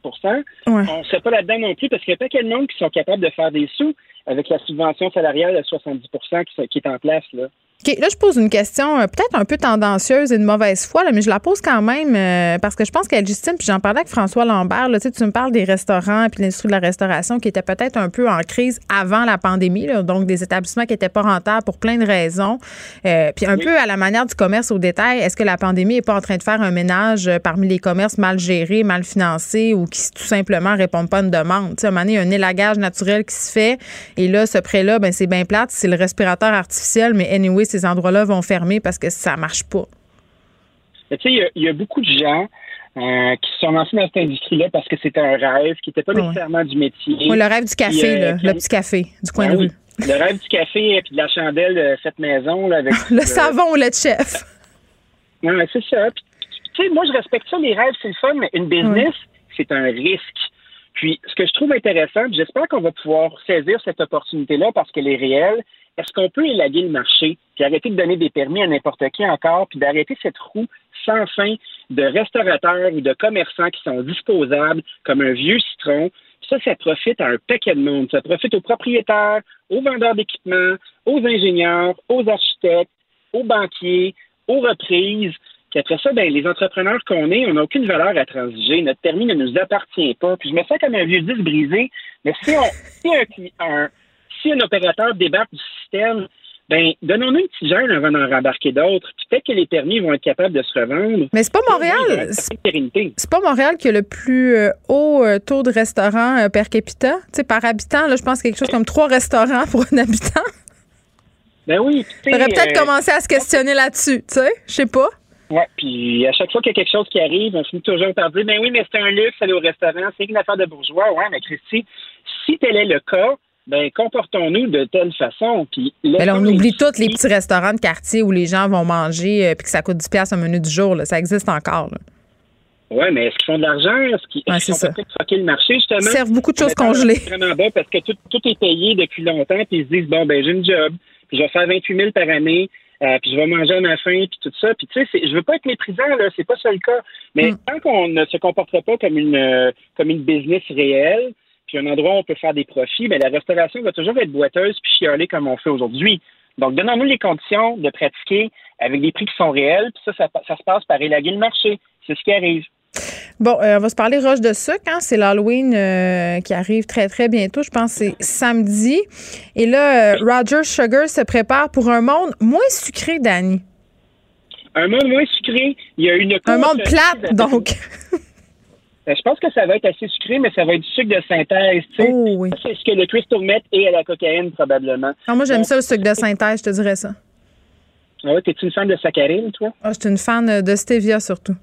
On ne sait pas là-dedans non plus parce qu'il y a pas paquet de monde qui sont capables de faire des sous avec la subvention salariale de 70% qui est en place. Là. OK, là, je pose une question euh, peut-être un peu tendancieuse et de mauvaise foi, mais je la pose quand même euh, parce que je pense qu'elle justine, puis j'en parlais avec François Lambert, là, tu me parles des restaurants puis l'industrie de la restauration qui était peut-être un peu en crise avant la pandémie, donc des établissements qui n'étaient pas rentables pour plein de raisons. Euh, puis un peu à la manière du commerce au détail, est-ce que la pandémie n'est pas en train de faire un ménage parmi les commerces mal gérés, mal financés ou qui tout simplement répondent pas à une demande? Tu sais, à un moment donné, il y a un élagage naturel qui se fait et là, ce prêt-là, ben, c'est bien plate, c'est le respirateur artificiel, mais anyway, ces endroits-là vont fermer parce que ça marche pas. Tu sais, il y, a beaucoup de gens euh, qui sont lancés dans cette industrie-là parce que c'était un rêve qui n'était pas nécessairement du métier. Oui, le rêve du café, euh, le petit café du coin de ben rue. Le rêve du café et de la chandelle de cette maison. Là, avec *laughs* le, savon ou le chef. Non, c'est ça. tu sais, moi, je respecte ça, les rêves, c'est le fun, mais une business, c'est un risque. Puis, ce que je trouve intéressant, j'espère qu'on va pouvoir saisir cette opportunité-là parce qu'elle est réelle, est-ce qu'on peut élaguer le marché, puis arrêter de donner des permis à n'importe qui encore, puis d'arrêter cette roue sans fin de restaurateurs ou de commerçants qui sont disposables comme un vieux citron, Ça, ça profite à un paquet de monde. Ça profite aux propriétaires, aux vendeurs d'équipements, aux ingénieurs, aux architectes, aux banquiers, aux reprises. Puis après ça, ben, les entrepreneurs qu'on est, on n'a aucune valeur à transiger. Notre permis ne nous appartient pas. Puis je me sens comme un vieux disque brisé. Mais si, on, si, un, un, si un opérateur débarque du système, ben, donnons-nous une petite gêne avant d'en rembarquer d'autres. Peut-être que les permis vont être capables de se revendre. Mais c'est pas Montréal. C'est pas Montréal qui a le plus euh, haut euh, taux de restaurants euh, per capita. Tu sais, par habitant, là, je pense quelque chose comme trois restaurants pour un habitant. Ben oui. Faudrait peut-être commencer à se questionner là-dessus, tu sais. Je sais pas. Ouais, puis à chaque fois qu'il y a quelque chose qui arrive, on finit toujours par dire, ben oui, mais c'est un luxe, aller au restaurant, c'est une affaire de bourgeois. Ouais, mais Christy, si tel est le cas, ben comportons-nous de telle façon. Puis ben là, on oublie tous les petits restaurants de quartier où les gens vont manger euh, puis que ça coûte 10 pièces un menu du jour. Là. Ça existe encore. Oui, mais est-ce qu'ils font de l'argent? Est-ce qu'ils ouais, sont peut-être le marché, justement? Ils servent beaucoup de choses congelées. vraiment bas parce que tout, tout, est payé depuis longtemps, puis ils se disent, bon, ben j'ai une job, puis je vais faire 28 000 par année, euh, puis je vais manger à ma faim, puis tout ça. Puis tu sais, je veux pas être méprisant, là, c'est pas ça le cas. Mais Mm. tant qu'on ne se comportera pas comme une euh, comme une business réelle, puis un endroit où on peut faire des profits, mais la restauration va toujours être boiteuse puis chialer comme on fait aujourd'hui. Donc, donnons-nous les conditions de pratiquer avec des prix qui sont réels, puis ça, ça, ça se passe par élaguer le marché. C'est ce qui arrive. Bon, euh, on va se parler roche de sucre. Hein? C'est l'Halloween euh, qui arrive très, très bientôt. Je pense que c'est samedi. Et là, euh, Roger Sugar se prépare pour un monde moins sucré, Danny. Un monde moins sucré. Il y a une Un monde plate, *laughs* donc. Ben, je pense que ça va être assez sucré, mais ça va être du sucre de synthèse. Tu sais. Oh, oui. C'est ce que le crystal meth est à la cocaïne, probablement. Ah, moi, j'aime Donc, ça, le sucre de synthèse, je te dirais ça. Ah ouais, t'es-tu une fan de saccharine, toi? Ah, je suis une fan euh, de stevia, surtout.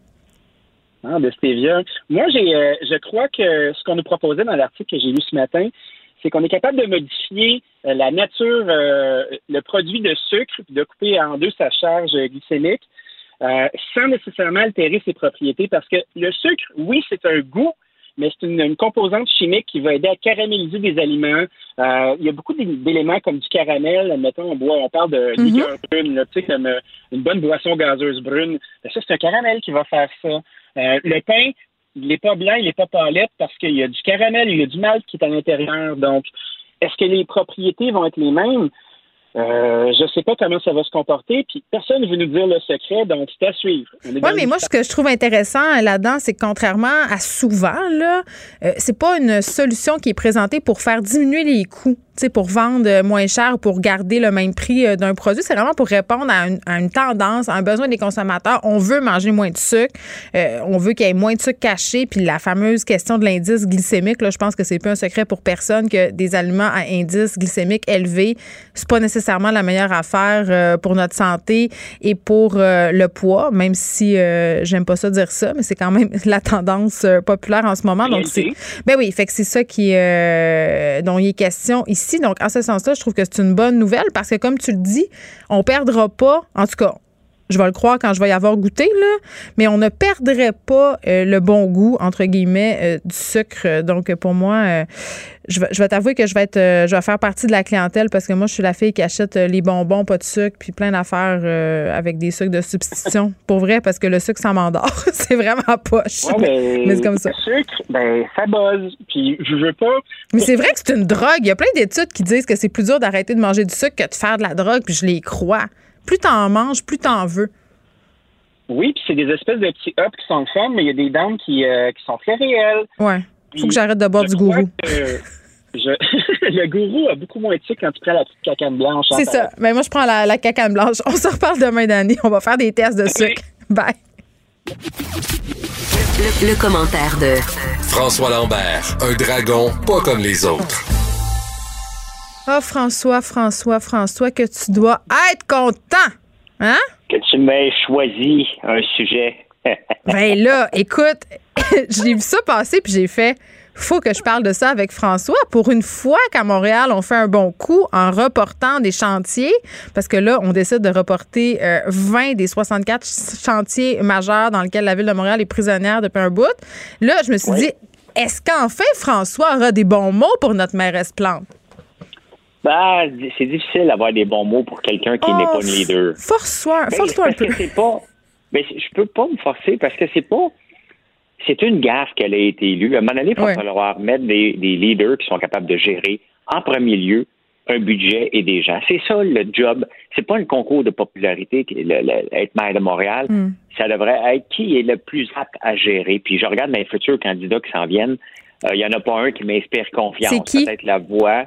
Ah, de stevia. Moi, j'ai, euh, je crois que ce qu'on nous proposait dans l'article que j'ai lu ce matin, c'est qu'on est capable de modifier euh, la nature, euh, le produit de sucre, puis de couper en deux sa charge glycémique, euh, sans nécessairement altérer ses propriétés, parce que le sucre, oui, c'est un goût, mais c'est une, une composante chimique qui va aider à caraméliser des aliments. Euh, il y a beaucoup d'é- d'éléments comme du caramel, mettons, on boit, on parle de liqueur brune, là, tu sais, comme euh, une bonne boisson gazeuse brune. Ben, ça, c'est un caramel qui va faire ça. Euh, le pain, il n'est pas blanc, il n'est pas palette parce qu'il y a du caramel, il y a du malt qui est à l'intérieur. Donc, est-ce que les propriétés vont être les mêmes? Euh, je sais pas comment ça va se comporter, puis personne ne veut nous dire le secret, donc c'est à suivre. Oui, mais moi, ce que je trouve intéressant là-dedans, c'est que contrairement à souvent, là, euh, c'est pas une solution qui est présentée pour faire diminuer les coûts, pour vendre moins cher ou pour garder le même prix euh, d'un produit. C'est vraiment pour répondre à une, à une tendance, à un besoin des consommateurs. On veut manger moins de sucre, euh, on veut qu'il y ait moins de sucre caché, puis la fameuse question de l'indice glycémique, là, je pense que c'est pas un secret pour personne que des aliments à indice glycémique élevé, c'est pas nécessairement la meilleure affaire euh, pour notre santé et pour euh, le poids, même si j'aime pas ça dire ça, mais c'est quand même *laughs* la tendance populaire en ce moment. Donc ben oui, fait que c'est ça qui dont il est question Donc en ce sens-là, je trouve que c'est une bonne nouvelle parce que comme tu le dis, on perdra pas, en tout cas. Je vais le croire quand je vais y avoir goûté, là, mais on ne perdrait pas euh, le bon goût, entre guillemets, euh, du sucre. Donc, pour moi, euh, je vais, je vais t'avouer que je vais être, je vais faire partie de la clientèle parce que moi, je suis la fille qui achète les bonbons, pas de sucre, puis plein d'affaires avec des sucres de substitution. *laughs* Pour vrai, parce que le sucre, ça m'endort. *laughs* c'est vraiment poche. Ouais, mais, mais c'est comme ça. Le sucre, ben, ça buzz. Puis je veux pas. Mais c'est vrai que c'est une drogue. Il y a plein d'études qui disent que c'est plus dur d'arrêter de manger du sucre que de faire de la drogue, puis je les crois. Plus t'en manges, plus t'en veux. Oui, puis c'est des espèces de petits ups qui sont le fun, mais il y a des dents qui, euh, qui sont très réelles. Ouais. Faut que j'arrête de boire du gourou. je- *laughs* le gourou a beaucoup moins de sucre quand tu prends la petite cacane blanche. hein, C'est ça. Mais moi, je prends la, la cacane blanche. On se reparle demain, Dani. On va faire des tests de sucre. *laughs* Bye. Le, le commentaire de François Lambert, un dragon pas comme les autres. Oh, François, François, François, que tu dois être content. Hein? Que tu m'aies choisi un sujet. *laughs* Ben là, écoute, *laughs* j'ai vu ça passer puis j'ai fait faut que je parle de ça avec François. Pour une fois qu'à Montréal, on fait un bon coup en reportant des chantiers, parce que là, on décide de reporter euh, 20 des 64 ch- chantiers majeurs dans lesquels la ville de Montréal est prisonnière depuis un bout. Là, je me suis dit, est-ce qu'enfin François aura des bons mots pour notre mairesse Plante? Ben, c'est difficile d'avoir des bons mots pour quelqu'un qui n'est pas une leader. Force-toi, Ben, force-toi un peu. pas. Ben, je peux pas me forcer parce que c'est pas. c'est une gaffe qu'elle a été élue. À un moment donné, il va falloir mettre des, des leaders qui sont capables de gérer en premier lieu un budget et des gens. C'est ça le job. C'est pas un concours de popularité, être maire de Montréal. Hmm. Ça devrait être qui est le plus apte à gérer. Puis je regarde mes futurs candidats qui s'en viennent. Il n'y en a pas un qui m'inspire confiance. C'est qui? Peut-être la voix.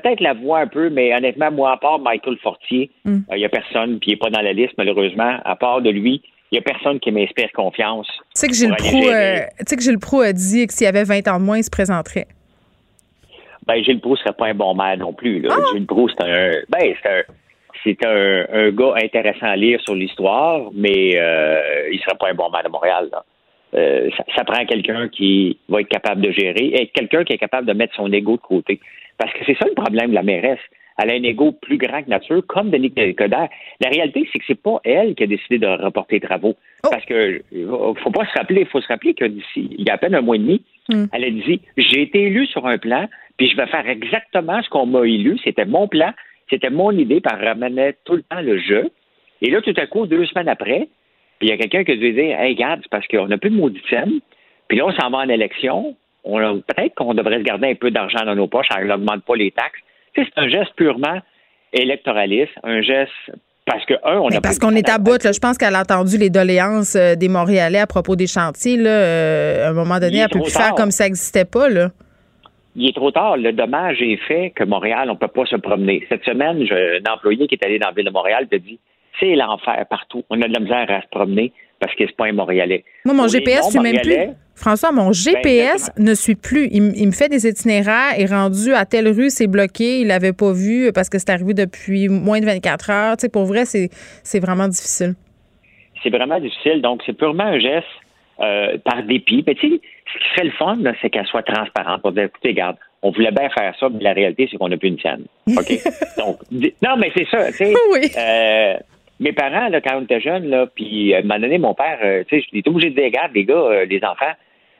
Peut-être la voix un peu, mais honnêtement, moi, à part Michael Fortier, il Hmm. n'y a personne, puis il n'est pas dans la liste, malheureusement. À part de lui, il n'y a personne qui m'inspire confiance. Tu sais que Gilles gérer. euh, tu sais que Gilles a dit que s'il avait 20 ans de moins, il se présenterait. Ben, Gilles Proulx serait pas un bon maire non plus. Là. Ah! Gilles Proulx, c'est un, ben, c'est un, c'est un, un gars intéressant à lire sur l'histoire, mais euh, il serait pas un bon maire de Montréal. Là. Euh, ça, ça prend quelqu'un qui va être capable de gérer et quelqu'un qui est capable de mettre son ego de côté. Parce que c'est ça le problème de la mairesse. Elle a un ego plus grand que nature, comme Denis Coderre. La réalité, c'est que c'est pas elle qui a décidé de reporter les travaux. Parce que euh, faut pas se rappeler, faut se rappeler que d'ici, il y a à peine un mois et demi, elle a dit J'ai été élu sur un plan, puis je vais faire exactement ce qu'on m'a élu. C'était mon plan, c'était mon idée, puis elle ramenait tout le temps le jeu. Et là, tout à coup, deux semaines après, il y a quelqu'un qui a dû dire Hey, regarde, c'est parce qu'on n'a plus de maudite scène, puis là, on s'en va en élection. On Peut-être qu'on devrait se garder un peu d'argent dans nos poches, elle n'augmente pas les taxes. Tu sais, c'est un geste purement électoraliste, un geste parce que, un, on a parce qu'on est à bout. Là. Je pense qu'elle a entendu les doléances euh, des Montréalais à propos des chantiers. Là. Euh, à un moment donné, elle peut plus faire comme ça n'existait pas. Là. il est trop tard. Le dommage est fait que Montréal, on ne peut pas se promener. Cette semaine, j'ai un employé qui est allé dans la ville de Montréal te dit c'est l'enfer partout. On a de la misère à se promener parce que c'est pas un Montréalais. Moi, mon GPS suit même plus. François, mon GPS ne suit plus. Il, me fait des itinéraires. est rendu à telle rue, c'est bloqué. Il l'avait pas vu parce que c'est arrivé depuis moins de 24 heures. Tu sais, pour vrai, c'est c'est vraiment difficile. c'est vraiment difficile. Donc, c'est purement un geste euh, par dépit. Mais tu sais, ce qui serait le fun, c'est qu'elle soit transparente. Pour dire, écoutez, regarde, on voulait bien faire ça, mais la réalité, c'est qu'on n'a plus une scène. OK? *laughs* Donc, non, mais c'est ça. tu sais. Euh, mes parents, là, quand on était jeunes, là, puis euh, à un moment donné, mon père, euh, tu sais, j'étais obligé de dire, regarde, les gars, euh, les enfants,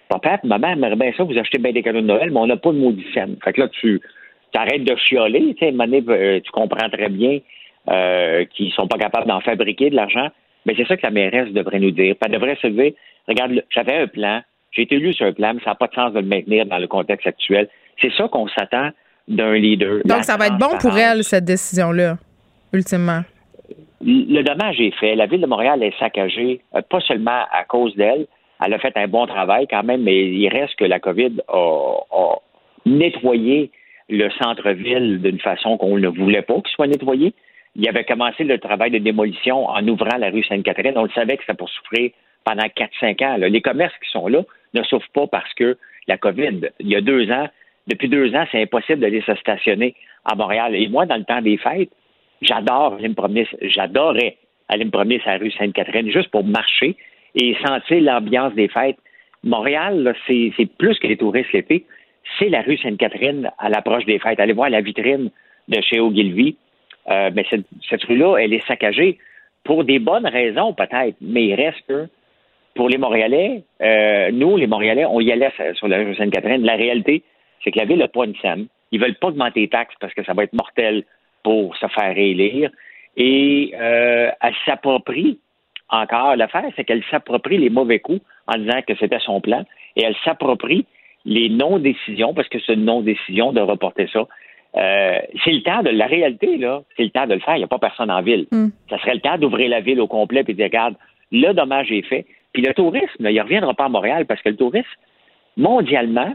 papa, maman aimerait bien ça, vous achetez bien des cadeaux de Noël, mais on n'a pas de maudit scène. Fait que là, tu arrêtes de chioler, tu sais, à un moment donné, euh, tu comprends très bien euh, qu'ils sont pas capables d'en fabriquer de l'argent. Mais c'est ça que la mairesse devrait nous dire. Elle devrait se dire, regarde, j'avais un plan, j'ai été élu sur un plan, mais ça n'a pas de sens de le maintenir dans le contexte actuel. C'est ça qu'on s'attend d'un leader. Donc, ça va être bon pour elle, cette décision-là, ultimement. Le dommage est fait. La ville de Montréal est saccagée, euh, pas seulement à cause d'elle. Elle a fait un bon travail quand même, mais il reste que la COVID a, nettoyé le centre-ville d'une façon qu'on ne voulait pas qu'il soit nettoyé. Il avait commencé le travail de démolition en ouvrant la rue Sainte-Catherine. On le savait que c'était pour souffrir pendant 4-5 ans. Les commerces qui sont là ne souffrent pas parce que la COVID, il y a deux ans, depuis deux ans, c'est impossible d'aller se stationner à Montréal. Et moi, dans le temps des fêtes, j'adore aller me promener, j'adorais aller me promener sur la rue Sainte-Catherine juste pour marcher et sentir l'ambiance des fêtes. Montréal, c'est plus que les touristes l'été. C'est la rue Sainte-Catherine à l'approche des fêtes. Allez voir la vitrine de chez Ogilvy. Euh, mais cette, rue-là, elle est saccagée pour des bonnes raisons peut-être, mais il reste que pour les Montréalais, euh, nous, les Montréalais, on y allait sur- la rue Sainte-Catherine. La réalité, c'est que la ville n'a pas une scène. Ils veulent pas augmenter les taxes parce que ça va être mortel pour se faire réélire. Et euh, elle s'approprie encore l'affaire, c'est qu'elle s'approprie les mauvais coups en disant que c'était son plan et elle s'approprie les non-décisions, parce que c'est une non-décision de reporter ça. Euh, c'est le temps de la réalité, là. C'est le temps de le faire. Il n'y a pas personne en ville. Ça serait le temps d'ouvrir la ville au complet et de dire, regarde, le dommage est fait. Puis le tourisme, il ne reviendra pas à Montréal parce que le tourisme, mondialement,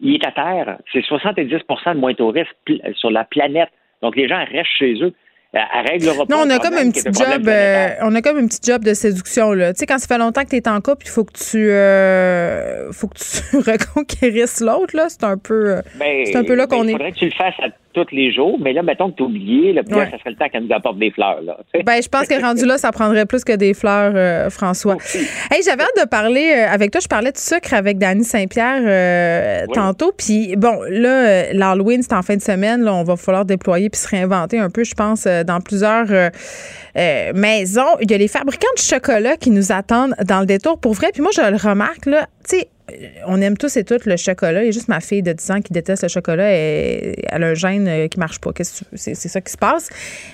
il est à terre. C'est 70 de moins de touristes sur la planète. Donc les gens restent chez eux. Réglera pas Non, on a comme un petit job, euh, on a comme un petit job de séduction là. Tu sais, quand ça fait longtemps que tu es en couple, il faut que tu, euh, faut que tu *laughs* reconquérisses l'autre là. C'est un peu, euh, Ben, c'est un peu là ben, qu'on Il est. faudrait que tu le fasses à tous les jours, mais là, mettons que tu oublié, là, puis là, Ouais. ça serait le temps qu'elle nous apporte des fleurs. Là. Ben, je pense que rendu là, ça prendrait plus que des fleurs, euh, François. Hey, j'avais hâte de parler euh, avec toi. Je parlais de sucre avec Dany Saint-Pierre euh, Oui. tantôt. Puis bon, là, euh, l'Halloween, c'est en fin de semaine. Là, on va falloir déployer puis se réinventer un peu, je pense, euh, dans plusieurs euh, euh, maisons. Il y a les fabricants de chocolat qui nous attendent dans le détour pour vrai. Puis moi, je le remarque, là, tu sais, on aime tous et toutes le chocolat. Il y a juste ma fille de 10 ans qui déteste le chocolat. Et elle a un gène euh, qui marche pas. C'est ça qui se passe.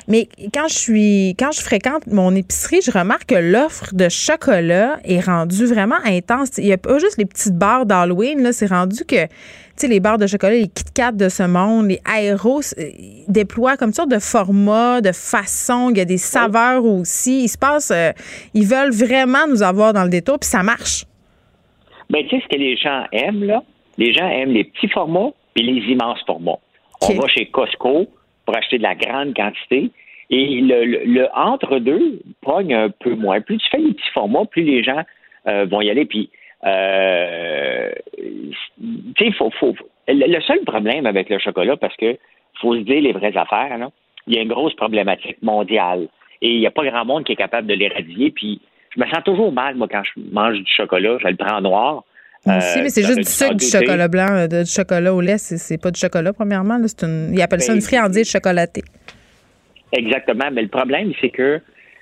Mais quand je suis, quand je fréquente mon épicerie, je remarque que l'offre de chocolat est rendue vraiment intense. Il n'y a pas juste les petites barres d'Halloween. Là, c'est rendu que sais, les barres de chocolat, les Kit Kat de ce monde, les aéros déploient comme sorte de format, de façon. Il y a des saveurs aussi. Il se passe, euh, ils veulent vraiment nous avoir dans le détour, puis ça marche. Ben, tu sais, ce que les gens aiment, là, les gens aiment les petits formats et les immenses formats. On va chez Costco pour acheter de la grande quantité. Et le, entre-deux pogne un peu moins. Plus tu fais les petits formats, plus les gens euh, vont y aller. Puis, euh, tu sais, faut, faut, le seul problème avec le chocolat, parce que faut se dire les vraies affaires, là, il y a une grosse problématique mondiale. Et il n'y a pas grand monde qui est capable de l'éradier. Puis, je me sens toujours mal, moi, quand je mange du chocolat. Je le prends noir. Moi aussi, mais c'est juste du sucre, du chocolat blanc, euh, du chocolat au lait. C'est pas du chocolat, premièrement. C'est une, ils appellent ça une ben, friandise chocolatée. Exactement. Mais le problème, c'est que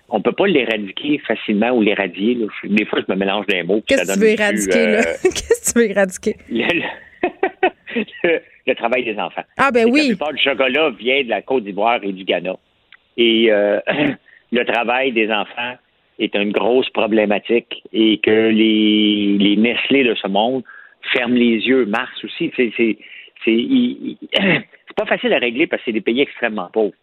on peut pas l'éradiquer facilement ou l'éradier. Des fois, je me mélange des mots. Qu'est-ce que tu veux éradiquer, là? Euh, *laughs* Qu'est-ce que tu veux éradiquer? Le, *laughs* travail des enfants. Ah, ben oui. La plupart du chocolat vient de la Côte d'Ivoire et du Ghana. Et euh, *clears throat* le travail des enfants est une grosse problématique et que les, les Nestlé de ce monde ferment les yeux. Mars aussi, c'est c'est *clears throat* pas facile à régler parce que c'est des pays extrêmement pauvres.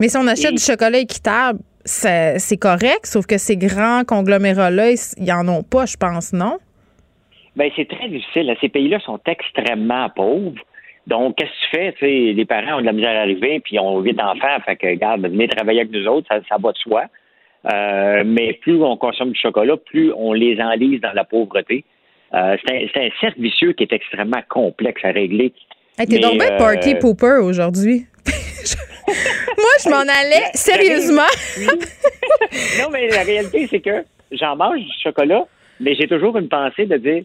Mais si on achète du chocolat équitable, c'est correct, sauf que ces grands conglomérats-là, ils n'en ont pas, je pense, non? Bien, c'est très difficile. Ces pays-là sont extrêmement pauvres. Donc, qu'est-ce que tu fais? sais, les parents ont de la misère à arriver, puis ils ont huit enfants, fait que, regarde, venez travailler avec nous autres, ça, ça va de soi. Euh, mais plus on consomme du chocolat, plus on les enlise dans la pauvreté. Euh, c'est un, cercle vicieux qui est extrêmement complexe à régler. T'es donc bien party euh, pooper aujourd'hui. Moi, je m'en allais, sérieusement. non, mais la réalité, c'est que j'en mange du chocolat, mais j'ai toujours une pensée de dire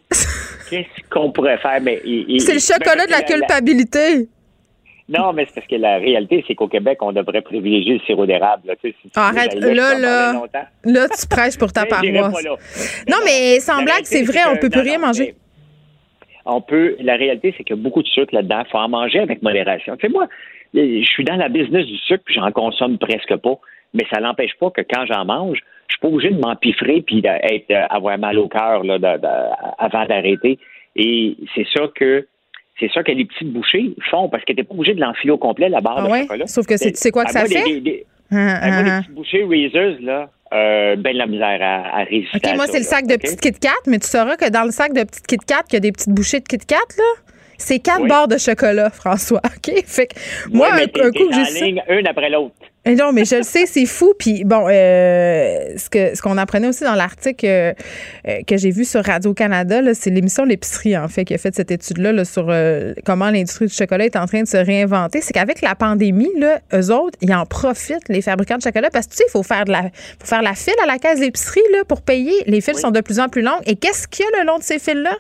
qu'est-ce qu'on pourrait faire? Mais c'est le chocolat de la culpabilité. Non, mais c'est parce que la réalité, c'est qu'au Québec, on devrait privilégier le sirop d'érable. Arrête, là, là, là, tu prêches pour ta paroisse. Non, mais sans blague, c'est vrai, on peut plus rien manger. On peut. La réalité, c'est qu'il y a beaucoup de sucre là-dedans. Il faut en manger avec modération. Tu sais, moi, je suis dans la business du sucre, puis j'en consomme presque pas. Mais ça n'empêche pas que quand j'en mange, je suis pas obligé de m'empiffrer puis d'être, avoir mal au cœur là, avant d'arrêter. Et c'est ça que c'est ça que les petites bouchées font parce que t'es pas obligé de l'enfiler au complet la barre ah de ouais? chocolat. Sauf que c'est, tu sais quoi que ça fait? Des, des, ah, ah, les petites bouchées Reese's, là, euh, ben de la misère à, à résister. OK, moi, c'est le sac de petites Kit Kat, mais tu sauras que dans le sac de petites Kit Kat, qu'il y a des petites bouchées de Kit Kat, là. C'est quatre barres de chocolat, François. *laughs* OK? Fait que moi, un, coup, j'ai. Ligne, une après l'autre. Eh non, mais je le sais, c'est fou. Puis bon, euh, ce que ce qu'on apprenait aussi dans l'article euh, euh, que j'ai vu sur Radio Canada, c'est l'émission L'épicerie en fait qui a fait cette étude-là là, sur comment l'industrie du chocolat est en train de se réinventer. C'est qu'avec la pandémie, là, eux autres, ils en profitent les fabricants de chocolat parce que tu sais, il faut faire de la faut faire la file à la caisse d'épicerie là pour payer. Les files sont de plus en plus longues. Et qu'est-ce qu'il y a le long de ces files-là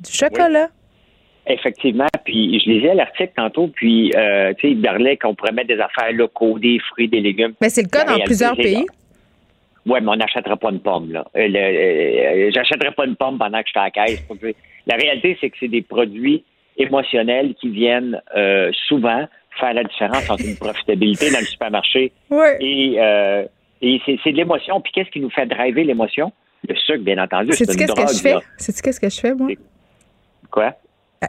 Du chocolat. Effectivement, puis je lisais l'article tantôt, puis euh, tu sais, il parlait qu'on pourrait mettre des affaires locaux, des fruits, des légumes. Mais c'est le cas dans plusieurs pays? Oui, mais on n'achètera pas une pomme, là. Euh, euh, j'achèterai pas une pomme pendant que je suis à la caisse. La réalité, c'est que c'est des produits émotionnels qui viennent souvent faire la différence entre une profitabilité dans le supermarché et, et c'est de l'émotion. Puis qu'est-ce qui nous fait driver l'émotion? Le sucre, bien entendu. C'est qu'est-ce que je fais? C'est qu'est-ce que je fais, moi? Quoi?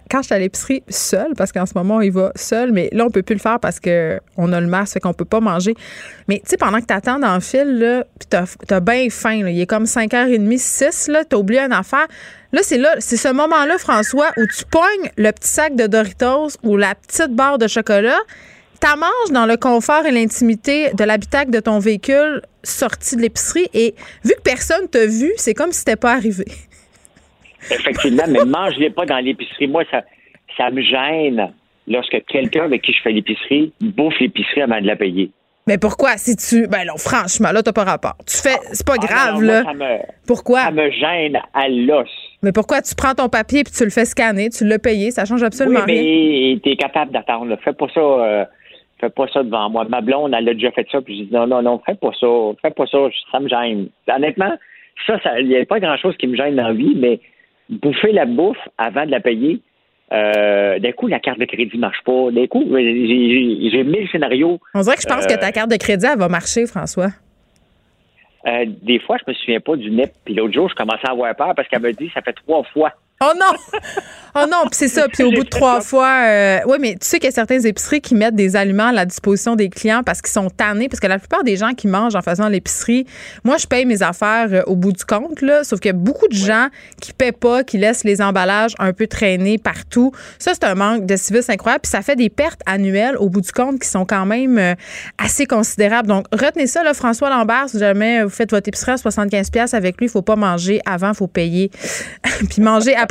Quand je suis à l'épicerie seule, parce qu'en ce moment, il va seul, mais là, on peut plus le faire parce qu'on a le masque, fait qu'on peut pas manger. Mais tu sais, pendant que tu attends dans le fil, là, puis t'as as, bien faim, il est comme 5h30, 6, là, t'as oublié une affaire. Là, c'est là, c'est ce moment-là, François, où tu pognes le petit sac de Doritos ou la petite barre de chocolat, t'as manges dans le confort et l'intimité de l'habitacle de ton véhicule sorti de l'épicerie et vu que personne t'a vu, c'est comme si c'était pas arrivé. Effectivement, mais mange-les pas dans l'épicerie. Moi, ça, ça me gêne lorsque quelqu'un avec qui je fais l'épicerie bouffe l'épicerie avant de la payer. Mais pourquoi? Si tu. Ben non, franchement, là, t'as pas rapport. Tu fais. C'est pas ah, grave, là. pourquoi? Ça me gêne à l'os. Mais pourquoi? Tu prends ton papier puis tu le fais scanner, tu l'as payé, ça change absolument oui, mais rien. t'es capable d'attendre. Fais pas ça. Euh, fais pas ça devant moi. Ma blonde, elle a déjà fait ça, puis j'ai dit non, non, non, fais pas ça. Fais pas ça. Ça me gêne. Honnêtement, ça, il n'y a pas grand-chose qui me gêne dans la vie, mais bouffer la bouffe avant de la payer. Euh, d'un coup, la carte de crédit marche pas. D'un coup, j'ai mille scénarios. On dirait que je pense que ta Euh, carte de crédit, elle va marcher, François. euh, des fois, je me souviens pas du NEP. Puis l'autre jour, je commençais à avoir peur parce qu'elle me dit ça fait trois fois. Oh non! Oh non, puis c'est ça. Puis au bout de trois fois, euh, oui, mais tu sais qu'il y a certaines épiceries qui mettent des aliments à la disposition des clients parce qu'ils sont tannés. Parce que la plupart des gens qui mangent en faisant l'épicerie, moi, je paye mes affaires euh, au bout du compte, là. Sauf qu'il y a beaucoup de gens qui paient pas, qui laissent les emballages un peu traîner partout. Ça, c'est un manque de civisme incroyable. Puis ça fait des pertes annuelles au bout du compte qui sont quand même euh, assez considérables. Donc, retenez ça, là, François Lambert, si jamais vous faites votre épicerie à 75$ avec lui, il faut pas manger avant, il faut payer. *laughs* puis manger après.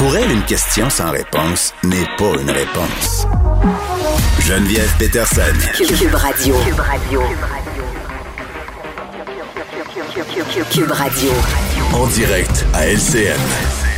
Pour elle, une question sans réponse n'est pas une réponse. Geneviève Peterson. Cube Radio. Cube Radio. Cube Radio. En direct à LCN.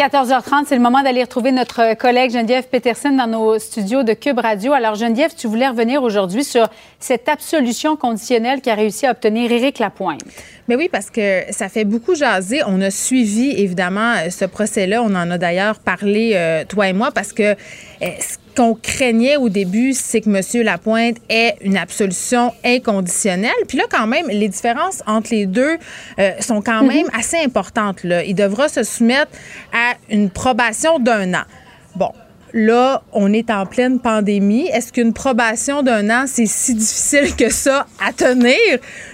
14h30, c'est le moment d'aller retrouver notre collègue Geneviève Peterson dans nos studios de Cube Radio. Alors, Geneviève, tu voulais revenir aujourd'hui sur cette absolution conditionnelle qu'a réussi à obtenir Éric Lapointe. Mais oui, parce que ça fait beaucoup jaser. On a suivi, évidemment, ce procès-là. On en a d'ailleurs parlé, euh, toi et moi, parce que euh, ce qu'on craignait au début, c'est que M. Lapointe ait une absolution inconditionnelle. Puis là, quand même, les différences entre les deux euh, sont quand même assez importantes. Là. Il devra se soumettre à une probation d'un an. Bon, Là, on est en pleine pandémie. Est-ce qu'une probation d'un an, c'est si difficile que ça à tenir?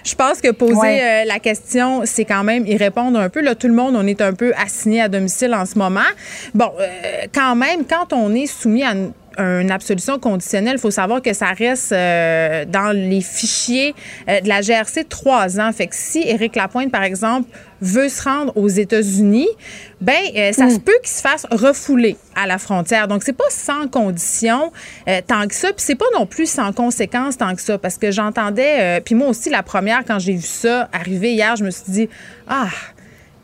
Je pense que poser Ouais. euh, la question, c'est quand même y répondre un peu. Là, tout le monde, on est un peu assigné à domicile en ce moment. Bon, euh, quand même, quand on est soumis à une une absolution conditionnelle, il faut savoir que ça reste euh, dans les fichiers euh, de la GRC trois ans. Fait que si Éric Lapointe, par exemple, veut se rendre aux États-Unis, ben euh, ça se peut qu'il se fasse refouler à la frontière. Donc c'est pas sans condition euh, tant que ça, puis c'est pas non plus sans conséquence tant que ça, parce que j'entendais, euh, puis moi aussi la première quand j'ai vu ça arriver hier, je me suis dit ah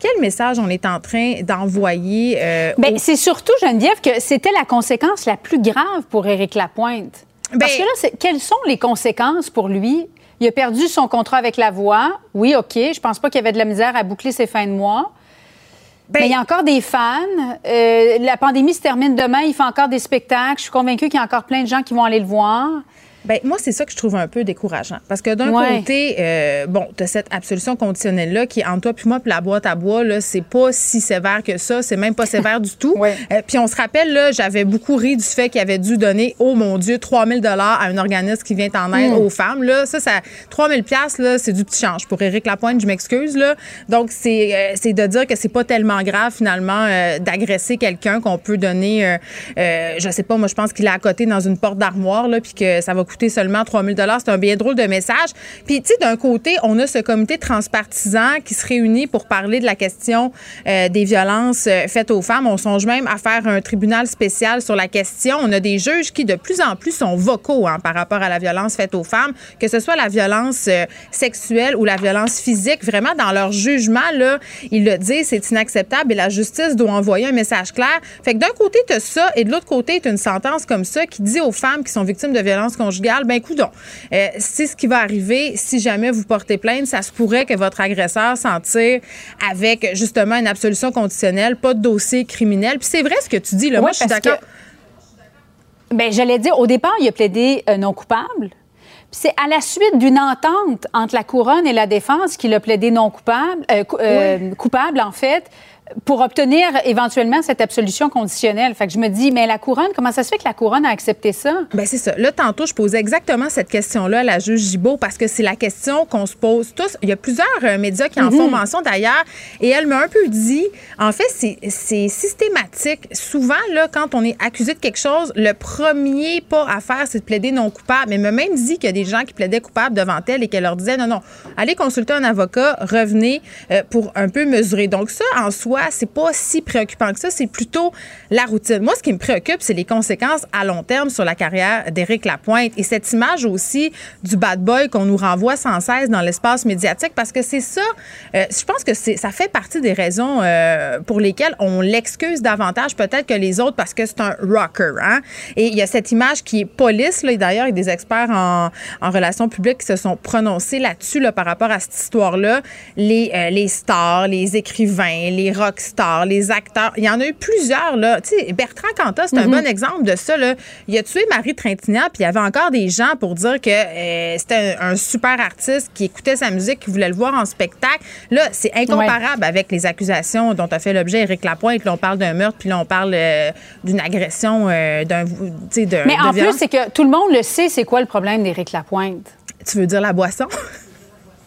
quel message on est en train d'envoyer euh, Ben, aux- c'est surtout, Geneviève, que c'était la conséquence la plus grave pour Éric Lapointe. Parce Ben- que là, quelles sont les conséquences pour lui? Il a perdu son contrat avec la voix. Oui, OK. Je pense pas qu'il y avait de la misère à boucler ses fins de mois. Ben- Mais il y a encore des fans. Euh, la pandémie se termine demain. Il fait encore des spectacles. Je suis convaincue qu'il y a encore plein de gens qui vont aller le voir. Ben, moi, c'est ça que je trouve un peu décourageant. Parce que d'un Ouais. côté, euh, bon, tu as cette absolution conditionnelle-là qui, entre toi puis moi, puis la boîte à bois, là, c'est pas si sévère que ça. C'est même pas sévère du tout. *laughs* Ouais. Euh, puis on se rappelle, là, j'avais beaucoup ri du fait qu'il avait dû donner, oh mon Dieu, 3000 dollars à un organisme qui vient en aide Mm. aux femmes. Là, ça, ça 3000 pièces là, c'est du petit change. Pour Éric Lapointe, je m'excuse, là. Donc, c'est euh, c'est de dire que c'est pas tellement grave, finalement, d'agresser quelqu'un qu'on peut donner, je sais pas, moi, je pense qu'il est à côté dans une porte d'armoire, là, puis que ça va coûter seulement 3000 dollars. C'est un bien drôle de message. Puis, tu sais, d'un côté, on a ce comité transpartisan qui se réunit pour parler de la question euh, des violences euh, faites aux femmes. On songe même à faire un tribunal spécial sur la question. On a des juges qui, de plus en plus, sont vocaux hein, par rapport à la violence faite aux femmes, que ce soit la violence euh, sexuelle ou la violence physique. Vraiment, dans leur jugement, là, ils le disent, c'est inacceptable et la justice doit envoyer un message clair. Fait que d'un côté, tu as ça et de l'autre côté, tu une sentence comme ça qui dit aux femmes qui sont victimes de violences conjugales, ben coudon, euh, c'est ce qui va arriver si jamais vous portez plainte. Ça se pourrait que votre agresseur s'en tire avec justement une absolution conditionnelle, pas de dossier criminel. Puis c'est vrai ce que tu dis, là. Moi, je suis d'accord. que- Ben, j'allais dire, au départ, il a plaidé euh, non coupable. Puis c'est à la suite d'une entente entre la couronne et la défense qu'il a plaidé non coupable, euh, cou- euh, coupable en fait. Pour obtenir éventuellement cette absolution conditionnelle. Fait que je me dis, mais la couronne, comment ça se fait que la couronne a accepté ça? Ben c'est ça. Là, tantôt, je posais exactement cette question-là à la juge Gibault parce que c'est la question qu'on se pose tous. Il y a plusieurs euh, médias qui en font Mhm. mention d'ailleurs et elle m'a un peu dit, en fait, c'est- c'est systématique. Souvent, là, quand on est accusé de quelque chose, le premier pas à faire, c'est de plaider non coupable. Mais elle m'a même dit qu'il y a des gens qui plaidaient coupable devant elle et qu'elle leur disait, non, non, allez consulter un avocat, revenez euh, pour un peu mesurer. Donc ça, en soi, c'est pas si préoccupant que ça, c'est plutôt la routine. Moi, ce qui me préoccupe, c'est les conséquences à long terme sur la carrière d'Éric Lapointe et cette image aussi du bad boy qu'on nous renvoie sans cesse dans l'espace médiatique parce que c'est ça, euh, je pense que ça fait partie des raisons euh, pour lesquelles on l'excuse davantage peut-être que les autres parce que c'est un rocker. Hein? Et il y a cette image qui est police, là, et d'ailleurs, il y a des experts en, relations publiques qui se sont prononcés là-dessus là, par rapport à cette histoire-là. Les, euh, les stars, les écrivains, les rock stars, les acteurs, il y en a eu plusieurs. Là. Tu sais, Bertrand Cantat, c'est un Mhm. bon exemple de ça. Là. Il a tué Marie Trintignant, puis il y avait encore des gens pour dire que euh, c'était un, un super artiste qui écoutait sa musique, qui voulait le voir en spectacle. Là, c'est incomparable avec les accusations dont a fait l'objet Éric Lapointe. Là, on parle d'un meurtre, puis là, on parle euh, d'une agression, euh, d'un, Mais en plus, c'est que tout le monde le sait, c'est quoi le problème d'Éric Lapointe? Tu veux dire la boisson?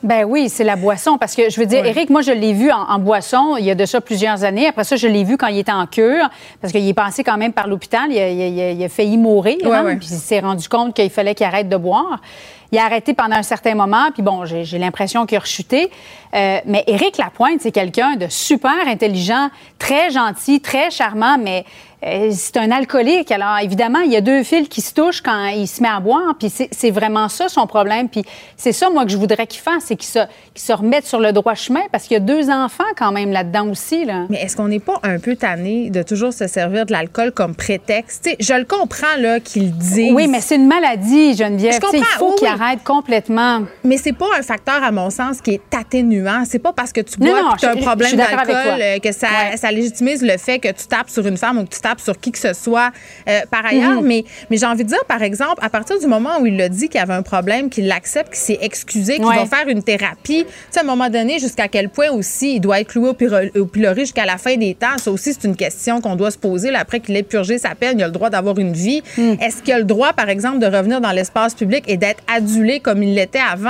Ben oui, c'est la boisson. Parce que je veux dire, Ouais. Éric, moi, je l'ai vu en, en boisson il y a de ça plusieurs années. Après ça, je l'ai vu quand il était en cure, parce qu'il est passé quand même par l'hôpital. Il, a- il a- il a- il a failli mourir. Hein. Puis il s'est rendu compte qu'il fallait qu'il arrête de boire. Il a arrêté pendant un certain moment, puis bon, j'ai l'impression qu'il a rechuté. Euh, mais Éric Lapointe, c'est quelqu'un de super intelligent, très gentil, très charmant, mais euh, c'est un alcoolique. Alors, évidemment, il y a deux fils qui se touchent quand il se met à boire, puis c'est vraiment ça son problème. Puis c'est ça, moi, que je voudrais qu'il fasse, c'est qu'il se, remette sur le droit chemin, parce qu'il y a deux enfants quand même là-dedans aussi. Là. Mais est-ce qu'on n'est pas un peu tanné de toujours se servir de l'alcool comme prétexte? Je le comprends là qu'il dise. Oui, mais c'est une maladie, Geneviève. Je sais, Il comprends, faut oui, qu'il arrête complètement. Mais c'est pas un facteur, à mon sens, qui est atténuant. C'est pas parce que tu bois non, que tu as un problème d'alcool euh, que ça, ça légitimise le fait que tu tapes sur une femme ou que tu tapes sur qui que ce soit euh, par ailleurs. Mhm. Mais, mais j'ai envie de dire, par exemple, à partir du moment où il a dit qu'il avait un problème, qu'il l'accepte, qu'il s'est excusé, qu'il Ouais. va faire une thérapie, tu sais, à un moment donné, jusqu'à quel point aussi il doit être cloué au, pilori jusqu'à la fin des temps. Ça aussi, c'est une question qu'on doit se poser. Là, après qu'il ait purgé sa peine, il a le droit d'avoir une vie. Hmm. Est-ce qu'il a le droit, par exemple, de revenir dans l'espace public et d'être adulé comme il l'était avant?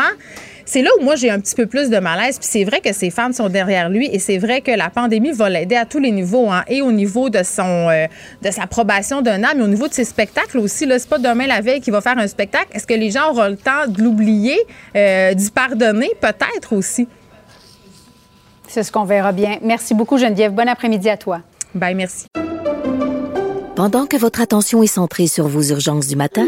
C'est là où moi j'ai un petit peu plus de malaise. Puis c'est vrai que ses fans sont derrière lui et c'est vrai que la pandémie va l'aider à tous les niveaux, hein, et au niveau de son euh, de sa probation d'un âme, mais au niveau de ses spectacles aussi. Là, c'est pas demain la veille qu'il va faire un spectacle. Est-ce que les gens auront le temps de l'oublier, euh, d'y pardonner, peut-être aussi. C'est ce qu'on verra bien. Merci beaucoup, Geneviève. Bon après-midi à toi. Bye, merci. Pendant que votre attention est centrée sur vos urgences du matin,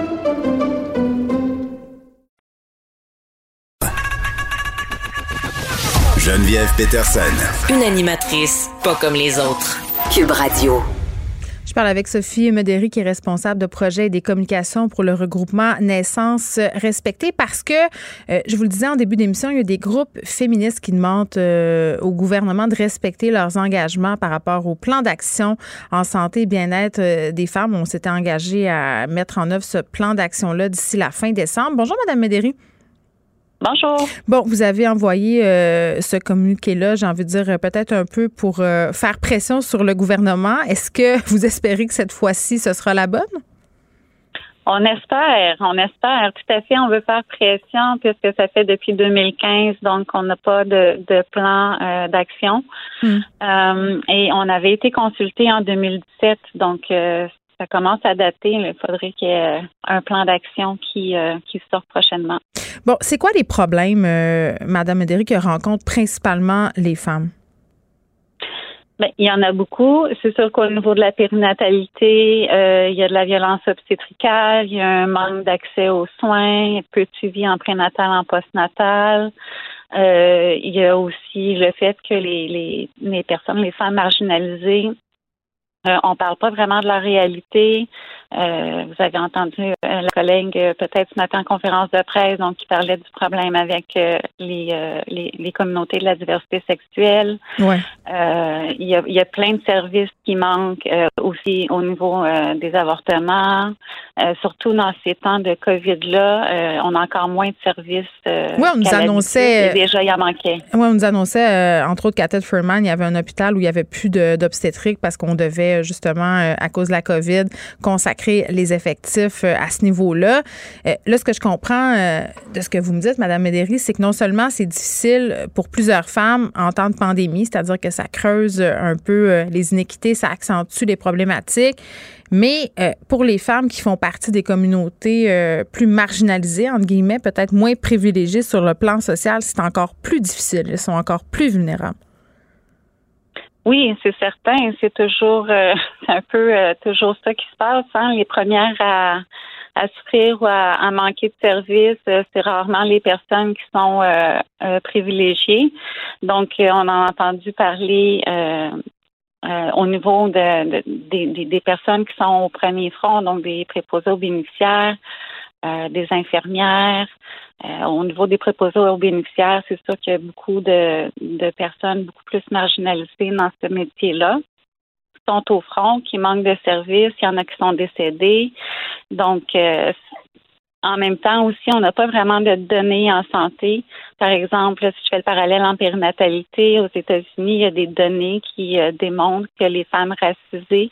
Geneviève Peterson. Une animatrice pas comme les autres. Cube Radio. Je parle avec Sophie Mederi, qui est responsable de projet et des communications pour le regroupement Naissance Respectée, parce que, euh, je vous le disais en début d'émission, il y a des groupes féministes qui demandent euh, au gouvernement de respecter leurs engagements par rapport au plan d'action en santé et bien-être euh, des femmes. On s'était engagé à mettre en œuvre ce plan d'action-là d'ici la fin décembre. Bonjour, Madame Mederi. Bonjour. Bon, vous avez envoyé euh, ce communiqué-là, j'ai envie de dire, euh, peut-être un peu pour euh, faire pression sur le gouvernement. Est-ce que vous espérez que cette fois-ci, ce sera la bonne? On espère, on espère. Tout à fait, on veut faire pression puisque ça fait depuis 2015, donc on n'a pas de, de plan euh, d'action. Euh, et on avait été consulté en 2017, donc euh, ça commence à dater. Il faudrait qu'il y ait un plan d'action qui, euh, qui sorte prochainement. Bon, c'est quoi les problèmes, euh, Madame que rencontrent principalement les femmes? Ben, il y en a beaucoup. C'est sûr qu'au niveau de la périnatalité, euh, il y a de la violence obstétricale, il y a un manque d'accès aux soins, peu de suivi en prénatal, en postnatal. Euh, il y a aussi le fait que les, les, les personnes, les femmes marginalisées, euh, on parle pas vraiment de leur réalité. Euh, vous avez entendu euh, la collègue peut-être ce matin en conférence de presse, donc qui parlait du problème avec les, les, les, communautés de la diversité sexuelle. Ouais. il, y a, y a plein de services qui manquent aussi au niveau des avortements. surtout dans ces temps de COVID-là, on a encore moins de services. oui, on nous annonçait. déjà, il en manquait. Oui, on nous annonçait, entre autres, qu'à Ted Furman, il y avait un hôpital où il n'y avait plus d'obstétrique parce qu'on devait justement, à cause de la COVID, consacrer les effectifs euh, à ce niveau-là. Euh, là, ce que je comprends euh, de ce que vous me dites, Mme Médéry, c'est que non seulement c'est difficile pour plusieurs femmes en temps de pandémie, c'est-à-dire que ça creuse un peu les inéquités, ça accentue les problématiques, mais pour les femmes qui font partie des communautés plus marginalisées, entre guillemets, peut-être moins privilégiées sur le plan social, c'est encore plus difficile. Elles sont encore plus vulnérables. Oui, c'est certain. C'est toujours, euh, *laughs* un peu euh, toujours ça qui se passe. Hein? Les premières à, à souffrir ou à, manquer de services, euh, c'est rarement les personnes qui sont privilégiées. Donc, on a entendu parler au niveau de, des, des personnes qui sont au premier front, donc des préposés aux bénéficiaires, des infirmières, euh, au niveau des préposés aux bénéficiaires, c'est sûr qu'il y a beaucoup de, personnes beaucoup plus marginalisées dans ce métier-là sont au front, qui manquent de services, il y en a qui sont décédés. Donc, euh, en même temps aussi, on n'a pas vraiment de données en santé. Par exemple, si je fais le parallèle en périnatalité, aux États-Unis, il y a des données qui euh, démontrent que les femmes racisées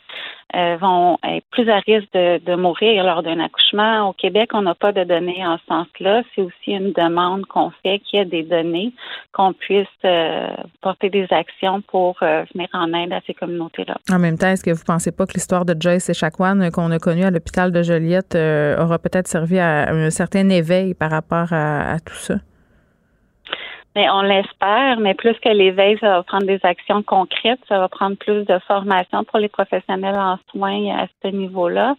euh, vont être plus à risque de, mourir lors d'un accouchement. Au Québec, on n'a pas de données en ce sens-là. C'est aussi une demande qu'on fait qu'il y ait des données, qu'on puisse euh, porter des actions pour venir en aide à ces communautés-là. En même temps, est-ce que vous ne pensez pas que l'histoire de Joyce et Chacoan qu'on a connue à l'hôpital de Joliette aura peut-être servi à un certain éveil par rapport à, tout ça? Mais on l'espère, mais plus que l'éveil, ça va prendre des actions concrètes, ça va prendre plus de formation pour les professionnels en soins à ce niveau-là.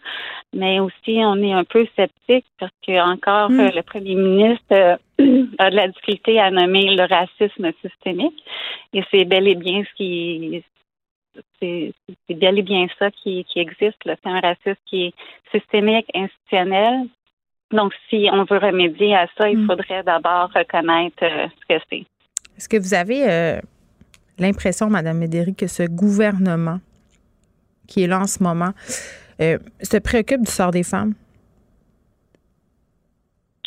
Mais aussi, on est un peu sceptique parce que encore hmm. euh, le premier ministre euh, *clears throat* a de la difficulté à nommer le racisme systémique. Et c'est bel et bien ce qui c'est bel et bien ça qui, qui existe. C'est un racisme qui est systémique, institutionnel, donc, si on veut remédier à ça, il hmm. faudrait d'abord reconnaître euh, ce que c'est. Est-ce que vous avez euh, l'impression, Mme Médéric, que ce gouvernement qui est là en ce moment euh, se préoccupe du sort des femmes?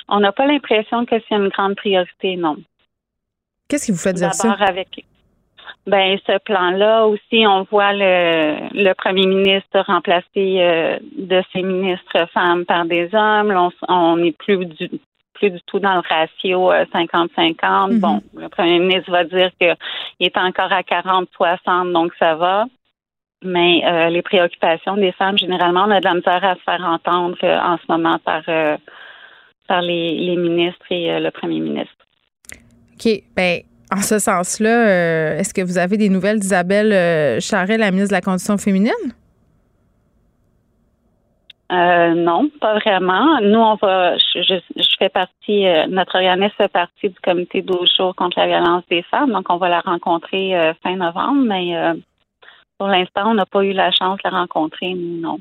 On n'a pas l'impression que c'est une grande priorité, non. Qu'est-ce qui vous fait dire ça? D'abord avec ben ce plan-là aussi, on voit le, le premier ministre remplacer euh, de ses ministres femmes par des hommes. On n'est plus du plus du tout dans le ratio 50-50. Euh, mm-hmm. Bon, le premier ministre va dire qu'il est encore à 40-60, donc ça va. Mais euh, les préoccupations des femmes, généralement, on a de la misère à se faire entendre en ce moment par, par les, les ministres et le premier ministre. OK. Ben, en ce sens-là, euh, est-ce que vous avez des nouvelles d'Isabelle euh, Charret, la ministre de la Condition féminine? Euh, non, pas vraiment. Nous, on va. Je, fais partie. notre organisme fait partie du comité 12 jours contre la violence des femmes, donc on va la rencontrer fin novembre, mais pour l'instant, on n'a pas eu la chance de la rencontrer, non.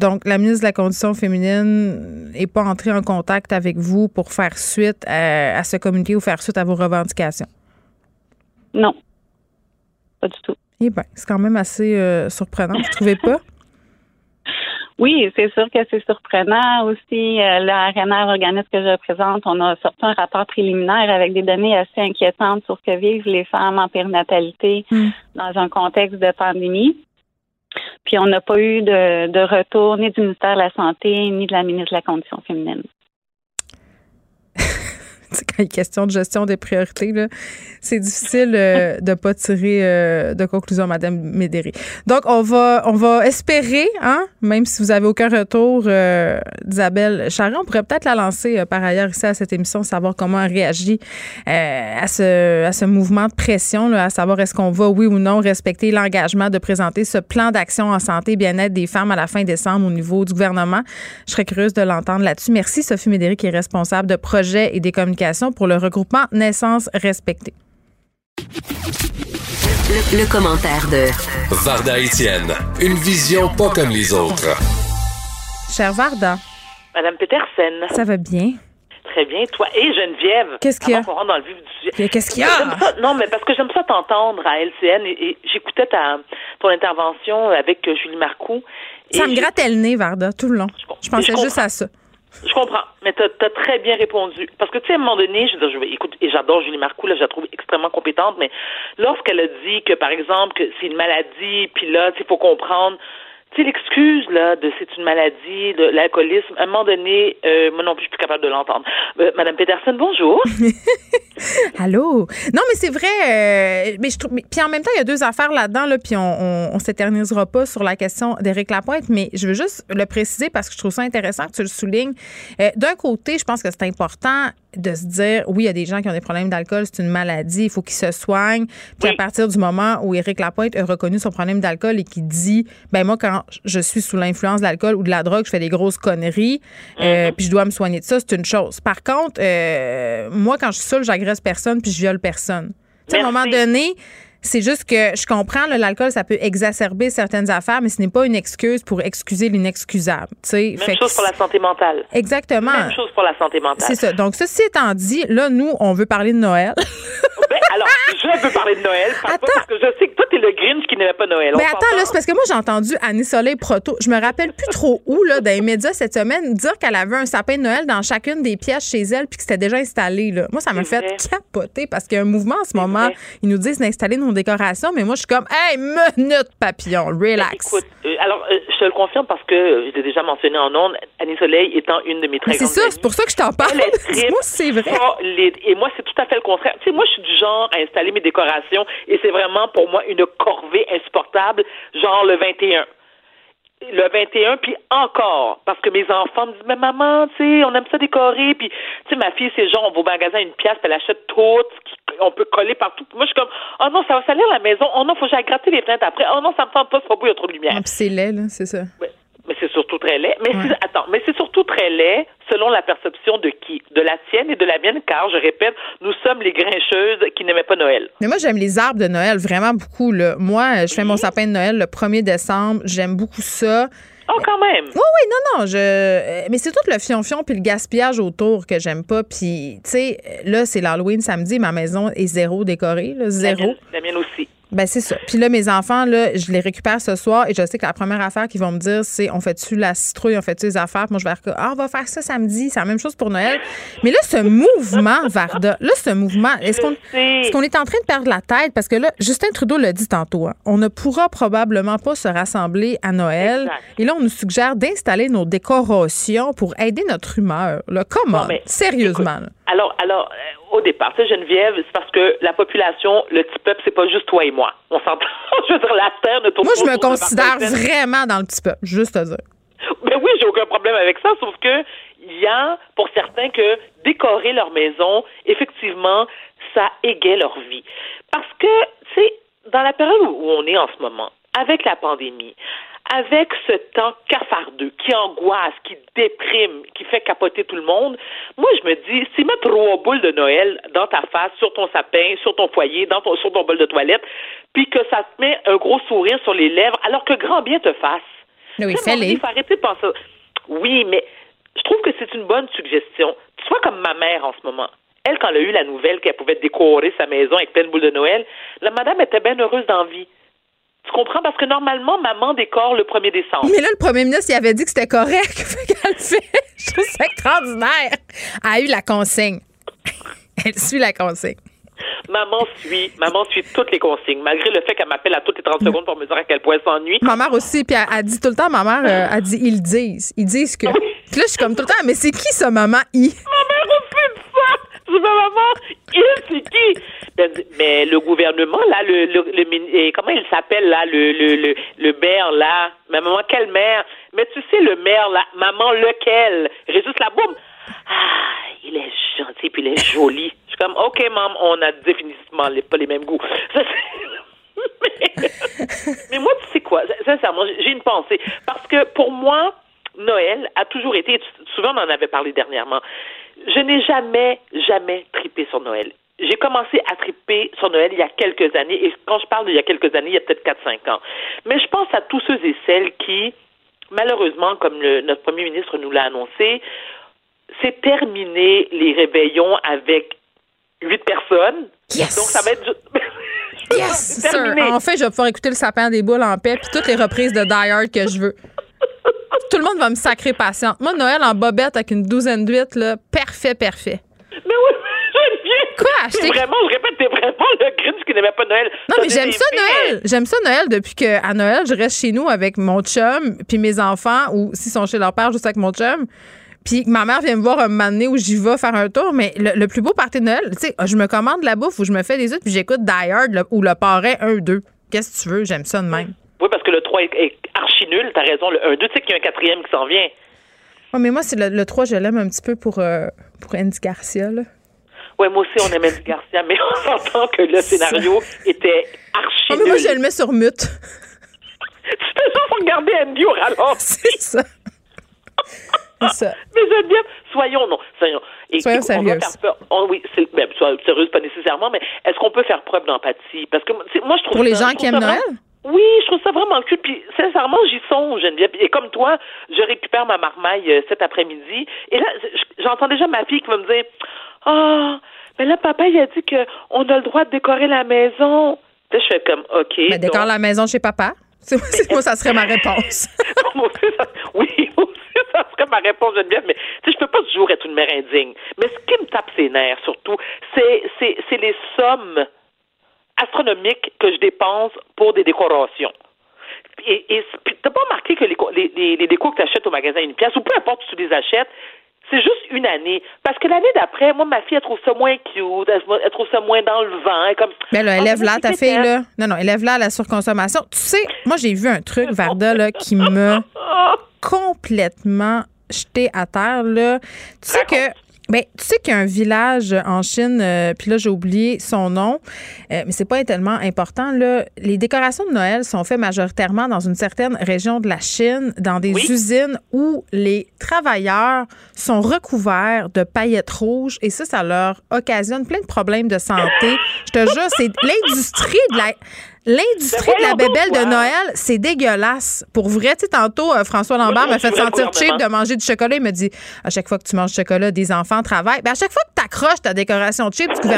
Donc, la ministre de la Condition féminine n'est pas entrée en contact avec vous pour faire suite à, ce communiqué ou faire suite à vos revendications? Non, pas du tout. Eh bien, c'est quand même assez euh, surprenant, vous ne trouvez pas? *laughs* Oui, c'est sûr que c'est surprenant aussi. Euh, la RNR, organisme que je représente, on a sorti un rapport préliminaire avec des données assez inquiétantes sur ce que vivent les femmes en périnatalité hmm. dans un contexte de pandémie. Puis on n'a pas eu de, de retour ni du ministère de la Santé ni de la ministre de la Condition féminine. Quand il est question de gestion des priorités, c'est difficile euh, *laughs* de ne pas tirer euh, de conclusion, Madame Médéry. Donc, on va, on va espérer, hein, même si vous avez aucun retour euh, d'Isabelle Charron, on pourrait peut-être la lancer par ailleurs ici à cette émission, savoir comment elle réagit à, ce, à ce mouvement de pression, à savoir est-ce qu'on va, oui ou non, respecter l'engagement de présenter ce plan d'action en santé et bien-être des femmes à la fin décembre au niveau du gouvernement. Je serais curieuse de l'entendre là-dessus. Merci, Sophie Médéry, qui est responsable de projets et des communications pour le regroupement Naissance respectée. Le, le commentaire de Varda Étienne, une vision pas comme les autres. Cher Varda, Madame Petersen. ça va bien? Très bien. Toi et Geneviève. Qu'est-ce qu'il y a? Avant qu'on rentre dans le vif du sujet. Qu'est-ce qu'il y a? Ça- non, mais parce que j'aime ça t'entendre à LCN et, et j'écoutais ta, ton intervention avec euh, Julie Marcoux. Ça me grattait le nez, Varda, tout le long. Je pensais je juste à ça. Je comprends, mais tu as, très bien répondu. Parce que, tu sais, à un moment donné, je veux dire, je, écoute, et j'adore Julie Marcoux, là, je la trouve extrêmement compétente, mais lorsqu'elle a dit que, par exemple, que c'est une maladie, puis là, il faut comprendre, tu sais, l'excuse, là, de c'est une maladie, de l'alcoolisme, à un moment donné, euh, moi non plus, je suis plus capable de l'entendre. Euh, Madame Peterson, bonjour. *laughs* Allô? Non, mais c'est vrai. euh, mais je trouve. Puis en même temps, il y a deux affaires là-dedans, là, puis on, on, on s'éternisera pas sur la question d'Éric Lapointe, mais je veux juste le préciser parce que je trouve ça intéressant que tu le soulignes. D'un côté, je pense que c'est important de se dire, oui, il y a des gens qui ont des problèmes d'alcool, c'est une maladie, il faut qu'ils se soignent. Puis à partir du moment où Éric Lapointe a reconnu son problème d'alcool et qui dit, ben moi, quand je suis sous l'influence de l'alcool ou de la drogue, je fais des grosses conneries, euh, puis je dois me soigner de ça, c'est une chose. Par contre, euh, moi, quand je suis seule, j'agresse personne puis je viole personne. Tu sais, à un moment donné, c'est juste que je comprends, l'alcool, ça peut exacerber certaines affaires, mais ce n'est pas une excuse pour excuser l'inexcusable. Même Fait que chose pour la santé mentale. Exactement. Même chose pour la santé mentale. C'est ça. Donc, ceci étant dit, là, nous, on veut parler de Noël. *laughs* Ben, alors, je veux parler de Noël, pas parce que je sais que toi, t'es le Grinch qui n'aimait pas Noël. Mais attends, là, c'est parce que moi, j'ai entendu Annie Soleil Proto. Je me rappelle plus trop où, là, dans les médias cette semaine, dire qu'elle avait un sapin de Noël dans chacune des pièces chez elle puis que c'était déjà installé, là. Moi, ça m'a fait vrai. capoter parce qu'il y a un mouvement en ce moment. Ils nous disent d'installer nos décorations, mais moi, je suis comme, hey, minute papillon, relax. Écoute, euh, alors, euh, je te le confirme parce que je l'ai déjà mentionné en ondes, Annie Soleil étant une de mes très c'est ça, c'est pour ça que je t'en parle. Moi, c'est vrai. solide. Et moi, c'est tout à fait le contraire. Tu sais, moi, je suis du genre à installer mes décorations et c'est vraiment pour moi une corvée insupportable, genre le 21. Le 21, puis encore, parce que mes enfants me disent, mais maman, tu sais, on aime ça décorer, puis, tu sais, ma fille, c'est genre, on va au magasin une pièce, puis elle achète tout, ce on peut coller partout. Moi, je suis comme, oh non, ça va salir la maison, oh non, faut que j'aille gratter les fenêtres après, oh non, ça me tente pas, c'est pas beau, il y a trop de lumière. Ah, c'est laid, là, c'est ça. Mais c'est surtout très laid. Mais attends, mais c'est surtout très laid selon la perception de qui? De la tienne et de la mienne, car je répète, nous sommes les grincheuses qui n'aimaient pas Noël. Mais moi, j'aime les arbres de Noël vraiment beaucoup. Là. Moi, je fais mon sapin de Noël le 1er décembre. J'aime beaucoup ça. Oh, quand même. Oui, oui, non, non. Je... euh, Mais c'est tout le fion-fion puis le gaspillage autour que j'aime pas. Puis, tu sais, là, c'est l'Halloween samedi. Ma maison est zéro décorée. Là, La zéro. mienne, la mienne aussi. Ben c'est ça. Puis là, mes enfants, là, je les récupère ce soir et je sais que la première affaire qu'ils vont me dire, c'est on fait-tu la citrouille, on fait-tu les affaires? Puis moi, je vais dire, ah, on va faire ça samedi. C'est la même chose pour Noël. Mais là, ce mouvement, *laughs* Varda, là, ce mouvement, est-ce qu'on est, qu'on est en train de perdre la tête? Parce que là, Justin Trudeau l'a dit tantôt, hein, on ne pourra probablement pas se rassembler à Noël. Et là, on nous suggère d'installer nos décorations pour aider notre humeur. Là, comment? Non, mais Sérieusement. là. Alors, alors euh, au départ, tu sais, Geneviève, c'est parce que la population, le petit peuple, c'est pas juste toi et moi. On s'entend. *laughs* je veux dire, la terre ne tourne Moi, je me considère vraiment dans le petit peuple, juste à dire. Mais oui, j'ai aucun problème avec ça, sauf que il y a pour certains que décorer leur maison, effectivement, ça égaye leur vie. Parce que, tu sais, dans la période où on est en ce moment, avec la pandémie, avec ce temps cafardeux qui angoisse, qui déprime, qui fait capoter tout le monde, moi je me dis, si mettre trois boules de Noël dans ta face, sur ton sapin, sur ton foyer, dans ton, sur ton bol de toilette, puis que ça te met un gros sourire sur les lèvres, alors que grand bien te fasse. Oui. Il faut arrêter de penser. Oui, mais je trouve que c'est une bonne suggestion. Tu vois comme ma mère en ce moment. Elle, quand elle a eu la nouvelle qu'elle pouvait décorer sa maison avec plein de boules de Noël, la madame était bien heureuse d'envie. Tu comprends? Parce que normalement, maman décore le 1er décembre. Mais là, le premier ministre, il avait dit que c'était correct. *laughs* Qu'elle le fait. Je trouve ça extraordinaire. Elle a eu la consigne. *laughs* Elle suit la consigne. Maman suit, maman suit toutes les consignes, malgré le fait qu'elle m'appelle à toutes les 30 secondes pour me dire à quel point elle s'ennuie. Ma mère aussi, puis elle, elle dit tout le temps, ma mère, euh, elle dit, ils disent. Ils disent que. Puis là, je suis comme tout le temps, mais c'est qui ça, maman? I? Ma mère aussi dit ça! Maman, il, c'est qui? Mais le gouvernement, là, le, le, le comment il s'appelle, là, le, le, le, le maire, là? Mais maman, quel maire? Mais tu sais, le maire, là, maman, lequel? Régis Laboum? Ah, il est gentil, puis il est joli. Je suis comme, OK, maman, on a définitivement les- pas les mêmes goûts. *laughs* *laughs* Mais moi, tu sais quoi? Sincèrement, j'ai une pensée. Parce que pour moi, Noël a toujours été, souvent on en avait parlé dernièrement, je n'ai jamais, jamais tripé sur Noël. j'ai commencé à triper sur Noël il y a quelques années, et quand je parle d'il y a quelques années, il y a peut-être 4-5 ans. Mais je pense à tous ceux et celles qui, malheureusement, comme le, notre premier ministre nous l'a annoncé, c'est terminé les réveillons avec huit personnes. Yes. Donc, ça va être... *laughs* Yes, sir. terminé. Enfin, je vais pouvoir écouter le sapin des boules en paix puis toutes les reprises de Die Hard que je veux. Tout le monde va me sacrer patiente. Moi, Noël en bobette avec une douzaine d'huîtres, là, parfait, parfait. Mais oui. *laughs* Quoi, T'es acheter- vraiment, je répète, t'es vraiment le Grinch qui n'aimait pas Noël. Non, mais j'aime ça. Noël. J'aime ça Noël depuis que à Noël, je reste chez nous avec mon chum puis mes enfants ou s'ils sont chez leur père juste avec mon chum. Puis ma mère vient me voir un moment donné où j'y vais faire un tour, mais le, le plus beau party de Noël, tu sais, je me commande de la bouffe ou je me fais des œufs puis j'écoute Die Hard le- ou le parrain 1 2. Qu'est-ce que tu veux, j'aime ça de même. Oui, parce que le 3 est, est archi nul, t'as raison. Le 1-2, tu sais qu'il y a un quatrième qui s'en vient. Ouais, mais moi c'est le, le 3, je l'aime un petit peu pour euh, pour Andy Garcia là. Ouais, moi aussi, on aimait du Garcia, mais on s'entend que le scénario était archi Ah, mais moi je le mets sur mute. *laughs* Tu fais juste regarder Andy au ralenti. *laughs* C'est ça. C'est ça. Mais Geneviève, soyons non, soyons. Et- Soyons peur- oh oui, ben, sois sérieuse pas nécessairement, mais est-ce qu'on peut faire preuve d'empathie? Parce que moi je trouve Pour les gens je qui aiment Noël? vraiment- Oui, je trouve ça vraiment cool. Puis sincèrement, j'y songe, Geneviève. Et comme toi, je récupère ma marmaille euh, cet après-midi. Et là, je- j'entends déjà ma fille qui va me dire Ah, mais là, papa, il a dit qu'on a le droit de décorer la maison. Là, je fais comme OK. Mais décore la maison chez papa? *laughs* C'est- moi ça serait ma *laughs* réponse. Moi aussi, ça- oui, *laughs* moi aussi, ça serait ma réponse, Geneviève. Mais tu sais, je peux pas toujours être une mère indigne. Mais ce qui me tape ses nerfs, surtout, c'est les sommes astronomiques que je dépense pour des décorations. Et, et t'as pas remarqué que les, les, les, décos que tu achètes au magasin une pièce, ou peu importe où tu les achètes, c'est juste une année. Parce que l'année d'après, moi, ma fille, elle trouve ça moins cute, elle, elle trouve ça moins dans le vent. Elle Comme, Mais là, Ah, élève-la, mais ta fille, là. Non, non, élève-la à la surconsommation. Tu sais, moi, j'ai vu un truc, Varda, là, qui m'a *laughs* complètement jeté à terre, là. Tu sais que. Ben, tu sais qu'il y a un village en Chine, euh, puis là j'ai oublié son nom, euh, mais c'est pas tellement important. Là. Les décorations de Noël sont faites majoritairement dans une certaine région de la Chine, dans des usines où les travailleurs sont recouverts de paillettes rouges et ça, ça leur occasionne plein de problèmes de santé. Je te jure, c'est *laughs* l'industrie de la L'industrie de la bébelle de. Noël, c'est dégueulasse. Pour vrai, tu sais, tantôt, euh, François Lambert m'a fait sentir cheap de manger du chocolat. Il me dit, à chaque fois que tu manges du chocolat, des enfants travaillent. Ben, à chaque fois que tu accroches ta décoration cheap du,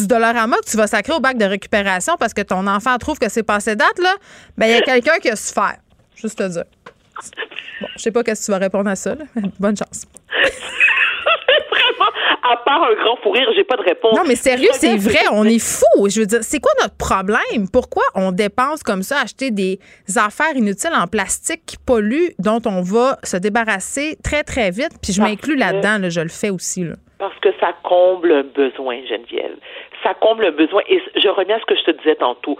du Dollarama que tu vas sacrer au bac de récupération parce que ton enfant trouve que c'est passé date, là, ben, il y a quelqu'un qui a souffert. Juste te dire. Bon, je sais pas qu'est-ce que tu vas répondre à ça, là. *laughs* Bonne chance. À part un grand fou rire, j'ai pas de réponse. Non, mais sérieux, c'est vrai, on est fou. Je veux dire, c'est quoi notre problème? Pourquoi on dépense comme ça, acheter des affaires inutiles en plastique qui polluent, dont on va se débarrasser très, très vite? Puis je m'inclus là-dedans, là, je le fais aussi. Là. Parce que ça comble un besoin, Geneviève. Ça comble un besoin. Et je reviens à ce que je te disais tantôt.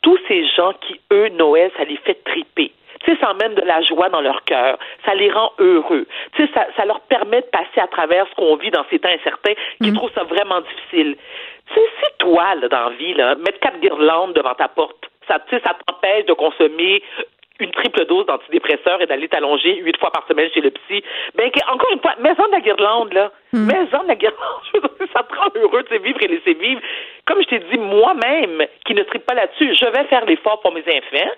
Tous ces gens qui, eux, Noël, ça les fait triper. Tu sais, ça emmène de la joie dans leur cœur. Ça les rend heureux. Tu sais, ça, ça leur permet de passer à travers ce qu'on vit dans ces temps incertains qui trouvent ça vraiment difficile. Tu sais, si toi, là, dans la vie, là, mettre quatre guirlandes devant ta porte, ça, tu sais, ça t'empêche de consommer une triple dose d'antidépresseurs et d'aller t'allonger huit fois par semaine chez le psy. Ben, encore une fois, mets-en de la guirlande, là. Mets-en de la guirlande. *laughs* Je veux dire, ça te rend heureux de vivre et laisser vivre. Comme je t'ai dit, moi-même, qui ne tripe pas là-dessus, je vais faire l'effort pour mes enfants.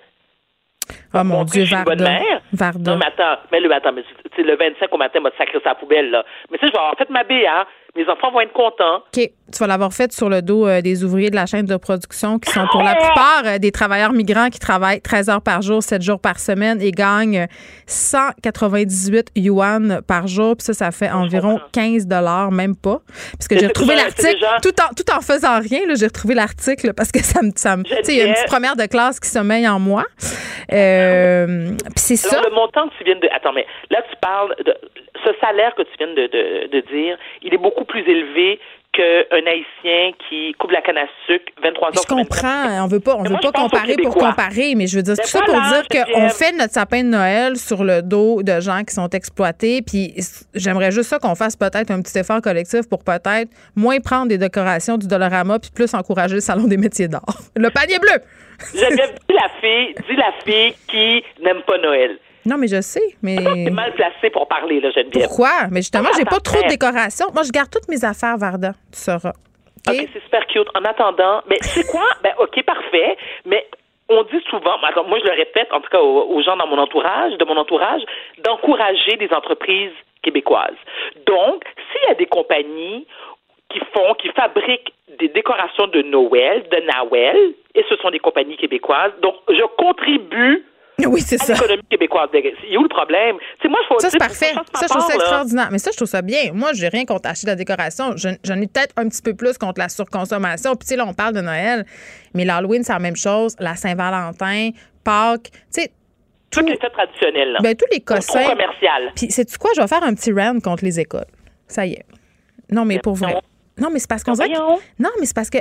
Oh mon Dieu, mère. Varda. Non, mais attends, mais le, attends, mais tu sais, le 25 au matin, m'a sacré sa poubelle, là. Mais ça, je vais avoir fait ma BA. Mes enfants vont être contents. OK. Tu vas l'avoir fait sur le dos euh, des ouvriers de la chaîne de production qui sont pour la plupart euh, des travailleurs migrants qui travaillent 13 heures par jour, 7 jours par semaine et gagnent 198 yuan par jour. Puis ça, ça fait environ 15 dollars, même pas. Parce que j'ai c'est retrouvé l'article, c'est déjà- tout en, tout en faisant rien, j'ai retrouvé l'article parce que ça me. ça me- Tu sais, il y a une petite première de classe qui sommeille en moi. Euh, puis c'est ça. Le montant que tu viens de. Attends, mais là, tu parles de. Ce salaire que tu viens de, de, de dire, il est beaucoup plus élevé qu'un Haïtien qui coupe la canne à sucre 23 heures Je sur 24. comprends. On veut pas, on veut moi, pas comparer pour comparer, mais je veux dire tout ça pour dire qu'on fait notre sapin de Noël sur le dos de gens qui sont exploités. Puis j'aimerais juste ça qu'on fasse peut-être un petit effort collectif pour peut-être moins prendre des décorations du Dollarama puis plus encourager le salon des métiers d'art. *laughs* Le panier bleu. Geneviève, dis la fille, dis la fille qui n'aime pas Noël. Non, mais je sais, mais T'es mal placé pour parler, là, Geneviève. pourquoi? Mais justement, j'ai pas trop de décorations. Moi, je garde toutes mes affaires Varda, tu sauras. OK, c'est super cute. En attendant, mais c'est quoi? *laughs* Ben, OK, parfait. Mais on dit souvent, moi je le répète, en tout cas aux, aux gens dans mon entourage, de mon entourage, d'encourager des entreprises québécoises. Donc, s'il y a des compagnies qui font, qui fabriquent des décorations de Noël, de Noël, et ce sont des compagnies québécoises, donc je contribue *laughs* oui, c'est ça. l'économie québécoise. Il y a où le problème? C'est moi, je Ça, c'est parfait. Ça, je trouve ça là. extraordinaire. Mais ça, je trouve ça bien. Moi, j'ai rien contre acheter de la décoration. Je- J'en ai peut-être un petit peu plus contre la surconsommation. Puis, tu sais, là, on parle de Noël. Mais l'Halloween, c'est la même chose. La Saint-Valentin, Pâques. Tu sais, Tout les fêtes traditionnelles. là. ben, tous les cossins. commercial. Puis, sais-tu quoi? Je vais faire un petit rant contre les écoles. Ça y est. Non, mais pour vrai. Non, mais c'est parce qu'on dirait que- Non, mais c'est parce que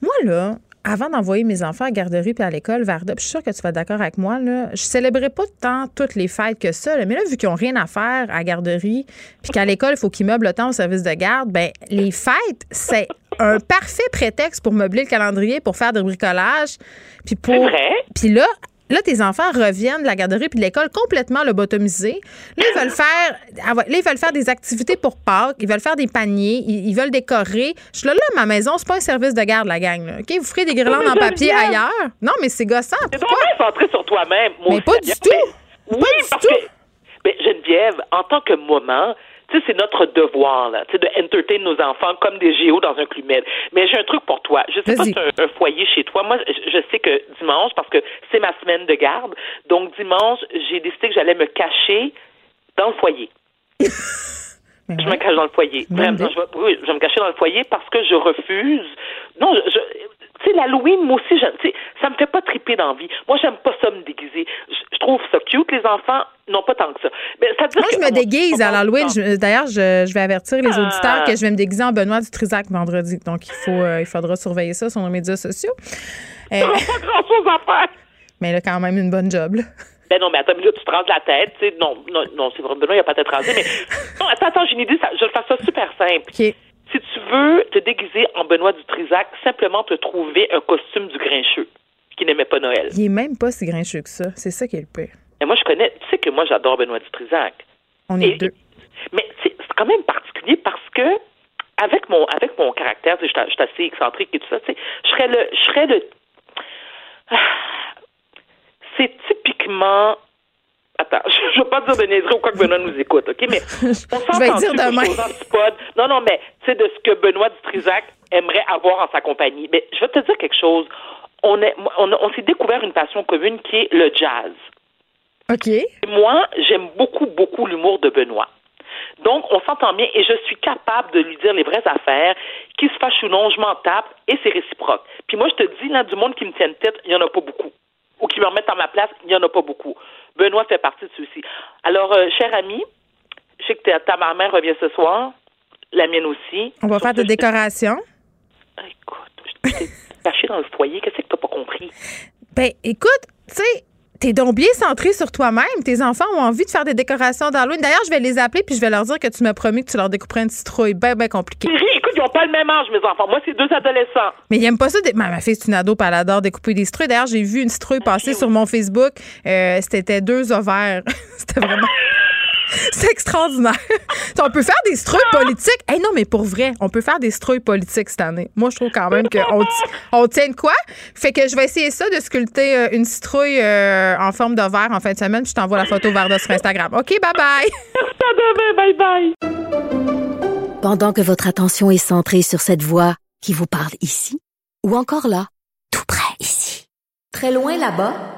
moi, là, avant d'envoyer mes enfants à la garderie puis à l'école, Varda, puis je suis sûre que tu vas être d'accord avec moi, là, je célébrais pas tant toutes les fêtes que ça. là. mais là, vu qu'ils n'ont rien à faire à la garderie, puis qu'à l'école, il faut qu'ils meublent le temps au service de garde, ben les fêtes, c'est un parfait prétexte pour meubler le calendrier, pour faire des bricolages. Puis pour. Puis là, Là, tes enfants reviennent de la garderie puis de l'école complètement lobotomisés. Là, ils veulent faire, ah là, ils veulent faire des activités pour Pâques. Ils veulent faire des paniers. Ils, ils veulent décorer. Je suis là, là, ma maison, c'est pas un service de garde, la gang. là, OK? Vous ferez des guirlandes en papier ailleurs? Non, mais c'est gossant. Bien centré sur toi-même. moi Mais pas du tout. Mais- Oui, parce que, mais Geneviève, en tant que maman, tu sais, c'est notre devoir, là, tu sais, de entertain nos enfants comme des géos dans un clumel. Mais j'ai un truc pour toi. Je sais pas si tu as un, foyer chez toi. Moi, je, sais que dimanche, parce que c'est ma semaine de garde, donc dimanche, j'ai décidé que j'allais me cacher dans le foyer. *laughs* Je me cache dans le foyer. Vraiment, je vais, oui, je vais me cacher dans le foyer parce que je refuse. Non, je, je- tu sais, l'Halloween, moi aussi, sais, ça me fait pas triper d'envie. Moi, j'aime pas ça me déguiser. Je, je trouve ça cute, les enfants. Non, pas tant que ça. Mais ça veut Moi, je me déguise à l'Halloween. Je- D'ailleurs, je, je vais avertir les Ah. auditeurs que je vais me déguiser en Benoît du Trisac vendredi. Donc, il, faut, euh, il faudra surveiller ça sur nos médias sociaux. *laughs* Euh, pas grand-chose à faire. mais là, quand même, une bonne job. là. Ben non, mais attends, mais là, tu te rases la tête. Tu sais, non, non, non c'est vrai, Benoît, il n'y a pas tête rasée. Mais *laughs* non, attends, attends, j'ai une idée. ça- je vais le faire ça super simple. Si tu veux te déguiser en Benoît du Trisac, simplement te trouver un costume du grincheux qui n'aimait pas Noël. Il est même pas si grincheux que ça. C'est ça qui est le pire. Mais moi, je connais. Tu sais que moi, j'adore Benoît Dutrisac. On est Et- deux. Mais c'est quand même particulier parce que avec mon avec mon caractère, je suis assez excentrique et tout ça, tu sais, je serais le je serais le Ah, c'est typiquement Attends, *laughs* je ne veux pas dire de niaiserie ou quoi que Benoît nous écoute, OK? Mais *laughs* on s'entend dire demain. Non, non, mais tu sais, de ce que Benoît Dutrisac aimerait avoir en sa compagnie. Mais je vais te dire quelque chose. On, est, on, on s'est découvert une passion commune qui est le jazz. OK. Moi, j'aime beaucoup, beaucoup l'humour de Benoît. Donc, on s'entend bien et je suis capable de lui dire les vraies affaires. Qui se fâche ou non, je m'en tape et c'est réciproque. Puis moi, je te dis, là, du monde qui me tienne tête, il n'y en a pas beaucoup. Ou qui me remettent à ma place, il n'y en a pas beaucoup. Benoît fait partie de ceux-ci. Alors, euh, cher ami, je sais que ta, ta maman revient ce soir, la mienne aussi. On va faire des décorations. Caché *laughs* dans le foyer, qu'est-ce que t'as pas compris? Ben, écoute, tu sais, t'es donc bien centré sur toi-même. Tes enfants ont envie de faire des décorations d'Halloween. D'ailleurs, je vais les appeler puis je vais leur dire que tu m'as promis que tu leur découperais une citrouille. Ben, ben compliqué. Écoute, ils n'ont pas le même âge, mes enfants. Moi, c'est deux adolescents. Mais ils aiment pas ça. des- Ma, ma fille, c'est une ado, puis elle adore découper des citrouilles. D'ailleurs, j'ai vu une citrouille passer sur mon Facebook. Euh, C'était deux ovaires. *laughs* C'était vraiment. *laughs* C'est extraordinaire. on peut faire des citrouilles politiques. Hey, non, mais pour vrai, on peut faire des citrouilles politiques cette année. Moi, je trouve quand même qu'on on tient de quoi? Fait que je vais essayer ça, de sculpter euh, une citrouille euh, en forme de verre en fin de semaine, puis je t'envoie la photo Varda sur Instagram. OK, bye bye. *laughs* À demain, bye bye. Pendant que votre attention est centrée sur cette voix qui vous parle ici, ou encore là, tout près ici, très loin là-bas,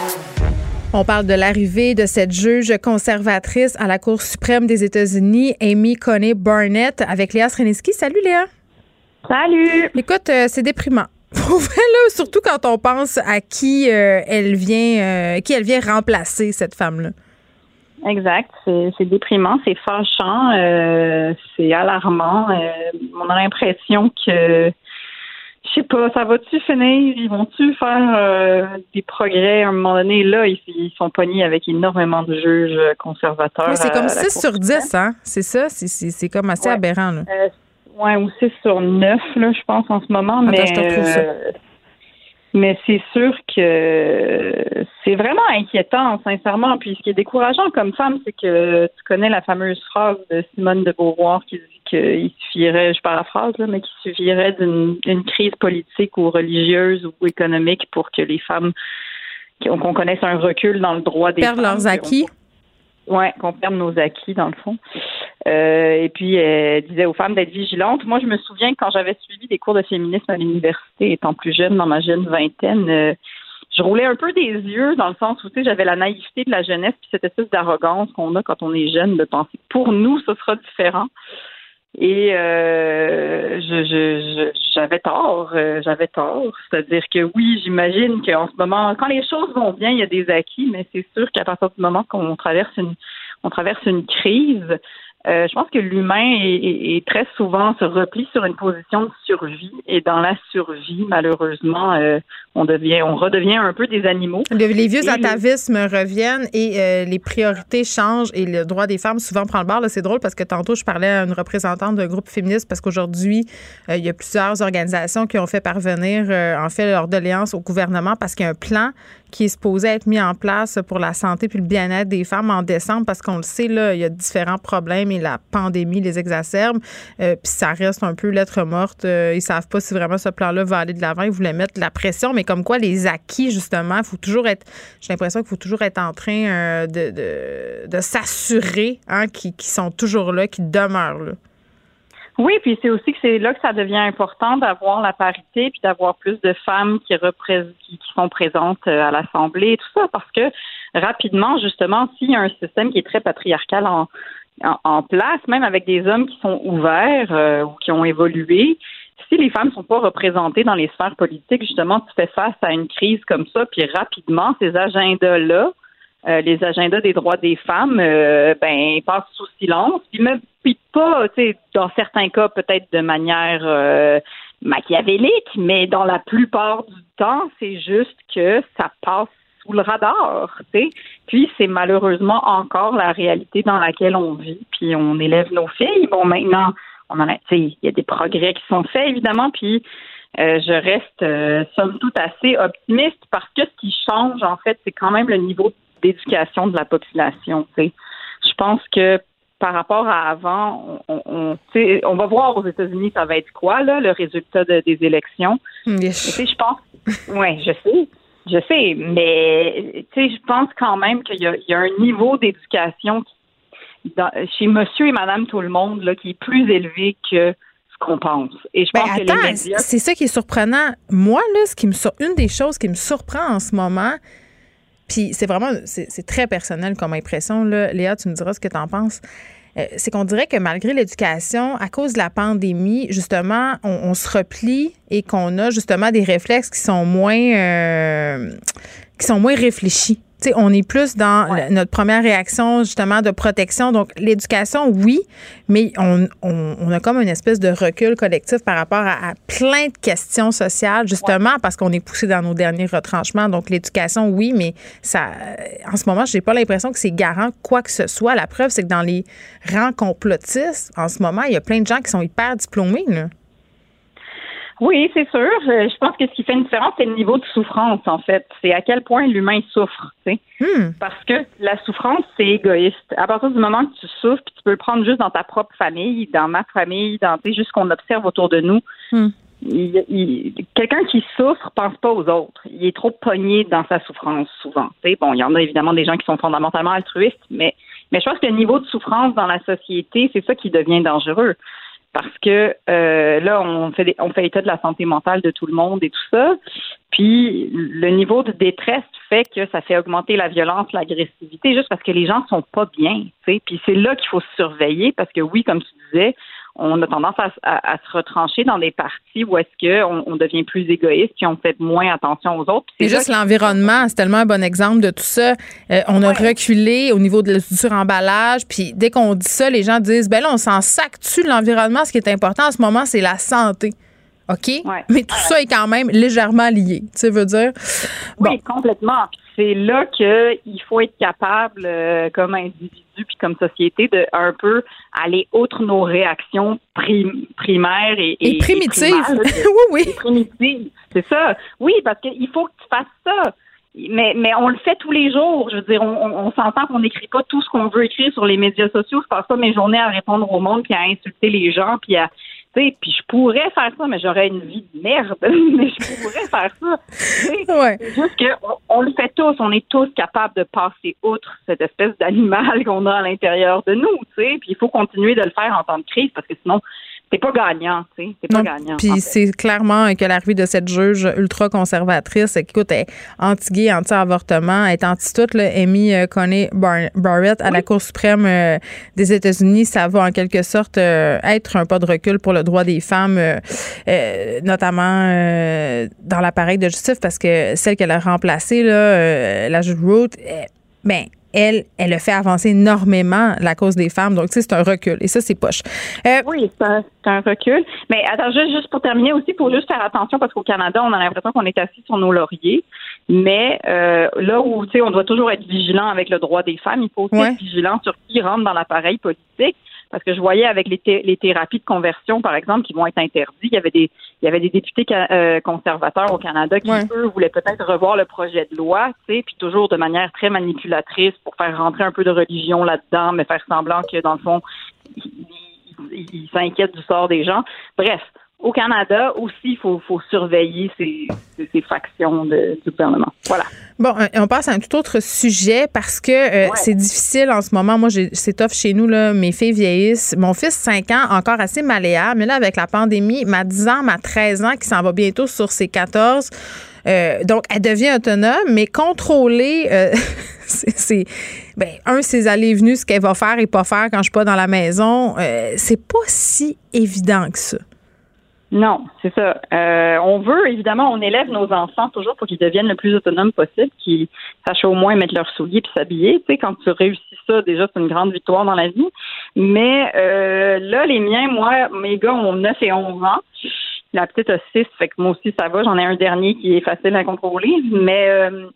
On parle de l'arrivée de cette juge conservatrice à la Cour suprême des États-Unis, Amy Coney Barnett, avec Léa Sreniski. Salut Léa. Salut. Écoute, euh, c'est déprimant. *laughs* Pour vrai, là, surtout quand on pense à qui euh, elle vient, euh, qui elle vient remplacer cette femme-là. Exact. C'est déprimant, c'est fâchant, c'est alarmant. On a l'impression que je sais pas, ça va-tu finir? Ils vont-tu faire euh, des progrès à un moment donné? Là, ils, ils sont pognés avec énormément de juges conservateurs. Oui, c'est comme la 6 Cour sur suprême. 10, hein? C'est ça? C'est- C'est c'est comme assez Ouais. aberrant, là. Euh, ouais, ou 6 sur 9, là, je pense, en ce moment. Attends, mais je euh, mais c'est sûr que c'est vraiment inquiétant, sincèrement. Puis ce qui est décourageant comme femme, c'est que tu connais la fameuse phrase de Simone de Beauvoir qui dit qu'il suffirait, je paraphrase, là, mais qu'il suffirait d'une crise politique ou religieuse ou économique pour que les femmes qu'on connaisse un recul dans le droit des Perdent femmes, leurs qu'on- acquis. Ouais, qu'on perde nos acquis, dans le fond. Euh, et puis, elle disait aux femmes d'être vigilantes. Moi, je me souviens que quand j'avais suivi des cours de féminisme à l'université, étant plus jeune, dans ma jeune vingtaine, euh, je roulais un peu des yeux dans le sens où, tu sais, j'avais la naïveté de la jeunesse, puis cette espèce d'arrogance qu'on a quand on est jeune, de penser que pour nous, ce sera différent. Et euh, je, je, j'avais tort, euh, j'avais tort. C'est-à-dire que oui, j'imagine qu'en ce moment, quand les choses vont bien, il y a des acquis, mais c'est sûr qu'à partir du moment qu'on traverse une, on traverse une crise, euh, je pense que l'humain est, est- est très souvent se replie sur une position de survie. Et dans la survie, malheureusement, euh, on devient, on redevient un peu des animaux. Le- les vieux Et atavismes reviennent et euh, les priorités changent et le droit des femmes souvent prend le bord. C'est drôle parce que tantôt, je parlais à une représentante d'un groupe féministe parce qu'aujourd'hui, il y a plusieurs organisations qui ont fait parvenir, en fait, leur doléance au gouvernement parce qu'il y a un plan qui est supposé être mis en place pour la santé puis le bien-être des femmes en décembre parce qu'on le sait, là, il y a différents problèmes et la pandémie les exacerbe. Euh, puis ça reste un peu lettre morte. Euh, ils savent pas si vraiment ce plan-là va aller de l'avant. Ils voulaient mettre la pression, mais comme quoi les acquis, justement, il faut toujours être, j'ai l'impression qu'il faut toujours être en train euh, de, de, s'assurer hein, qu'ils sont toujours là, qu'ils demeurent là. Oui, puis c'est aussi que c'est là que ça devient important d'avoir la parité puis d'avoir plus de femmes qui sont présentes euh, à l'Assemblée tout ça, parce que rapidement, justement, s'il y a un système qui est très patriarcal en, en, place, même avec des hommes qui sont ouverts euh, ou qui ont évolué, si les femmes sont pas représentées dans les sphères politiques, justement, tu fais face à une crise comme ça, puis rapidement, ces agendas-là, euh, les agendas des droits des femmes, euh, ben, passent sous silence, puis même puis pas, tu sais, dans certains cas, peut-être de manière machiavélique, mais dans la plupart du temps, c'est juste que ça passe sous le radar, tu sais. Puis c'est malheureusement encore la réalité dans laquelle on vit, puis on élève nos filles. Bon, maintenant, on en a, tu sais, il y a des progrès qui sont faits évidemment, puis euh, je reste euh, somme toute assez optimiste parce que ce qui change en fait, c'est quand même le niveau d'éducation de la population. tu sais. Je pense que par rapport à avant, on, on, on va voir aux États-Unis ça va être quoi là, le résultat de- des élections. Tu sais, je pense, ouais, je sais, je sais, mais tu sais, je pense quand même qu'il y, a- il y a un niveau d'éducation chez Monsieur et Madame tout le monde là qui est plus élevé que ce qu'on pense. Et je Ben, pense que les attends, médias c'est ça qui est surprenant. Moi, là, ce qui me sur- une des choses qui me surprend en ce moment, puis c'est vraiment, c'est très personnel comme impression, là. Léa, tu me diras ce que tu en penses. Euh, c'est qu'on dirait que malgré l'éducation, à cause de la pandémie, justement, on, se replie et qu'on a justement des réflexes qui sont moins, euh, qui sont moins réfléchis. On est plus dans notre première réaction justement de protection. Donc l'éducation, oui, mais on, on, on a comme une espèce de recul collectif par rapport à, à plein de questions sociales, justement parce qu'on est poussé dans nos derniers retranchements. Donc l'éducation, oui, mais ça, en ce moment, j'ai pas l'impression que c'est garant quoi que ce soit. La preuve, c'est que dans les rangs complotistes, en ce moment, il y a plein de gens qui sont hyper diplômés. Là. Oui, c'est sûr. Je pense que ce qui fait une différence, c'est le niveau de souffrance, en fait. C'est à quel point l'humain souffre, tu sais. Hmm. Parce que la souffrance, c'est égoïste. À partir du moment que tu souffres, puis tu peux le prendre juste dans ta propre famille, dans ma famille, dans tu sais, juste ce qu'on observe autour de nous. Hmm. il- il- Quelqu'un qui souffre pense pas aux autres. Il est trop pogné dans sa souffrance, souvent. Tu sais, bon, il y en a évidemment des gens qui sont fondamentalement altruistes, mais, mais je pense que le niveau de souffrance dans la société, c'est ça qui devient dangereux parce que euh, là, on fait, des- on fait état de la santé mentale de tout le monde et tout ça. Puis le niveau de détresse fait que ça fait augmenter la violence, l'agressivité, juste parce que les gens sont pas bien. Puis c'est là qu'il faut se surveiller parce que oui, comme tu disais, on a tendance à, à- à se retrancher dans des parties où est-ce que on, devient plus égoïste puis on fait moins attention aux autres. C'est juste l'environnement, c'est tellement un bon exemple de tout ça. Euh, on a reculé au niveau de la suremballage, puis dès qu'on dit ça, les gens disent ben là, on s'en sac-tu de l'environnement. Ce qui est important en ce moment, c'est la santé. OK? Mais tout ça est quand même légèrement lié. Tu veux dire? Oui, complètement. C'est là qu'il faut être capable, euh, comme individu puis comme société, de un peu aller outre nos réactions primaires et, et, primitives. *laughs* oui, oui. primitives. C'est ça. Oui, parce qu'il faut que tu fasses ça mais, mais on le fait tous les jours. Je veux dire, on, on, s'entend qu'on n'écrit pas tout ce qu'on veut écrire sur les médias sociaux. Je passe pas mes journées à répondre au monde puis à insulter les gens puis à tu sais, puis je pourrais faire ça, mais j'aurais une vie de merde. *laughs* mais je pourrais faire ça. Ouais. C'est juste qu'on on le fait tous. On est tous capables de passer outre cette espèce d'animal *laughs* qu'on a à l'intérieur de nous. Tu sais, puis il faut continuer de le faire en temps de crise parce que sinon, c'est pas gagnant, tu sais. C'est pas gagnant. Puis c'est clairement que l'arrivée de cette juge ultra-conservatrice, écoute, elle est anti-gay, anti-avortement, elle est anti-tout, Amy euh, Coney Barrett à la Cour suprême euh, des États-Unis, ça va en quelque sorte euh, être un pas de recul pour le droit des femmes, notamment dans l'appareil de justice, parce que celle qu'elle a remplacée, là, la juge Root, ben, elle, elle a fait avancer énormément la cause des femmes. Donc, tu sais, c'est un recul. Et ça, c'est poche. Euh, oui, c'est un, recul. Mais attends, juste, juste pour terminer aussi, faut juste faire attention parce qu'au Canada, on a l'impression qu'on est assis sur nos lauriers. Mais euh, là où, tu sais, on doit toujours être vigilant avec le droit des femmes, il faut aussi être vigilant sur qui rentre dans l'appareil politique. Parce que je voyais avec les, les, thérapies de conversion, par exemple, qui vont être interdites, il y avait des, il y avait des députés euh, conservateurs au Canada qui, eux, voulaient peut-être revoir le projet de loi, tu sais, puis toujours de manière très manipulatrice pour faire rentrer un peu de religion là-dedans, mais faire semblant que, dans le fond, ils s'inquiètent du sort des gens. Bref, au Canada aussi, il faut, surveiller ces, factions de, du gouvernement. Voilà. Bon, euh, on passe à un tout autre sujet parce que euh, c'est difficile en ce moment. Moi, c'est tough chez nous, là. Mes filles vieillissent. Mon fils, 5 ans, encore assez maléable. Mais là, avec la pandémie, ma 10 ans, ma 13 ans, qui s'en va bientôt sur ses 14, euh, donc, elle devient autonome, mais contrôler, *laughs* c'est, ben, un, ses allées et venues, ce qu'elle va faire et pas faire quand je suis pas dans la maison, c'est pas si évident que ça. Non, c'est ça. Euh, on veut, évidemment, on élève nos enfants toujours pour qu'ils deviennent le plus autonomes possible, qu'ils sachent au moins mettre leurs souliers puis s'habiller. Tu sais, quand tu réussis ça, déjà, c'est une grande victoire dans la vie. Mais euh, là, les miens, moi, mes gars ont 9 et 11 ans. La petite a 6, fait que moi aussi, ça va. J'en ai un dernier qui est facile à contrôler. Mais euh,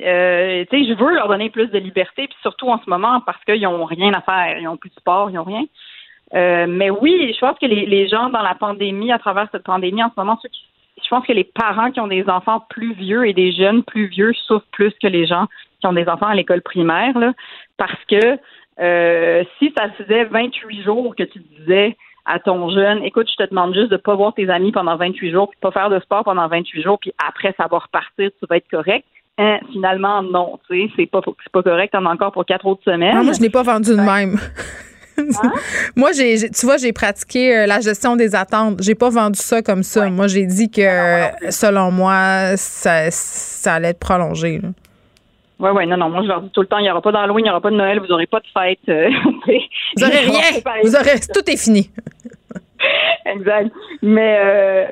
euh, tu sais, je veux leur donner plus de liberté, puis surtout en ce moment, parce qu'ils n'ont rien à faire. Ils n'ont plus de sport, ils n'ont rien. Euh, mais oui, je pense que les, les, gens dans la pandémie, à travers cette pandémie, en ce moment, je pense que les parents qui ont des enfants plus vieux et des jeunes plus vieux souffrent plus que les gens qui ont des enfants à l'école primaire, là, parce que euh, si ça faisait 28 jours que tu disais à ton jeune, écoute, je te demande juste de pas voir tes amis pendant 28 jours, puis pas faire de sport pendant 28 jours, puis après ça va repartir, tu vas être correct. Hein, finalement, non, tu sais, c'est pas, pas correct, t'en as encore pour quatre autres semaines. Ah, moi, je n'ai pas vendu de même. *laughs* Hein? *laughs* Moi, j'ai, tu vois, j'ai pratiqué euh, la gestion des attentes. J'ai pas vendu ça comme ça. Moi, j'ai dit que, selon moi, ça, ça allait être prolongé. Oui, oui, non, non. Moi, je leur dis tout le temps, il n'y aura pas d'Halloween, il n'y aura pas de Noël, vous n'aurez pas de fête. Euh, vous n'aurez rien. Vous aurez, *laughs* tout est fini. *laughs* exact. Mais, euh,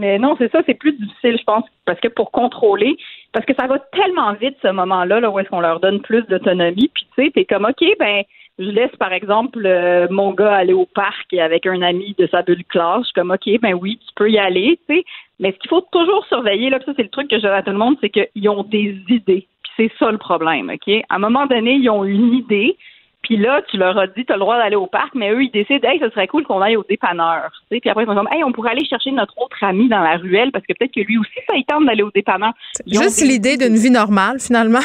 mais non, c'est ça, c'est plus difficile, je pense, parce que pour contrôler, parce que ça va tellement vite ce moment-là, là, où est-ce qu'on leur donne plus d'autonomie, puis tu sais, t'es comme, OK, ben, je laisse, par exemple, euh, mon gars aller au parc avec un ami de sa bulle classe. Je suis comme, OK, ben oui, tu peux y aller, tu sais. Mais ce qu'il faut toujours surveiller, là, ça, c'est le truc que je dis à tout le monde, c'est qu'ils ont des idées. Puis c'est ça le problème, OK? À un moment donné, ils ont une idée. Puis là, tu leur as dit, tu as le droit d'aller au parc, mais eux, ils décident, hey, ce serait cool qu'on aille au dépanneur. Tu sais, puis après, ils sont comme, hey, on pourrait aller chercher notre autre ami dans la ruelle parce que peut-être que lui aussi, ça il tente d'aller au dépanneur. Juste l'idée d'une vie normale, finalement.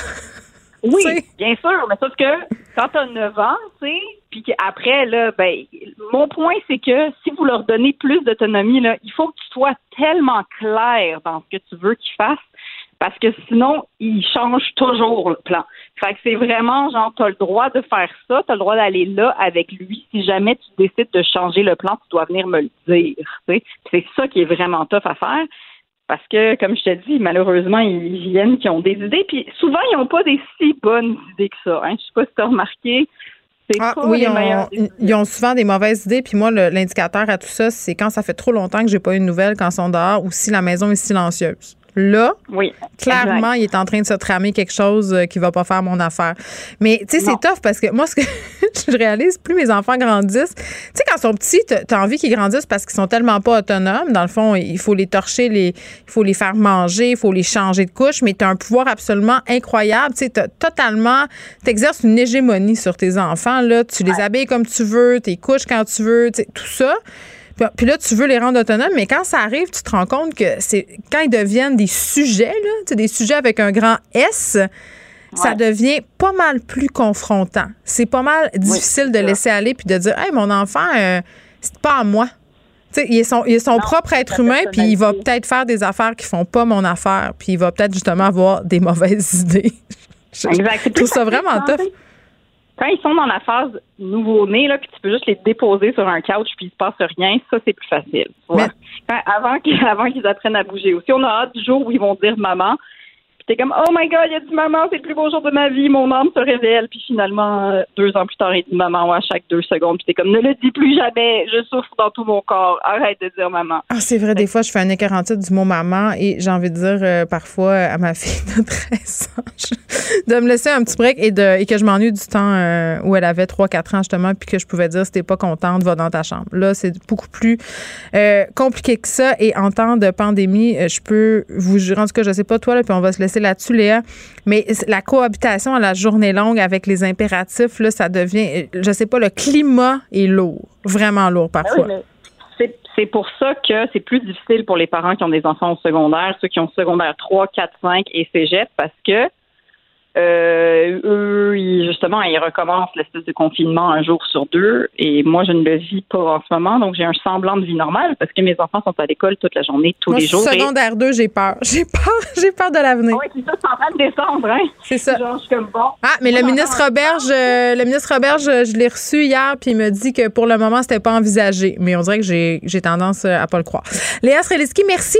Oui, *laughs* bien sûr, mais sauf que quand tu as 9 ans, tu sais, puis qu'après, là, ben, mon point, c'est que si vous leur donnez plus d'autonomie, là, il faut que tu sois tellement clair dans ce que tu veux qu'ils fassent, parce que sinon, ils changent toujours le plan. Fait que c'est vraiment genre, tu as le droit de faire ça, tu as le droit d'aller là avec lui. Si jamais tu décides de changer le plan, tu dois venir me le dire. C'est ça qui est vraiment tough à faire. Parce que, comme je te dis, malheureusement, ils viennent qui ont des idées. Puis souvent, ils n'ont pas des si bonnes idées que ça. Hein. Je ne sais pas si tu as remarqué. Ah, oui, ils ont, souvent des mauvaises idées. Puis moi, l'indicateur à tout ça, c'est quand ça fait trop longtemps que j'ai pas eu de nouvelles quand ils sont dehors ou si la maison est silencieuse. Là, oui, clairement, il est en train de se tramer quelque chose euh, qui va pas faire mon affaire. Mais tu sais, c'est tough parce que moi, ce que *laughs* je réalise, plus mes enfants grandissent, tu sais, quand ils sont petits, tu as envie qu'ils grandissent parce qu'ils sont tellement pas autonomes. Dans le fond, il faut les torcher, les, il faut les faire manger, il faut les changer de couche, mais tu as un pouvoir absolument incroyable. Tu sais, totalement, tu exerces une hégémonie sur tes enfants. Là, tu les habilles comme tu veux, tes couches quand tu veux, tout ça. Puis là, tu veux les rendre autonomes, mais quand ça arrive, tu te rends compte que c'est quand ils deviennent des sujets, là, des sujets avec un grand S, ça devient pas mal plus confrontant. C'est pas mal difficile de laisser aller puis de dire, hey, mon enfant, euh, c'est pas à moi. sais, il est son, il est son propre être humain, puis il va peut-être faire des affaires qui font pas mon affaire, puis il va peut-être justement avoir des *laughs* mauvaises idées. exact. Je trouve ça vraiment tough quand ils sont dans la phase nouveau-né, là, puis tu peux juste les déposer sur un couch puis il se passe rien, ça c'est plus facile. avant qu'ils *laughs* avant qu'ils apprennent à bouger. Aussi, on a hâte du jour où ils vont dire maman, T'es comme Oh my God, il a dit maman, c'est le plus beau jour de ma vie, mon âme se révèle. Puis finalement, euh, deux ans plus tard, il dit maman à chaque deux secondes. Puis t'es comme Ne le dis plus jamais, je souffre dans tout mon corps. Arrête de dire maman. Ah, c'est vrai, des fois, je fais un écart du mot maman et j'ai envie de dire euh, parfois à ma *laughs* fille de 13 ans de me laisser un petit break et, de, et que je m'ennuie du temps euh, où elle avait 3-4 ans justement, puis que je pouvais dire si t'es pas contente, va dans ta chambre. Là, c'est beaucoup plus compliqué que ça. Et en temps de pandémie, je peux vous jurer, en tout cas, je sais pas toi, là, puis on va se laisser là-dessus, Léa. Mais la cohabitation à la journée longue avec les impératifs, là, ça devient, je sais pas, le climat est lourd, vraiment lourd ben parfois. c'est pour ça que c'est plus difficile pour les parents qui ont des enfants au secondaire, ceux qui ont secondaire 3, 4, 5 et cégep, parce que euh, eux, ils, justement, ils recommencent l'espèce de confinement un jour sur deux. Et moi, je ne le vis pas en ce moment. Donc, j'ai un semblant de vie normale parce que mes enfants sont à l'école toute la journée, tous les jours. Secondaire 2, j'ai peur. *laughs* J'ai peur. J'ai peur de l'avenir. Oui, c'est ça, c'est en train de descendre, hein? C'est ça. Genre, je suis comme bon. Ah, mais le ministre Roberge, euh, le ministre Roberge, je l'ai reçu hier, puis il me dit que pour le moment, c'était pas envisagé. Mais on dirait que j'ai, j'ai tendance à pas le croire. Léa Streliski, merci.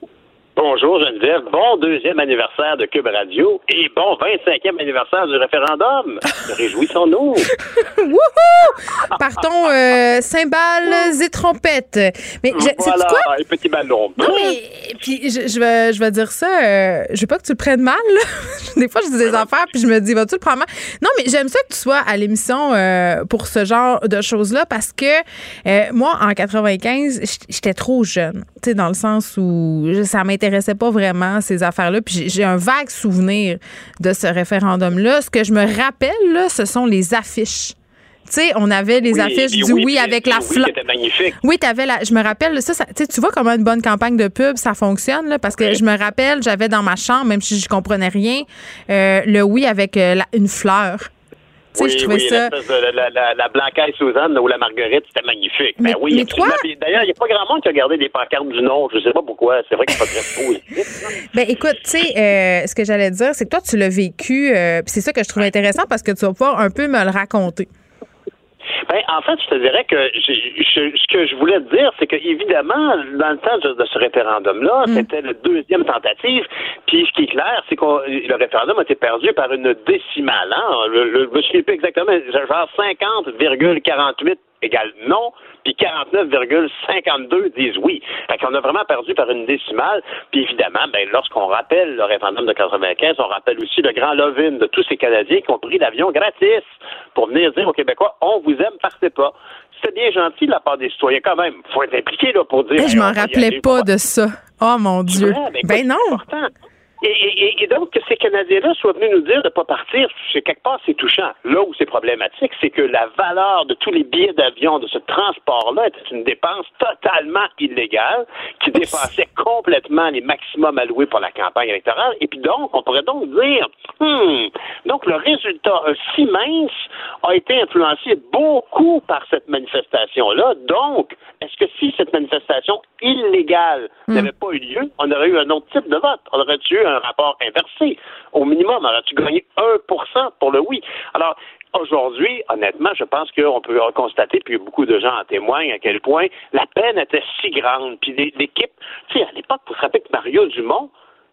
Bonjour Geneviève, bon deuxième anniversaire de Cube Radio et bon 25e anniversaire du référendum. *laughs* Réjouissons-nous. *laughs* Wouhou! Partons euh, cymbales et trompettes. Mais je, voilà, quoi? et petit ballon. Non, mais puis je, je, vais, je vais dire ça, euh, je veux pas que tu le prennes mal. Là. *laughs* Des fois, je dis des affaires puis je me dis, vas-tu le prendre mal? Non, mais j'aime ça que tu sois à l'émission euh, pour ce genre de choses-là parce que moi, en 95, j'étais trop jeune. Tu sais, dans le sens où ça m'intéressait m'intéressait pas vraiment ces affaires-là. Puis j'ai un vague souvenir de ce référendum-là. Ce que je me rappelle, là, ce sont les affiches. Tu sais, on avait les affiches du oui, avec la fleur. Oui, magnifique. Oui, avais la. Je me rappelle, ça, ça tu vois comment une bonne campagne de pub, ça fonctionne, là, parce que je me rappelle, j'avais dans ma chambre, même si je comprenais rien, euh, le oui avec euh, la, une fleur. Oui, je trouvais oui, ça. De, la, la, la Blancaise Suzanne ou la Marguerite, c'était magnifique. Mais, ben oui, mais toi... D'ailleurs, il n'y a pas grand monde qui a gardé des pancartes du nom. Je ne sais pas pourquoi. C'est vrai qu'il faut très positif. *laughs* ben écoute, tu sais, euh, ce que j'allais dire, c'est que toi, tu l'as vécu. Euh, c'est ça que je trouve intéressant parce que tu vas pouvoir un peu me le raconter. Ben, en fait, je te dirais que ce que je voulais te dire, c'est que évidemment, dans le temps de, ce référendum-là, mm. c'était la deuxième tentative. Puis ce qui est clair, c'est que le référendum a été perdu par une décimale. Hein? Le, le, je ne sais plus exactement, genre 50,48 égale non, puis 49,52 disent oui. Fait qu'on a vraiment perdu par une décimale. Puis évidemment, ben, lorsqu'on rappelle le référendum de 95, on rappelle aussi le grand Lovin de tous ces Canadiens qui ont pris l'avion gratis pour venir dire aux Québécois, on vous aime, partez pas. C'était bien gentil de la part des citoyens quand même. faut être impliqué là, pour dire. je m'en rappelais pas de ça. Oh mon Dieu. ben non. Et, et- et donc, que ces Canadiens-là soient venus nous dire de ne pas partir, c'est quelque part, c'est touchant. Là où c'est problématique, c'est que la valeur de tous les billets d'avion, de ce transport-là, était une dépense totalement illégale, qui dépassait complètement les maximums alloués pour la campagne électorale. Et puis donc, on pourrait donc dire, hmm, donc le résultat euh, si mince a été influencé beaucoup par cette manifestation-là. Donc, est-ce que si cette manifestation illégale n'avait pas eu lieu, on aurait eu un autre type de vote? On aurait eu un rapport inversé? Au minimum, aurait-tu gagné 1% pour le oui? Alors, Aujourd'hui, honnêtement, je pense qu'on peut constater, puis beaucoup de gens en témoignent, à quel point la peine était si grande. Puis l'é- l'équipe, tu sais, à l'époque, rappelez que Mario Dumont,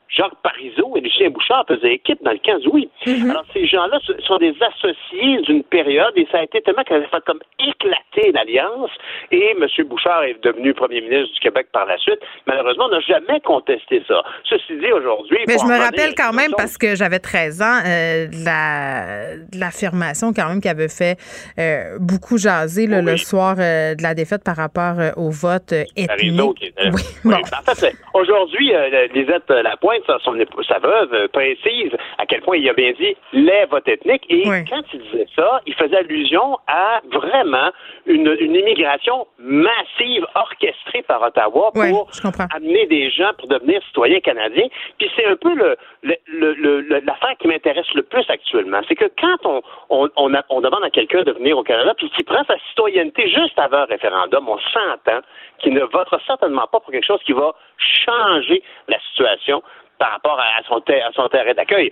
Jacques Parizeau et Lucien Bouchard faisaient équipe dans le 15 oui. Alors, ces gens-là sont des associés d'une période et ça a été tellement qu'elle a fait comme éclater l'alliance et M. Bouchard est devenu premier ministre du Québec par la suite. Malheureusement, on n'a jamais contesté ça. Ceci dit, aujourd'hui... Mais je me rappelle quand même, parce que j'avais 13 ans, euh, de la- de l'affirmation quand même qui avait fait euh, beaucoup jaser là, le soir euh, de la défaite par rapport au vote euh, Parizeau ethnique. qui était là. Oui, En fait, aujourd'hui, Lisette Lapointe, sa- son, épouse- sa veuve, euh, précise à quel point il a bien dit les votes ethniques. Et quand il disait ça, il faisait allusion à vraiment une, une immigration massive orchestrée par Ottawa pour amener des gens pour devenir citoyens canadiens. Puis c'est un peu le, le- le- le- le- l'affaire qui m'intéresse le plus actuellement. C'est que quand on, on, on, a- on demande à quelqu'un de venir au Canada, puis qu'il prend sa citoyenneté juste avant un référendum, on s'entend qu'il ne votera certainement pas pour quelque chose qui va changer la situation par rapport à son, ter- à son terrain d'accueil.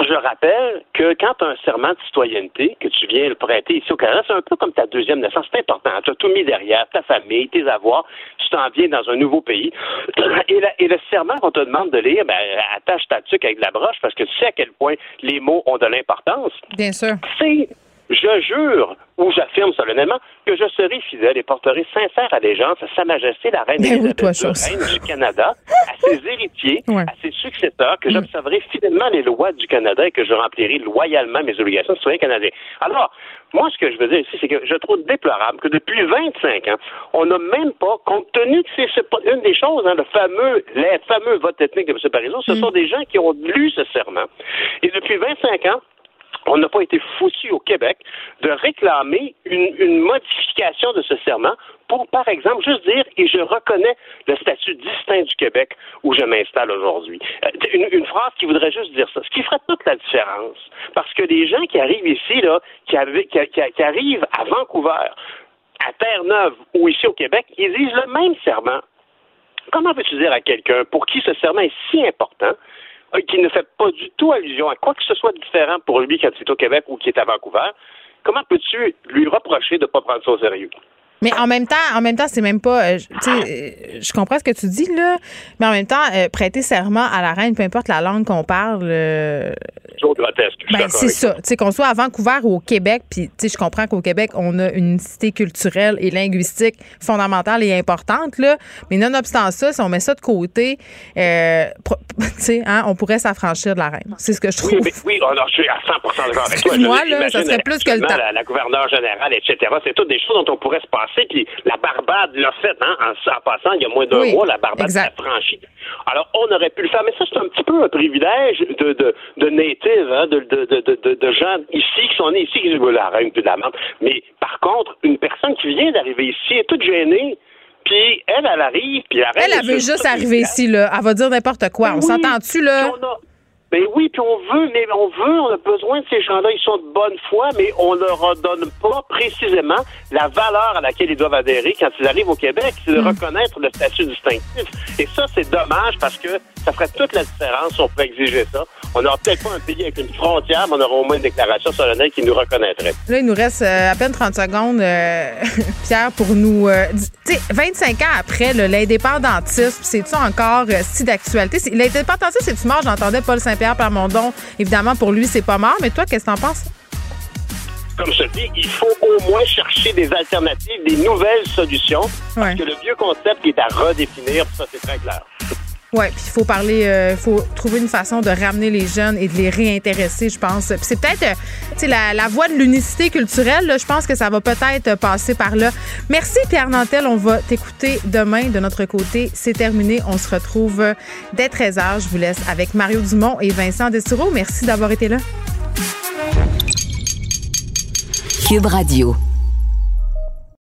Je rappelle que quand tu as un serment de citoyenneté, que tu viens le prêter ici au Canada, c'est un peu comme ta deuxième naissance. C'est important. Tu as tout mis derrière, ta famille, tes avoirs. Tu t'en viens dans un nouveau pays. *clears throat* Et, la- et le serment qu'on te demande de lire, ben, attache ta tuque avec de la broche parce que tu sais à quel point les mots ont de l'importance. Bien sûr. C'est, je jure ou j'affirme solennellement que je serai fidèle et porterai sincère allégeance à Sa Majesté la Reine Ben oui, toi. Reine du Canada, à ses héritiers, à ses successeurs, que j'observerai fidèlement les lois du Canada et que je remplirai loyalement mes obligations de citoyen canadien. Alors, moi, ce que je veux dire ici, c'est que je trouve déplorable que depuis 25 ans, on n'a même pas, compte tenu que c'est une des choses, hein, le fameux, les fameux votes ethniques de M. Parizeau, ce sont des gens qui ont lu ce serment. Et depuis 25 ans, on n'a pas été foutu au Québec de réclamer une, modification de ce serment pour, par exemple, juste dire et je reconnais le statut distinct du Québec où je m'installe aujourd'hui. Euh, Une, phrase qui voudrait juste dire ça, ce qui ferait toute la différence. Parce que les gens qui arrivent ici, là, qui, qui- arrivent à Vancouver, à Terre-Neuve ou ici au Québec, ils disent le même serment. Comment peux-tu dire à quelqu'un pour qui ce serment est si important qui ne fait pas du tout allusion à quoi que ce soit différent pour lui quand il est au Québec ou qui est à Vancouver, comment peux-tu lui reprocher de ne pas prendre ça au sérieux? Mais en même temps, en même temps, c'est même pas. euh, euh, je comprends ce que tu dis là, mais en même temps, euh, prêter serment à la reine, peu importe la langue qu'on parle. Toujours grotesque. ben, c'est ça. Tu sais, qu'on soit à Vancouver ou au Québec, puis tu sais, je comprends qu'au Québec, on a une unicité culturelle et linguistique fondamentale et importante, là. Mais nonobstant ça, si on met ça de côté, euh, pro- *laughs* tu sais, hein, on pourrait s'affranchir de la reine. C'est ce que je trouve. Oui, mais, oui oh non, je suis à 100% d'accord avec toi. Dire, là, ça serait plus que le temps. La, la gouverneure générale, etc. C'est toutes des choses dont on pourrait se passer. Puis la Barbade l'a fait, hein, en, en passant, il y a moins d'un Oui, mois, la Barbade s'est franchie. Alors, on aurait pu le faire, mais ça, c'est un petit peu un privilège de, de, de native, hein, de, de, de, de, gens ici, qui sont nés ici, qui disent, la reine, de la merde. Mais par contre, une personne qui vient d'arriver ici est toute gênée. Puis elle, elle arrive, puis la reine... Elle, elle veut juste arriver ici, là. Elle va dire n'importe quoi. On Oui, s'entend-tu, là? on a- Ben oui, puis on veut, mais on veut, on a besoin de ces gens-là. Ils sont de bonne foi, mais on leur donne pas précisément la valeur à laquelle ils doivent adhérer quand ils arrivent au Québec, c'est de reconnaître le statut distinctif. Et ça, c'est dommage parce que ça ferait toute la différence si on pouvait exiger ça. On n'aura peut-être pas un pays avec une frontière, mais on aura au moins une déclaration solennelle qui nous reconnaîtrait. Là, il nous reste euh, à peine 30 secondes, euh, *laughs* Pierre, pour nous. euh, tu sais, 25 ans après, l'indépendantisme, c'est-tu encore si d'actualité? L'indépendantisme, c'est-tu mort? J'entendais Paul Saint-Pierre Plamondon. Évidemment, pour lui, c'est pas mort. Mais toi, qu'est-ce que t'en penses? Comme je dis, il faut au moins chercher des alternatives, des nouvelles solutions, parce que le vieux concept qui est à redéfinir, ça c'est très clair. Oui, puis il faut parler, il euh, faut trouver une façon de ramener les jeunes et de les réintéresser, je pense. Puis c'est peut-être, euh, la, voie de l'unicité culturelle, là, je pense que ça va peut-être passer par là. Merci Pierre Nantel, on va t'écouter demain de notre côté. C'est terminé, on se retrouve dès 13h. Je vous laisse avec Mario Dumont et Vincent Destoureau. Merci d'avoir été là. Cube Radio.